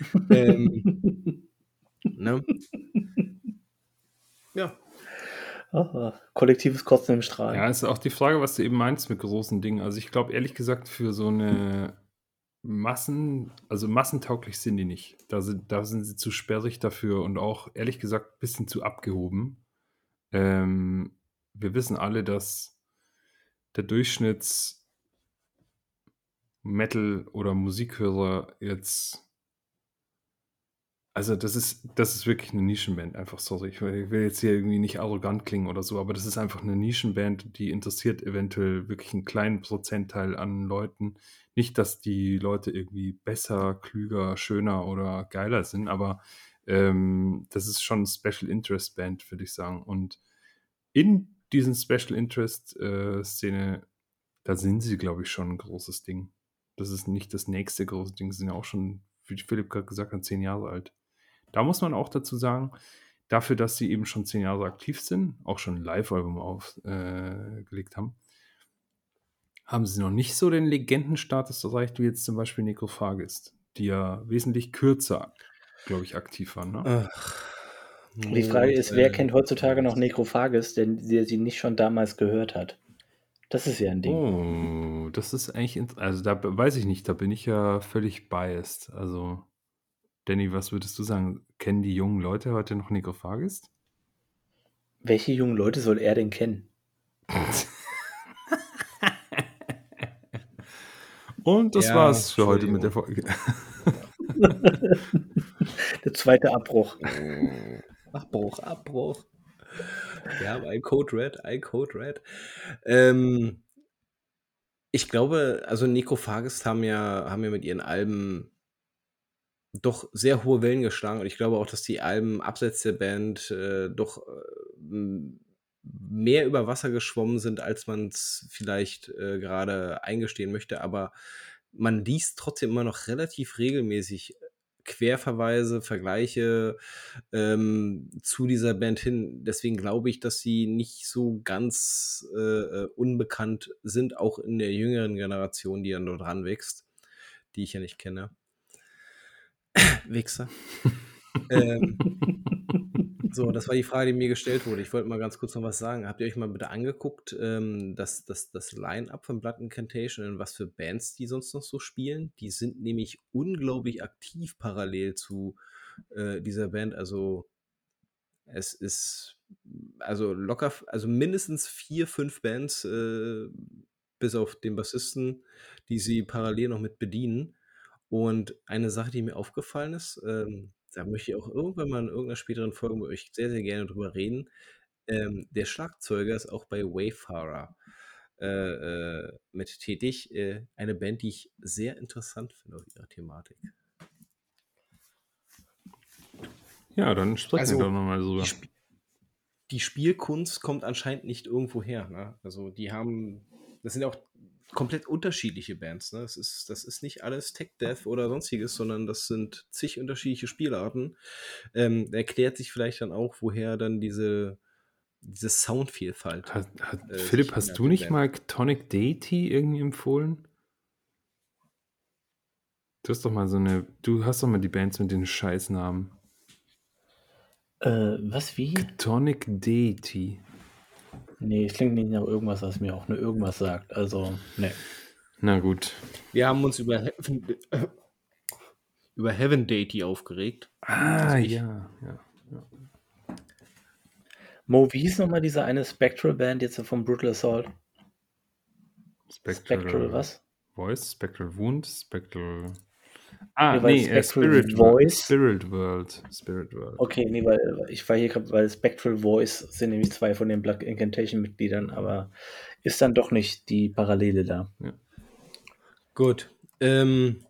ähm, ne? Ja. Oh, kollektives Kotzen im Strahl. Ja, ist auch die Frage, was du eben meinst mit großen Dingen. Also ich glaube ehrlich gesagt, für so eine Massen, also massentauglich sind die nicht. Da sind, da sind sie zu sperrig dafür und auch ehrlich gesagt ein bisschen zu abgehoben. Ähm, wir wissen alle, dass der Durchschnitts Metal- oder Musikhörer jetzt also das ist, das ist wirklich eine Nischenband, einfach, sorry. Ich will, ich will jetzt hier irgendwie nicht arrogant klingen oder so, aber das ist einfach eine Nischenband, die interessiert eventuell wirklich einen kleinen Prozentteil an Leuten. Nicht, dass die Leute irgendwie besser, klüger, schöner oder geiler sind, aber ähm, das ist schon Special Interest Band, würde ich sagen. Und in diesen Special Interest äh, Szene, da sind sie, glaube ich, schon ein großes Ding. Das ist nicht das nächste große Ding, sie sind ja auch schon, wie Philipp gerade gesagt hat, zehn Jahre alt. Da muss man auch dazu sagen, dafür, dass sie eben schon zehn Jahre aktiv sind, auch schon ein Live-Album aufgelegt äh, haben, haben sie noch nicht so den Legendenstatus erreicht, wie jetzt zum Beispiel Necrophagist, die ja wesentlich kürzer, glaube ich, aktiv waren. Ne? Ach, die Frage ist, wer kennt heutzutage noch Necrophagist, denn der sie nicht schon damals gehört hat? Das ist ja ein Ding. Oh, das ist eigentlich, also da weiß ich nicht, da bin ich ja völlig biased. Also Danny, was würdest du sagen? Kennen die jungen Leute heute noch Necrophagist? Welche jungen Leute soll er denn kennen? Und das ja, war's für heute mit der Folge. der zweite Abbruch. Abbruch, Abbruch. Ja, ein Code Red, ein Code Red. Ähm, ich glaube, also Necrophagist haben ja, haben ja mit ihren Alben doch sehr hohe Wellen geschlagen und ich glaube auch, dass die Alben abseits der Band äh, doch äh, mehr über Wasser geschwommen sind, als man es vielleicht äh, gerade eingestehen möchte, aber man liest trotzdem immer noch relativ regelmäßig Querverweise, Vergleiche ähm, zu dieser Band hin. Deswegen glaube ich, dass sie nicht so ganz äh, äh unbekannt sind, auch in der jüngeren Generation, die dann dort ranwächst, die ich ja nicht kenne. Wichser. ähm, so, das war die Frage, die mir gestellt wurde. Ich wollte mal ganz kurz noch was sagen. Habt ihr euch mal bitte angeguckt, ähm, das, das, das Line-Up von Blood Incantation und was für Bands die sonst noch so spielen? Die sind nämlich unglaublich aktiv parallel zu äh, dieser Band. Also es ist also locker, also mindestens vier, fünf Bands, äh, bis auf den Bassisten, die sie parallel noch mit bedienen. Und eine Sache, die mir aufgefallen ist, ähm, da möchte ich auch irgendwann mal in irgendeiner späteren Folge mit euch sehr, sehr gerne drüber reden. Ähm, der Schlagzeuger ist auch bei Wayfarer äh, äh, mit tätig. Äh, eine Band, die ich sehr interessant finde auf ihrer Thematik. Ja, dann sprechen also, wir doch nochmal drüber. Die, die, Spielkunst kommt anscheinend nicht irgendwo her. Ne? Also die haben, das sind auch komplett unterschiedliche Bands. Ne? Das, ist, das ist nicht alles Tech Death oder sonstiges, sondern das sind zig unterschiedliche Spielarten. Ähm, erklärt sich vielleicht dann auch, woher dann diese, diese Soundvielfalt. Hat, hat, äh, Philipp, hast du nicht mal Tonic Deity irgendwie empfohlen? Du hast doch mal so eine. Du hast doch mal die Bands mit den Scheißnamen. Äh, was wie? Tonic Deity. Nee, es klingt nicht nach irgendwas, was mir auch nur irgendwas sagt. Also, ne. Na gut. Wir haben uns über Heaven, äh, über Heaven Deity aufgeregt. Ah, also ja, ja, ja. Mo, wie hieß nochmal diese eine Spectral Band jetzt vom Brutal Assault? Spectral, Spectral was? Voice, Spectral Wound, Spectral. Ah, nee, äh, Spirit Voice. Spirit World. Spirit World. Okay, nee, weil ich war hier gerade, weil Spectral Voice sind nämlich zwei von den Black Incantation-Mitgliedern, aber ist dann doch nicht die Parallele da. Ja. Gut. Ähm,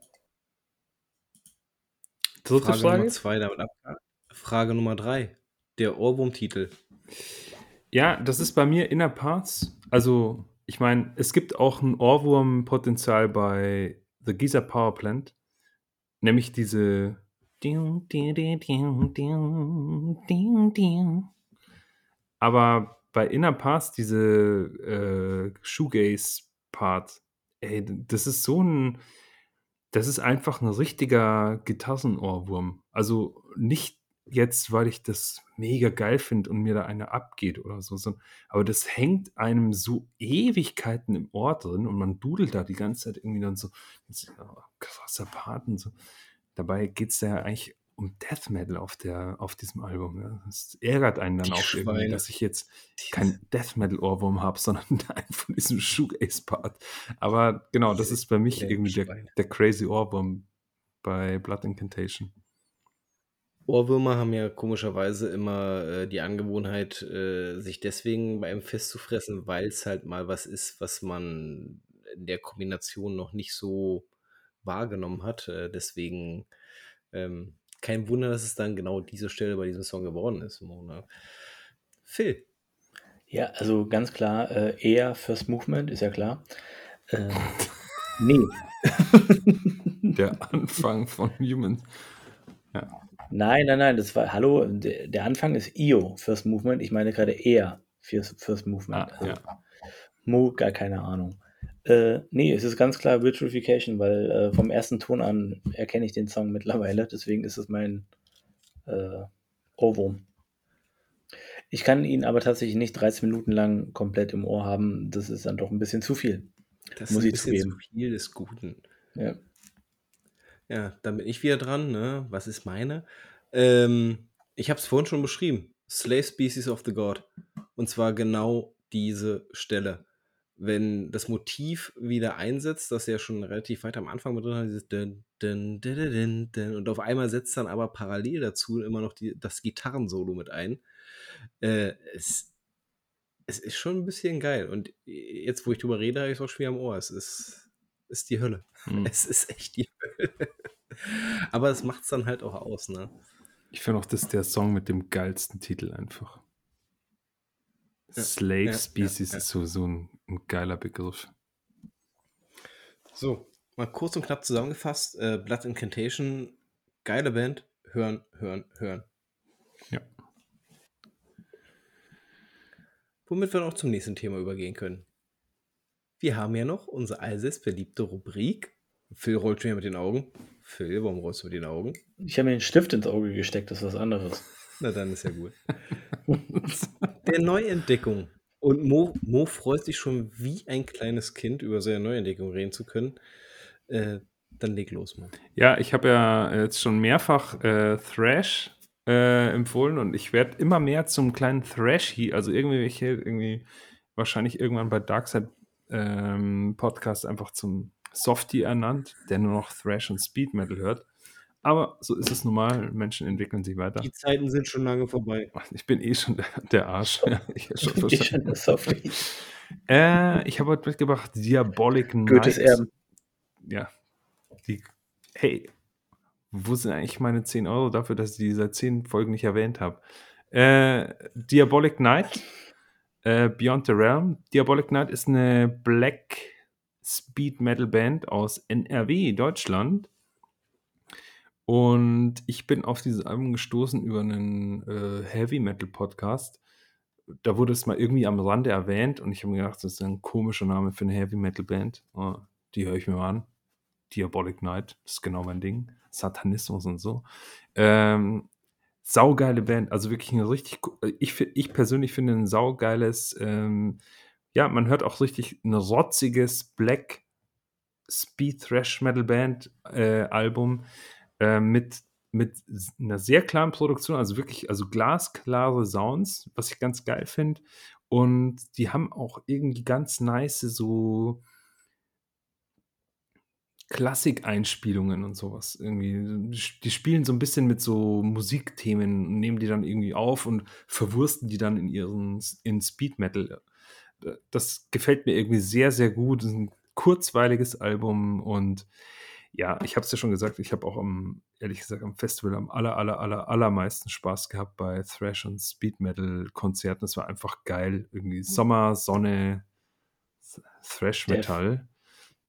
Dritte Frage, Frage Nummer zwei damit ab. Frage Nummer drei. Der Ohrwurmtitel. Ja, das ist bei mir Inner Parts. Also, ich meine, es gibt auch ein Ohrwurmpotenzial bei The Giza Power Plant. Nämlich diese aber bei Inner Pass diese äh, Shoegaze-Part, ey, das ist so ein, das ist einfach ein richtiger Gitarrenohrwurm. Also nicht jetzt, weil ich das mega geil finde und mir da einer abgeht oder so, sondern, aber das hängt einem so Ewigkeiten im Ohr drin und man dudelt da die ganze Zeit irgendwie dann so, krasser Paten. So. Dabei geht es ja eigentlich um Death Metal auf, der, auf diesem Album. Ja. Das ärgert einen dann die auch Schweine. irgendwie, dass ich jetzt kein Death Metal Ohrwurm habe, sondern einen von diesem Shoegaze-Part. Aber genau, das ist bei mich irgendwie der, der crazy Ohrwurm bei Blood Incantation. Ohrwürmer haben ja komischerweise immer äh, die Angewohnheit, äh, sich deswegen bei einem Fest zu fressen, weil es halt mal was ist, was man in der Kombination noch nicht so wahrgenommen hat. Äh, deswegen ähm, kein Wunder, dass es dann genau diese Stelle bei diesem Song geworden ist. Mona. Phil. Ja, also ganz klar, äh, eher First Movement, ist ja klar. Äh, nee. der Anfang von Humans. Ja. Nein, nein, nein, das war, hallo, der, der Anfang ist IO, First Movement. Ich meine gerade eher First, First Movement. Ah, also, ja. Mo, gar keine Ahnung. Äh, nee, es ist ganz klar Vitrification, weil äh, vom ersten Ton an erkenne ich den Song mittlerweile. Deswegen ist es mein äh, Ohrwurm. Ich kann ihn aber tatsächlich nicht 13 Minuten lang komplett im Ohr haben. Das ist dann doch ein bisschen zu viel. Das muss ist ein ich bisschen zugeben. zu viel des Guten. Ja. Ja, dann bin ich wieder dran. Ne? Was ist meine? Ähm, ich habe es vorhin schon beschrieben. Slave Species of the God. Und zwar genau diese Stelle wenn das Motiv wieder einsetzt, das ja schon relativ weit am Anfang mit drin hat, dieses dun, dun, dun, dun, und auf einmal setzt dann aber parallel dazu immer noch die, das Gitarrensolo mit ein. Äh, es, es ist schon ein bisschen geil. Und jetzt, wo ich drüber rede, habe ich es auch schwer am Ohr. Es ist, ist die Hölle. Hm. Es ist echt die Hölle. aber es macht es dann halt auch aus, ne? Ich finde auch, das ist der Song mit dem geilsten Titel einfach. Slave Species ja, ja, ist so, so ein, ein, geiler Begriff. So, mal kurz und knapp zusammengefasst: äh, Blood Incantation Geile Band. Hören, hören, hören. Ja. Womit wir noch zum nächsten Thema übergehen können. Wir haben ja noch unsere allseits beliebte Rubrik. Phil rollt schon wieder mit den Augen. Phil, warum rollst du mit den Augen? Ich habe mir einen Stift ins Auge gesteckt, das ist was anderes. Na, dann ist ja gut. Der Neuentdeckung. Und Mo, Mo freut sich schon wie ein kleines Kind, über seine Neuentdeckung reden zu können. Äh, dann leg los, Mo. Ja, ich habe ja jetzt schon mehrfach äh, Thrash äh, empfohlen und ich werde immer mehr zum kleinen Thrashy, also irgendwelche, irgendwie wahrscheinlich irgendwann bei Darkside ähm, Podcast einfach zum Softie ernannt, der nur noch Thrash und Speed Metal hört. Aber so ist es normal, Menschen entwickeln sich weiter. Die Zeiten sind schon lange vorbei. Ich bin eh schon der, der Arsch. ich habe schon Ich schon das Softie. Äh, ich habe heute mitgebracht Diabolic Knight. Goethes Erben. Ja. Die, hey, wo sind eigentlich meine 10 Euro dafür, dass ich die seit 10 Folgen nicht erwähnt habe? Äh, Diabolic Knight, äh, Beyond the Realm. Diabolic Knight ist eine Black Speed Metal Band aus NRW, Deutschland. Und ich bin auf dieses Album gestoßen über einen äh, Heavy Metal Podcast. Da wurde es mal irgendwie am Rande erwähnt und ich habe mir gedacht, das ist ein komischer Name für eine Heavy Metal Band. Oh, die höre ich mir mal an. Diabolic Night, das ist genau mein Ding. Satanismus und so. Ähm, saugeile Band, also wirklich ein richtig, ich, ich persönlich finde ein saugeiles, ähm, ja, man hört auch richtig ein rotziges Black Speed Thrash Metal Band äh, Album äh, mit, mit einer sehr klaren Produktion, also wirklich, also glasklare Sounds, was ich ganz geil finde. Und die haben auch irgendwie ganz nice so Klassikeinspielungen und sowas irgendwie. Die spielen so ein bisschen mit so Musikthemen und nehmen die dann irgendwie auf und verwursten die dann in ihren in Speed Metal. Das gefällt mir irgendwie sehr, sehr gut. Ein kurzweiliges Album und ja, ich habe es ja schon gesagt, ich habe auch am, ehrlich gesagt, am Festival am aller, aller, aller, allermeisten Spaß gehabt bei Thrash und Speed Metal Konzerten. Es war einfach geil. Irgendwie Sommer, Sonne, Thrash Metal.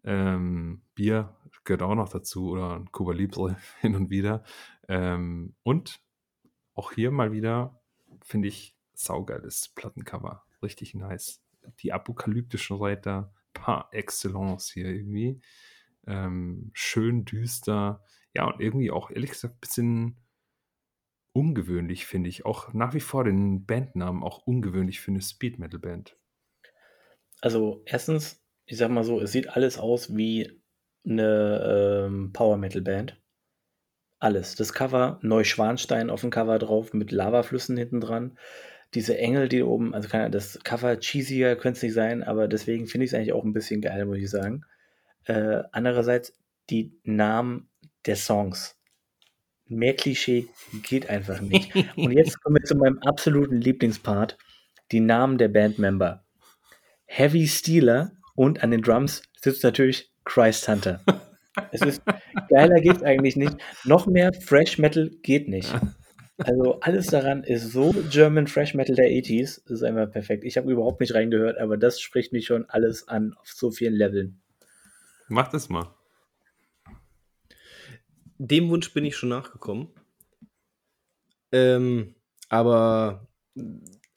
Ähm, Bier gehört auch noch dazu oder ein Cuba Libre hin und wieder. Ähm, und auch hier mal wieder, finde ich, saugeiles Plattencover. Richtig nice. Die apokalyptischen Reiter par excellence hier irgendwie. Ähm, schön düster. Ja, und irgendwie auch, ehrlich gesagt, ein bisschen ungewöhnlich, finde ich. Auch nach wie vor den Bandnamen auch ungewöhnlich für eine Speed Metal Band. Also, erstens, ich sag mal so, es sieht alles aus wie eine ähm, Power Metal Band. Alles. Das Cover, Neuschwanstein auf dem Cover drauf mit Lavaflüssen hinten dran. Diese Engel, die oben, also kann das Cover cheesier könnte es nicht sein, aber deswegen finde ich es eigentlich auch ein bisschen geil, muss ich sagen. Äh, andererseits die Namen der Songs. Mehr Klischee geht einfach nicht. Und jetzt kommen wir zu meinem absoluten Lieblingspart. Die Namen der Bandmember. Heavy Stealer und an den Drums sitzt natürlich Christ Hunter. Es ist geiler geht's eigentlich nicht. Noch mehr Fresh Metal geht nicht. Also alles daran ist so German Fresh Metal der 80s. Das ist einfach perfekt. Ich habe überhaupt nicht reingehört, aber das spricht mich schon alles an auf so vielen Leveln. Mach das mal. Dem Wunsch bin ich schon nachgekommen. Ähm, aber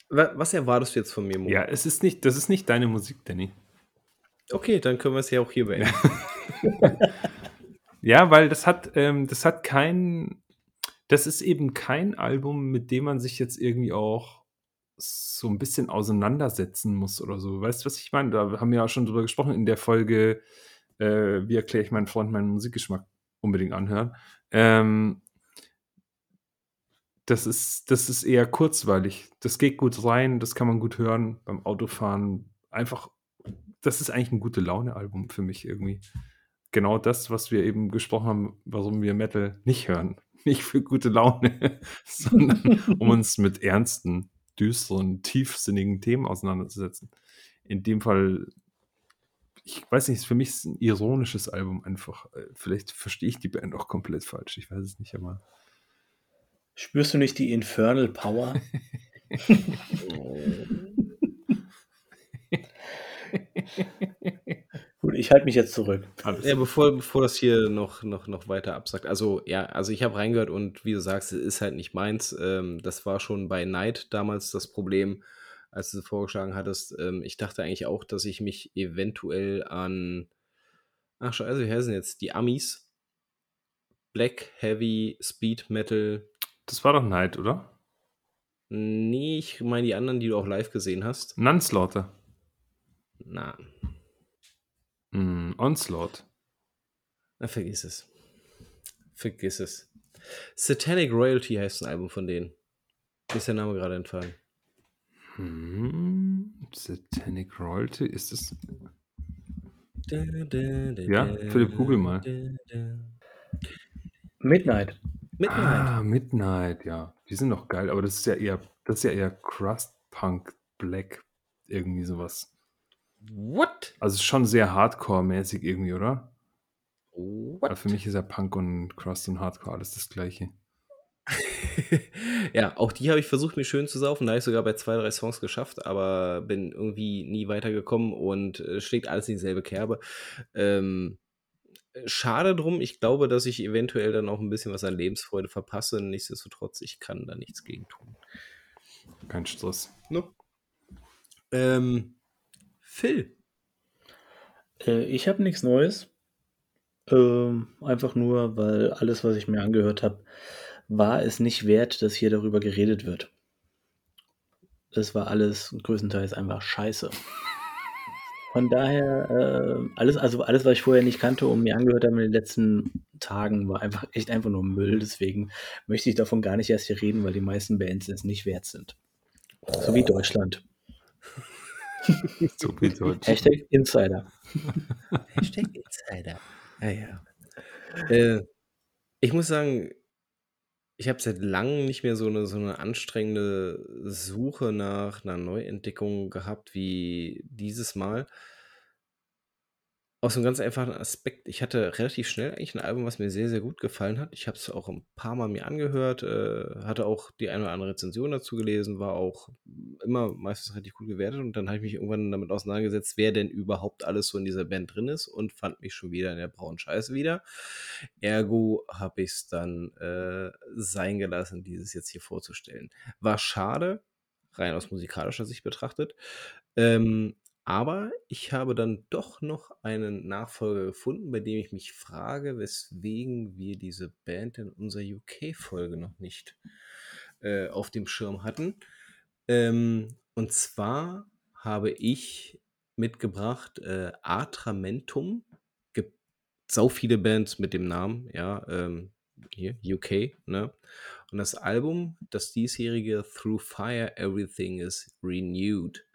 was erwartest du jetzt von mir, Mo? Ja, es ist nicht, das ist nicht deine Musik, Danny. Okay, dann können wir es ja auch hier beenden. ja, weil das hat, ähm, das hat kein, das ist eben kein Album, mit dem man sich jetzt irgendwie auch so ein bisschen auseinandersetzen muss oder so. Weißt du, was ich meine? Da haben wir ja schon drüber gesprochen in der Folge, äh, wie erkläre ich meinen Freund meinen Musikgeschmack unbedingt anhören. Ähm, das ist, das ist eher kurzweilig. Das geht gut rein, das kann man gut hören beim Autofahren. Einfach das ist eigentlich ein gute Laune-Album für mich irgendwie. Genau das, was wir eben gesprochen haben, warum wir Metal nicht hören. Nicht für gute Laune, sondern um uns mit ernsten, düsteren, tiefsinnigen Themen auseinanderzusetzen. In dem Fall, ich weiß nicht, für mich ist ein ironisches Album einfach. Äh, vielleicht verstehe ich die Band auch komplett falsch. Ich weiß es nicht, aber. Spürst du nicht die Infernal Power? Gut, ich halte mich jetzt zurück. Ja, bevor, bevor das hier noch, noch, noch weiter absagt. Also, ja, also ich habe reingehört und wie du sagst, es ist halt nicht meins. Ähm, das war schon bei Night damals das Problem, als du sie vorgeschlagen hattest. Ähm, ich dachte eigentlich auch, dass ich mich eventuell an. Ach, scheiße, wie heißen jetzt? Die Amis. Black, Heavy, Speed, Metal. Das war doch Night, oder? Nee, ich meine die anderen, die du auch live gesehen hast. Nunslaughter. Na. Mm, Onslaught. Na, vergiss es. Vergiss es. Satanic Royalty heißt ein Album von denen. Ist der Name gerade entfallen. Hm, Satanic Royalty, ist es. Ja, Philipp, google mal. Midnight. Midnight. Ah, Midnight, ja. Die sind noch geil, aber das ist ja eher, das ist ja eher Crust Punk Black, irgendwie sowas. What? Also schon sehr Hardcore-mäßig irgendwie, oder? What? Aber für mich ist ja Punk und Crust und Hardcore alles das gleiche. ja, auch die habe ich versucht, mir schön zu saufen. Da habe ich sogar bei zwei, drei Songs geschafft, aber bin irgendwie nie weitergekommen und äh, schlägt alles in dieselbe Kerbe. Ähm, schade drum. Ich glaube, dass ich eventuell dann auch ein bisschen was an Lebensfreude verpasse. Nichtsdestotrotz, ich kann da nichts gegen tun. Kein Stress. No. Ähm, Phil. Äh, ich habe nichts Neues. Ähm, einfach nur, weil alles, was ich mir angehört habe, war es nicht wert, dass hier darüber geredet wird. Das war alles größtenteils einfach scheiße. Von daher, äh, alles, also alles, was ich vorher nicht kannte und mir angehört habe in den letzten Tagen, war einfach echt einfach nur Müll. Deswegen möchte ich davon gar nicht erst hier reden, weil die meisten Bands es nicht wert sind. So wie Deutschland. So. Hashtag Insider. Hashtag Insider. Ja, ja. Äh, ich muss sagen, ich habe seit langem nicht mehr so eine, so eine anstrengende Suche nach einer Neuentdeckung gehabt wie dieses Mal. Aus einem ganz einfachen Aspekt. Ich hatte relativ schnell eigentlich ein Album, was mir sehr, sehr gut gefallen hat. Ich habe es auch ein paar Mal mir angehört, äh, hatte auch die eine oder andere Rezension dazu gelesen, war auch immer meistens richtig gut gewertet und dann habe ich mich irgendwann damit auseinandergesetzt, wer denn überhaupt alles so in dieser Band drin ist und fand mich schon wieder in der braunen Scheiße wieder. Ergo habe ich es dann äh, sein gelassen, dieses jetzt hier vorzustellen. War schade, rein aus musikalischer Sicht betrachtet. Ähm, aber ich habe dann doch noch einen Nachfolger gefunden, bei dem ich mich frage, weswegen wir diese Band in unserer UK-Folge noch nicht äh, auf dem Schirm hatten. Ähm, und zwar habe ich mitgebracht äh, Atramentum. Gibt sau viele Bands mit dem Namen, ja, ähm, hier, UK, ne? Und das Album, das diesjährige Through Fire Everything is Renewed.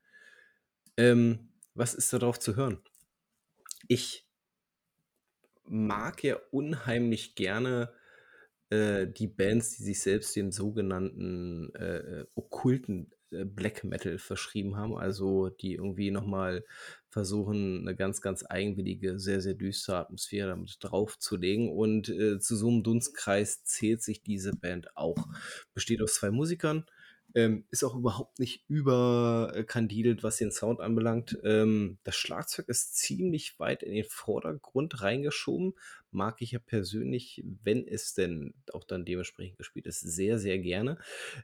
Ähm, was ist darauf zu hören? Ich mag ja unheimlich gerne äh, die Bands, die sich selbst den sogenannten äh, äh okkulten äh, Black Metal verschrieben haben, also die irgendwie nochmal versuchen, eine ganz, ganz eigenwillige, sehr, sehr düstere Atmosphäre damit draufzulegen. Und äh, zu so einem Dunstkreis zählt sich diese Band auch. Besteht aus zwei Musikern, ähm, ist auch überhaupt nicht überkandidelt, was den Sound anbelangt. Ähm, das Schlagzeug ist ziemlich weit in den Vordergrund reingeschoben. Mag ich ja persönlich, wenn es denn auch dann dementsprechend gespielt ist, sehr, sehr gerne.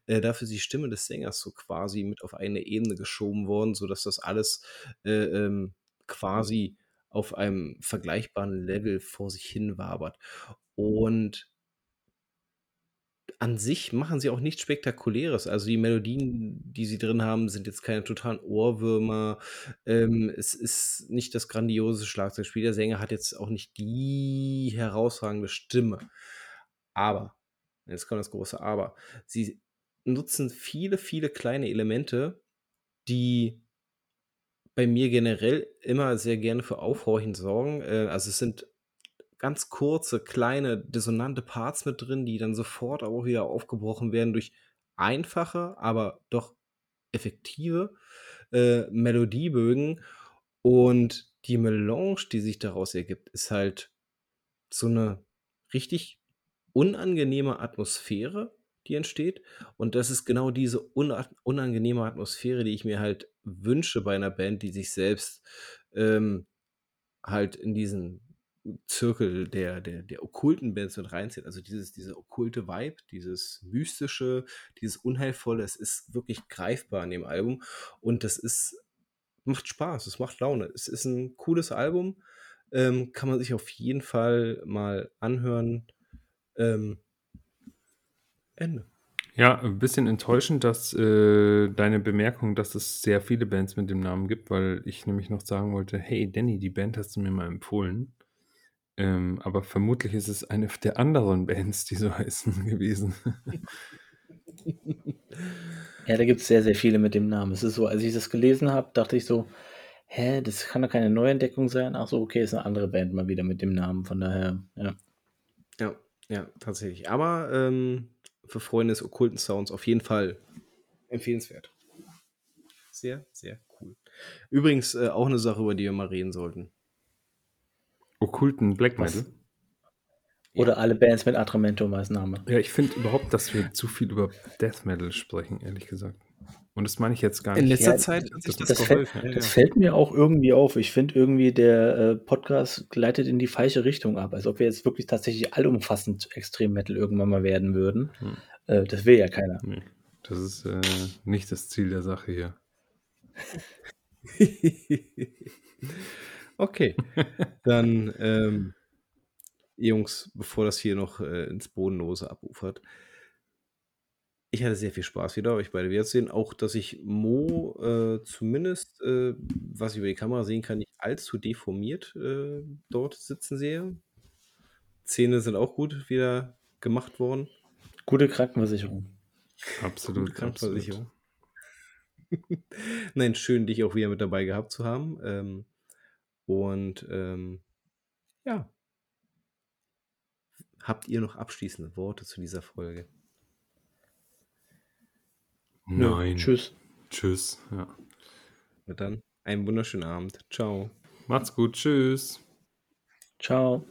Äh, dafür ist die Stimme des Sängers so quasi mit auf eine Ebene geschoben worden, sodass das alles äh, ähm, quasi auf einem vergleichbaren Level vor sich hin wabert. Und an sich machen sie auch nichts Spektakuläres. Also die Melodien, die sie drin haben, sind jetzt keine totalen Ohrwürmer. Ähm, es ist nicht das grandiose Schlagzeugspiel. Der Sänger hat jetzt auch nicht die herausragende Stimme. Aber, jetzt kommt das große Aber, sie nutzen viele, viele kleine Elemente, die bei mir generell immer sehr gerne für Aufhorchen sorgen. Äh, also es sind ganz kurze, kleine, dissonante Parts mit drin, die dann sofort auch wieder aufgebrochen werden durch einfache, aber doch effektive äh, Melodiebögen. Und die Melange, die sich daraus ergibt, ist halt so eine richtig unangenehme Atmosphäre, die entsteht. Und das ist genau diese unangenehme Atmosphäre, die ich mir halt wünsche bei einer Band, die sich selbst ähm, halt in diesen Zirkel der, der, der okkulten Bands mit reinzieht. Also dieses, diese okkulte Vibe, dieses mystische, dieses unheilvolle, es ist wirklich greifbar in dem Album und das ist, macht Spaß, es macht Laune. Es ist ein cooles Album, ähm, kann man sich auf jeden Fall mal anhören. Ähm, Ende. Ja, ein bisschen enttäuschend, dass äh, deine Bemerkung, dass es sehr viele Bands mit dem Namen gibt, weil ich nämlich noch sagen wollte, hey Danny, die Band hast du mir mal empfohlen. Ähm, aber vermutlich ist es eine der anderen Bands, die so heißen gewesen. Ja, da gibt es sehr, sehr viele mit dem Namen. Es ist so, als ich das gelesen habe, dachte ich so, hä, das kann doch keine Neuentdeckung sein. Ach so, okay, ist eine andere Band mal wieder mit dem Namen. Von daher, ja. Ja, ja, tatsächlich. Aber ähm, für Freunde des okkulten Sounds auf jeden Fall empfehlenswert. Sehr, sehr cool. Übrigens äh, auch eine Sache, über die wir mal reden sollten. Okkulten Black Metal? Oder alle Bands mit Atramento als Name. Ja, ich finde überhaupt, dass wir zu viel über Death Metal sprechen, ehrlich gesagt. Und das meine ich jetzt gar nicht. In letzter Ja, Zeit hat sich Das, das, fällt, geholfen. Ja, das fällt mir auch irgendwie auf. Ich finde irgendwie, der äh, Podcast gleitet in die falsche Richtung ab. Als ob wir jetzt wirklich tatsächlich allumfassend Extrem Metal irgendwann mal werden würden. Hm. Äh, das will ja keiner. Nee, das ist äh, nicht das Ziel der Sache hier. okay, dann ähm, Jungs, bevor das hier noch äh, ins Bodenlose abufert. Ich hatte sehr viel Spaß wieder, euch beide wiederzusehen. Auch, dass ich Mo äh, zumindest, äh, was ich über die Kamera sehen kann, nicht allzu deformiert äh, dort sitzen sehe. Zähne sind auch gut wieder gemacht worden. Gute Krankenversicherung. Absolut, Gute Krankenversicherung. absolut. Nein, schön, dich auch wieder mit dabei gehabt zu haben. Ähm, und ähm, ja. Habt ihr noch abschließende Worte zu dieser Folge? Nö, Nein. Tschüss. Tschüss. Ja. Na dann, einen wunderschönen Abend. Ciao. Macht's gut. Tschüss. Ciao.